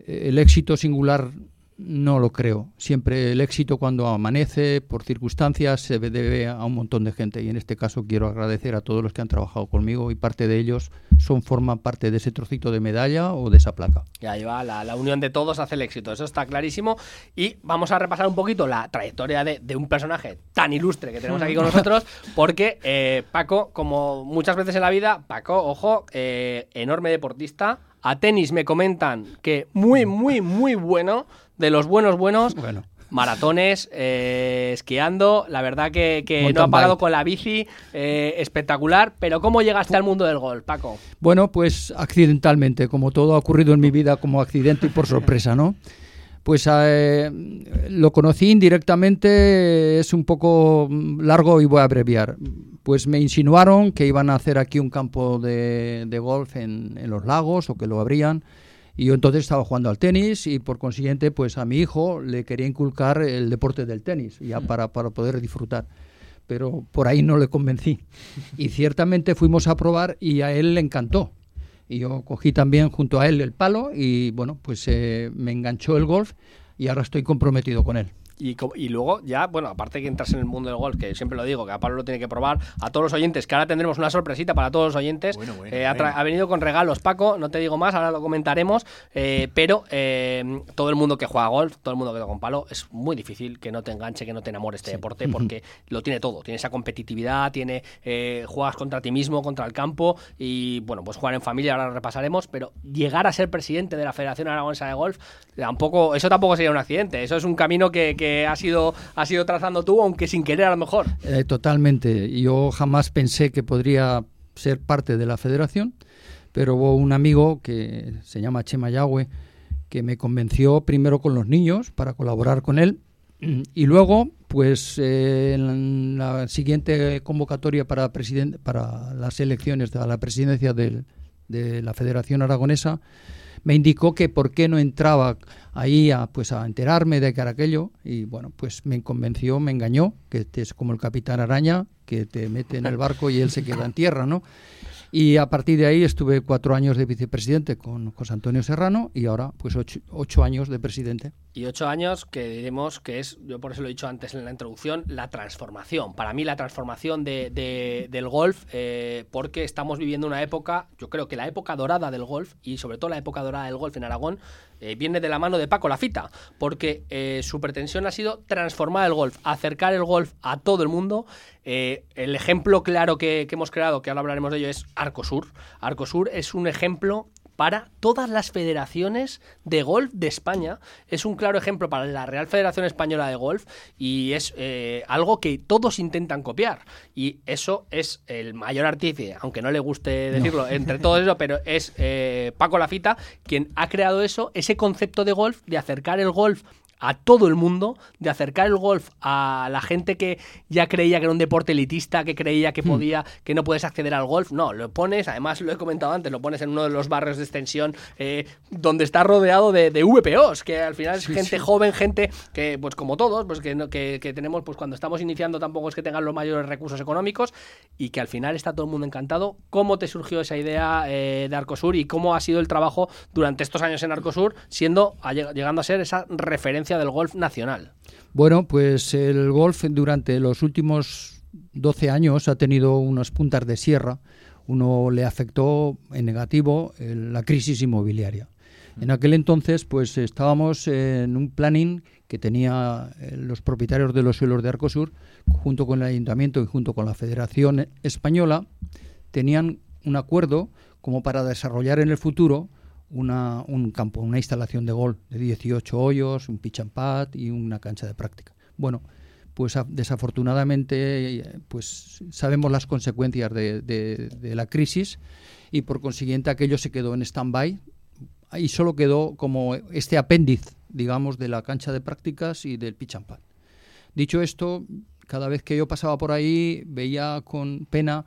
eh, el éxito singular no lo creo. Siempre el éxito cuando amanece, por circunstancias, se debe a un montón de gente. Y en este caso quiero agradecer a todos los que han trabajado conmigo y parte de ellos son forman parte de ese trocito de medalla o de esa placa. Y ahí va, la, la unión de todos hace el éxito, eso está clarísimo. Y vamos a repasar un poquito la trayectoria de, de un personaje tan ilustre que tenemos aquí con nosotros, porque eh, Paco, como muchas veces en la vida, Paco, ojo, eh, enorme deportista. A tenis me comentan que muy, muy, muy bueno, de los buenos buenos. Bueno. Maratones, eh, esquiando, la verdad que, que no ha parado bike. con la bici, eh, espectacular. Pero ¿cómo llegaste al mundo del golf, Paco? Bueno, pues accidentalmente, como todo ha ocurrido en mi vida como accidente y por sorpresa, ¿no? Pues eh, lo conocí indirectamente, es un poco mm, largo y voy a abreviar. Pues me insinuaron que iban a hacer aquí un campo de, de golf en, en los lagos o que lo abrían. Y yo entonces estaba jugando al tenis y por consiguiente pues a mi hijo le quería inculcar el deporte del tenis, ya para, para poder disfrutar. Pero por ahí no le convencí. Y ciertamente fuimos a probar y a él le encantó. Y yo cogí también junto a él el palo y bueno, pues eh, me enganchó el golf y ahora estoy comprometido con él. Y, y luego ya, bueno, aparte que entras en el mundo del golf, que siempre lo digo, que a Pablo lo tiene que probar, a todos los oyentes, que ahora tendremos una sorpresita para todos los oyentes. Eh, ha, tra- ha venido con regalos, Paco, no te digo más, ahora lo comentaremos, eh, pero eh, todo el mundo que juega golf, todo el mundo que toca un palo, es muy difícil que no te enganche, que no te enamore este deporte, porque lo tiene todo, tiene esa competitividad, tiene eh, juegas contra ti mismo, contra el campo, y bueno, pues jugar en familia, ahora lo repasaremos, pero llegar a ser presidente de la Federación Aragonesa de Golf, tampoco, eso tampoco sería un accidente, eso es un camino que, que has, ido, has trazando tú, aunque sin querer a lo mejor. Eh, totalmente. Yo jamás pensé que podría ser parte de la federación, pero hubo un amigo que se llama Chema Yagüe que me convenció primero con los niños para colaborar con él y luego, pues eh, en la siguiente convocatoria para, para las elecciones de la presidencia de la Federación Aragonesa, me indicó que por qué no entraba ahí a, pues a enterarme de que era aquello y bueno, pues me convenció, me engañó, que este es como el capitán araña, que te mete en el barco y él se queda en tierra, ¿no? Y a partir de ahí estuve cuatro años de vicepresidente con José Antonio Serrano y ahora pues ocho, años de presidente. Y ocho años que diremos que es, yo por eso lo he dicho antes en la introducción, la transformación. Para mí la transformación de- del golf, eh, porque estamos viviendo una época, yo creo que la época dorada del golf, y sobre todo la época dorada del golf en Aragón, eh, viene de la mano de Paco Lafita, porque eh, su pretensión ha sido transformar el golf, acercar el golf a todo el mundo. Eh, el ejemplo claro que, que hemos creado, que ahora hablaremos de ello, es Arcosur. Arcosur es un ejemplo para todas las federaciones de golf de España. Es un claro ejemplo para la Real Federación Española de Golf y es eh, algo que todos intentan copiar. Y eso es el mayor artífice, aunque no le guste decirlo entre todos eso, pero es eh, Paco Lafita quien ha creado eso, ese concepto de golf, de acercar el golf a todo el mundo, de acercar el golf a la gente que ya creía que era un deporte elitista, que creía que podía, que no puedes acceder al golf. No, lo pones, además lo he comentado antes, lo pones en uno de los barrios de extensión eh, donde está rodeado de, de VPOs, que al final es Sí, gente sí. joven, gente que, pues como todos, pues que, no- que, que tenemos, pues cuando estamos iniciando tampoco es que tengan los mayores recursos económicos y que al final está todo el mundo encantado. ¿Cómo te surgió esa idea eh, de Arcosur y cómo ha sido el trabajo durante estos años en Arcosur, siendo llegando a ser esa referencia del golf nacional? Bueno, pues el golf durante los últimos 12 años ha tenido unas puntas de sierra. Uno le afectó en negativo la crisis inmobiliaria. En aquel entonces, pues estábamos en un planning que tenía eh, los propietarios de los suelos de Arcosur, junto con el ayuntamiento y junto con la Federación Española, tenían un acuerdo como para desarrollar en el futuro una, un campo, una instalación de golf de 18 hoyos, un pitch and pad y una cancha de práctica. Bueno, pues desafortunadamente pues sabemos las consecuencias de la crisis y por consiguiente aquello se quedó en stand-by y solo quedó como este apéndice, digamos, de la cancha de prácticas y del pitch and pad. Dicho esto, cada vez que yo pasaba por ahí veía con pena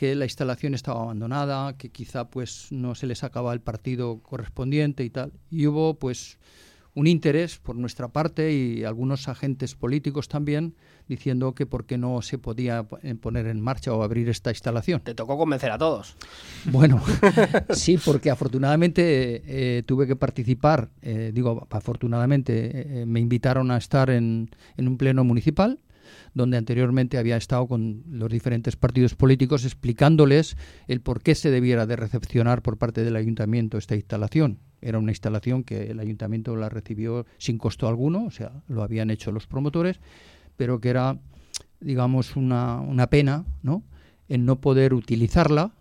que la instalación estaba abandonada, que quizá pues no se le sacaba el partido correspondiente y tal. Y hubo pues un interés por nuestra parte y algunos agentes políticos también diciendo que por qué no se podía eh, poner en marcha o abrir esta instalación. Te tocó convencer a todos. Bueno, sí, porque afortunadamente eh, tuve que participar, eh, digo, afortunadamente eh, me invitaron a estar en, en un pleno municipal donde anteriormente había estado con los diferentes partidos políticos explicándoles el por qué se debiera de recepcionar por parte del ayuntamiento esta instalación. Era una instalación que el ayuntamiento la recibió sin costo alguno, o sea, lo habían hecho los promotores, pero que era, digamos, una, una pena, ¿no? En no poder utilizarla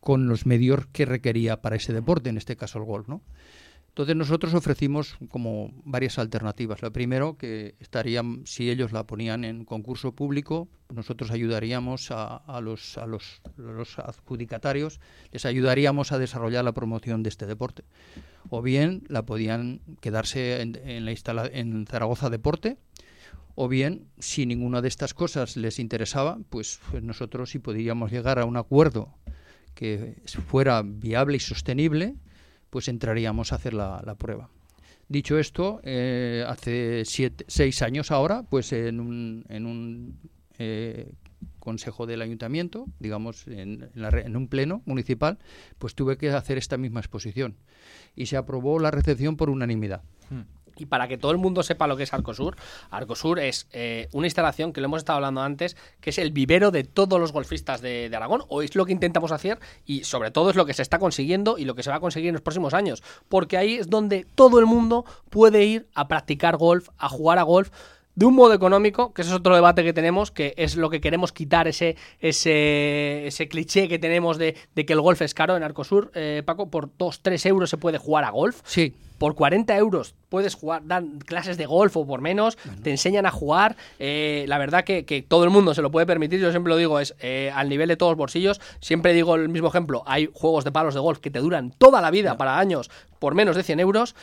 con los medios que requería para ese deporte, en este caso el golf, ¿no? Entonces nosotros ofrecimos como varias alternativas. Lo primero que estarían, si ellos la ponían en concurso público, nosotros ayudaríamos a, los, a, los, adjudicatarios, les ayudaríamos a desarrollar la promoción de este deporte. O bien la podían quedarse en, en la instala, en Zaragoza Deporte, o bien, si ninguna de estas cosas les interesaba, pues, pues nosotros sí podríamos llegar a un acuerdo que fuera viable y sostenible, pues entraríamos a hacer la, la prueba. Dicho esto, eh, hace siete, seis años ahora, pues en un, en un eh, consejo del ayuntamiento, digamos, en, en, la, en, un pleno municipal, pues tuve que hacer esta misma exposición. Y se aprobó la recepción por unanimidad. Hmm. Y para que todo el mundo sepa lo que es Arcosur, Arcosur es eh, una instalación que lo hemos estado hablando antes, que es el vivero de todos los golfistas de, de Aragón, o es lo que intentamos hacer y sobre todo es lo que se está consiguiendo y lo que se va a conseguir en los próximos años, porque ahí es donde todo el mundo puede ir a practicar golf, a jugar a golf de un modo económico, que ese es otro debate que tenemos, que es lo que queremos quitar, ese, ese, ese cliché que tenemos de, de que el golf es caro en Arcosur. Eh, Paco, por 2, 3 euros se puede jugar a golf. Sí. Por 40 euros puedes jugar, dan clases de golf o por menos, te enseñan a jugar. eh, la verdad que, que todo el mundo se lo puede permitir, yo siempre lo digo, es eh, al nivel de todos los bolsillos. Siempre digo el mismo ejemplo, hay juegos de palos de golf que te duran toda la vida, para años, por menos de 100 euros.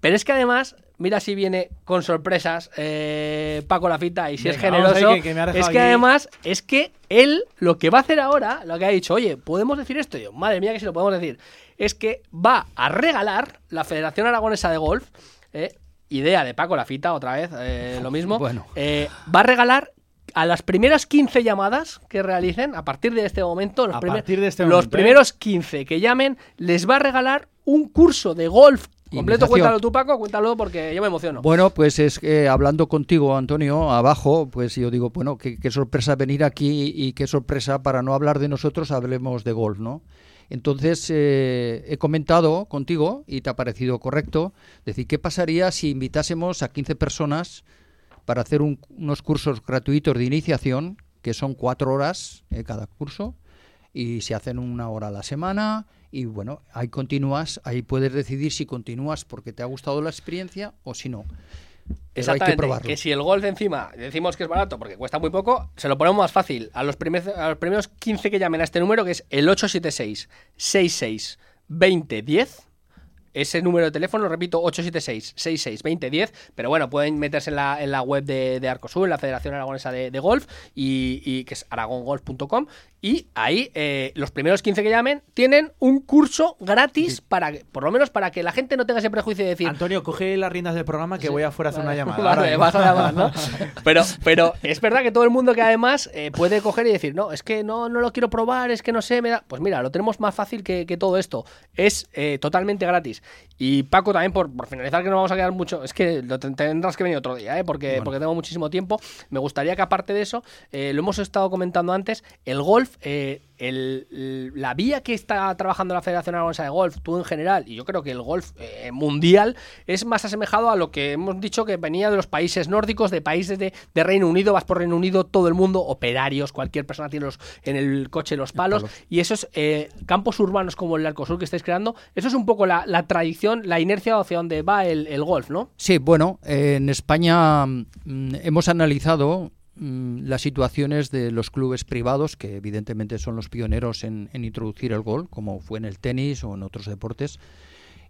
Pero es que además, mira si viene con sorpresas eh, Paco Lafita y si es Venga, generoso. que- es que aquí. además, es que él lo que va a hacer ahora, lo que ha dicho, oye, ¿podemos decir esto? Yo, madre mía, que si lo podemos decir. Es que va a regalar la Federación Aragonesa de Golf, eh, idea de Paco Lafita, otra vez, eh, lo mismo. Bueno. eh, va a regalar a las primeras 15 llamadas que realicen, a partir de este momento, los, primer- de este los momento, ¿eh? primeros 15 que llamen, les va a regalar un curso de golf completo. Cuéntalo tú, Paco, cuéntalo porque yo me emociono. Bueno, pues es que hablando contigo, Antonio, abajo, pues yo digo, bueno, qué, qué sorpresa venir aquí y qué sorpresa para no hablar de nosotros, hablemos de golf, ¿no? Entonces, eh, he comentado contigo y te ha parecido correcto, decir, ¿qué pasaría si invitásemos a 15 personas para hacer un- unos cursos gratuitos de iniciación, que son cuatro horas eh, cada curso, y se hacen una hora a la semana, y bueno, ahí continúas, ahí puedes decidir si continúas porque te ha gustado la experiencia o si no. Pero hay que Exactamente, probarlo. que si el golf encima decimos que es barato porque cuesta muy poco, se lo ponemos más fácil. A los, primer- a los primeros 15 que llamen a este número, que es el 876 66 20 10. Ese número de teléfono, lo repito, 876 66 20 10. Pero bueno, pueden meterse en la, en la web de, de Arcosur, en la Federación Aragonesa de, de Golf, y, y que es aragongolf.com. Y ahí eh, los primeros 15 que llamen tienen un curso gratis para por lo menos para que la gente no tenga ese prejuicio de decir, Antonio, coge las riendas del programa que voy afuera a hacer una llamada. Vale, Ahora mismo. vas a llamar, ¿no? Pero, pero es verdad que todo el mundo que además eh, puede coger y decir, no, es que no, no lo quiero probar, es que no sé, me da. Pues mira, lo tenemos más fácil que, que todo esto. Es eh, totalmente gratis. Y Paco, también por, por finalizar, que no vamos a quedar mucho, es que lo ten- tendrás que venir otro día, ¿eh? porque, porque tengo muchísimo tiempo. Me gustaría que aparte de eso, eh, lo hemos estado comentando antes, el golf. eh, el- el- la vía que está trabajando la Federación Aragonesa de Golf, tú en general, y yo creo que el golf eh, mundial es más asemejado a lo que hemos dicho que venía de los países nórdicos, de países de, de Reino Unido, vas por Reino Unido, todo el mundo, operarios, cualquier persona tiene los, en el coche los palos, y esos eh, campos urbanos como el Arcosur que estáis creando, eso es un poco la, la tradición, la inercia hacia donde va el, el golf, ¿no? Sí, bueno, eh, en España mm, hemos analizado mm, las situaciones de los clubes privados, que evidentemente son los pioneros en, en introducir el gol, como fue en el tenis o en otros deportes.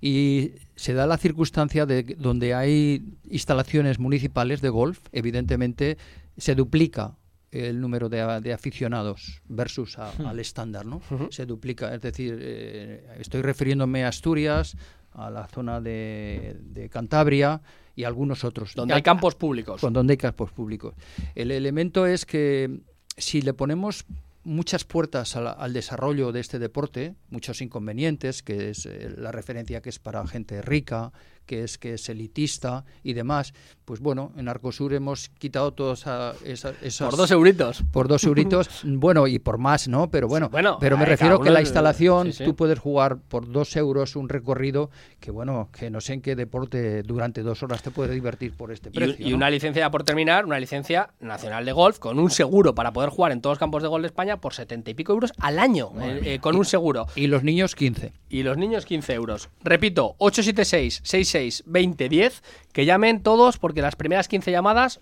Y se da la circunstancia de donde hay instalaciones municipales de golf, evidentemente se duplica el número de, de aficionados versus a- Hmm. al estándar, ¿no? Se duplica, es decir, eh, estoy refiriéndome a Asturias, a la zona de, de Cantabria y algunos otros. Donde hay campos públicos. con donde hay campos públicos. El elemento es que si le ponemos muchas puertas al desarrollo de este deporte, muchos inconvenientes, que es eh, la referencia que es para gente rica, que es que es elitista y demás, pues bueno, en Arcosur hemos quitado todas esa- esas... Por dos euritos. Por dos euritos, bueno, y por más, ¿no? Pero bueno, bueno, pero me eh, refiero que la instalación, sí, sí. tú puedes jugar por dos euros un recorrido que, bueno, que no sé en qué deporte durante dos horas te puede divertir por este precio. y ¿no? una licencia, ya por terminar, una licencia nacional de golf con un seguro para poder jugar en todos los campos de golf de España por setenta y pico euros al año, eh, eh, con un seguro. Y los niños 15. Y los niños 15 euros. Repito, 876-66-2010, que llamen todos porque las primeras 15 llamadas,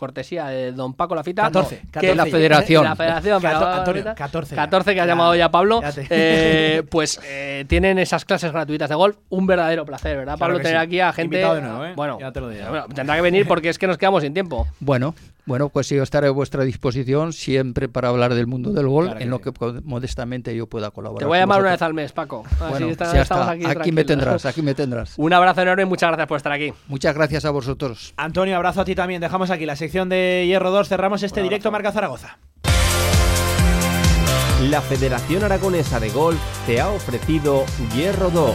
cortesía de don Paco Lafita, 14, no, 14. la federación. La federación, pero Antonio, ahorita- 14 ya. 14 que ha llamado ya Pablo, Ya te- eh, pues eh, tienen esas clases gratuitas de golf, un verdadero placer, ¿verdad, Claro Pablo? que tener sí. aquí a gente... Invitado de nuevo, ¿eh? Bueno, Ya te lo digo. bueno, tendrá que venir porque es que nos quedamos sin tiempo. Bueno, bueno, pues yo estaré a vuestra disposición siempre para hablar del mundo del golf, Claro que en lo que modestamente yo pueda colaborar. Te voy a llamar una vez al mes, Paco. Así Bueno, está- ya estamos está. aquí Aquí, me tendrás, aquí me tendrás. Un abrazo enorme y muchas gracias por estar aquí. Muchas gracias a vosotros. Antonio, abrazo a ti también. Dejamos aquí la sección de Hierro 2. Cerramos este directo Marca Zaragoza. La Federación Aragonesa de Golf te ha ofrecido Hierro 2.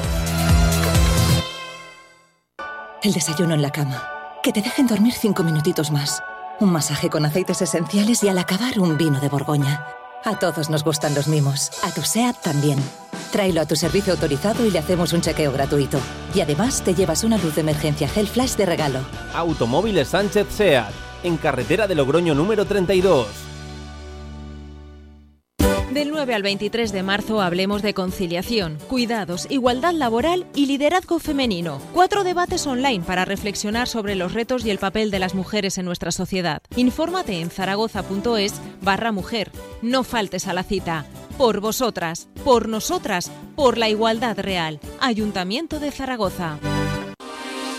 el desayuno en la cama, que te dejen dormir cinco minutitos más, un masaje con aceites esenciales y al acabar un vino de Borgoña. A todos nos gustan los mimos, a tu SEAT también. Tráelo a tu servicio autorizado y le hacemos un chequeo gratuito. Y además te llevas una luz de emergencia Hell Flash de regalo. Automóviles Sánchez SEAT, en carretera de Logroño número 32. Del 9 al 23 de marzo hablemos de conciliación, cuidados, igualdad laboral y liderazgo femenino. Cuatro debates online para reflexionar sobre los retos y el papel de las mujeres en nuestra sociedad. Infórmate en zaragoza.es barra mujer. No faltes a la cita. Por vosotras, por nosotras, por la igualdad real. Ayuntamiento de Zaragoza.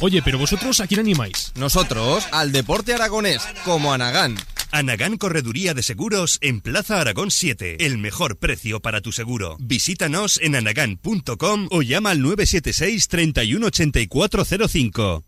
Oye, pero vosotros a quién animáis? Nosotros al deporte aragonés, como Anagán. Anagán Correduría de Seguros en Plaza Aragón 7. El mejor precio para tu seguro. Visítanos en anagán.com o llama al 976 318405.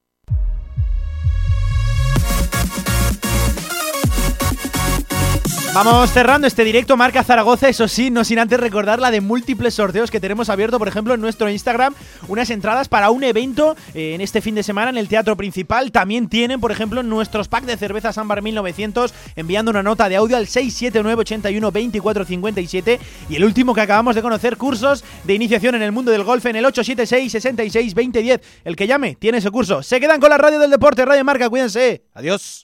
Vamos cerrando este directo Marca Zaragoza, eso sí, no sin antes recordar la de múltiples sorteos que tenemos abierto, por ejemplo, en nuestro Instagram, unas entradas para un evento eh, en este fin de semana en el Teatro Principal. También tienen, por ejemplo, nuestros packs de cerveza Sambar 1900, enviando una nota de audio al 679812457 y el último que acabamos de conocer, cursos de iniciación en el mundo del golf en el 876 66 2010. El que llame tiene ese curso. Se quedan con la radio del deporte, Radio Marca, cuídense. Adiós.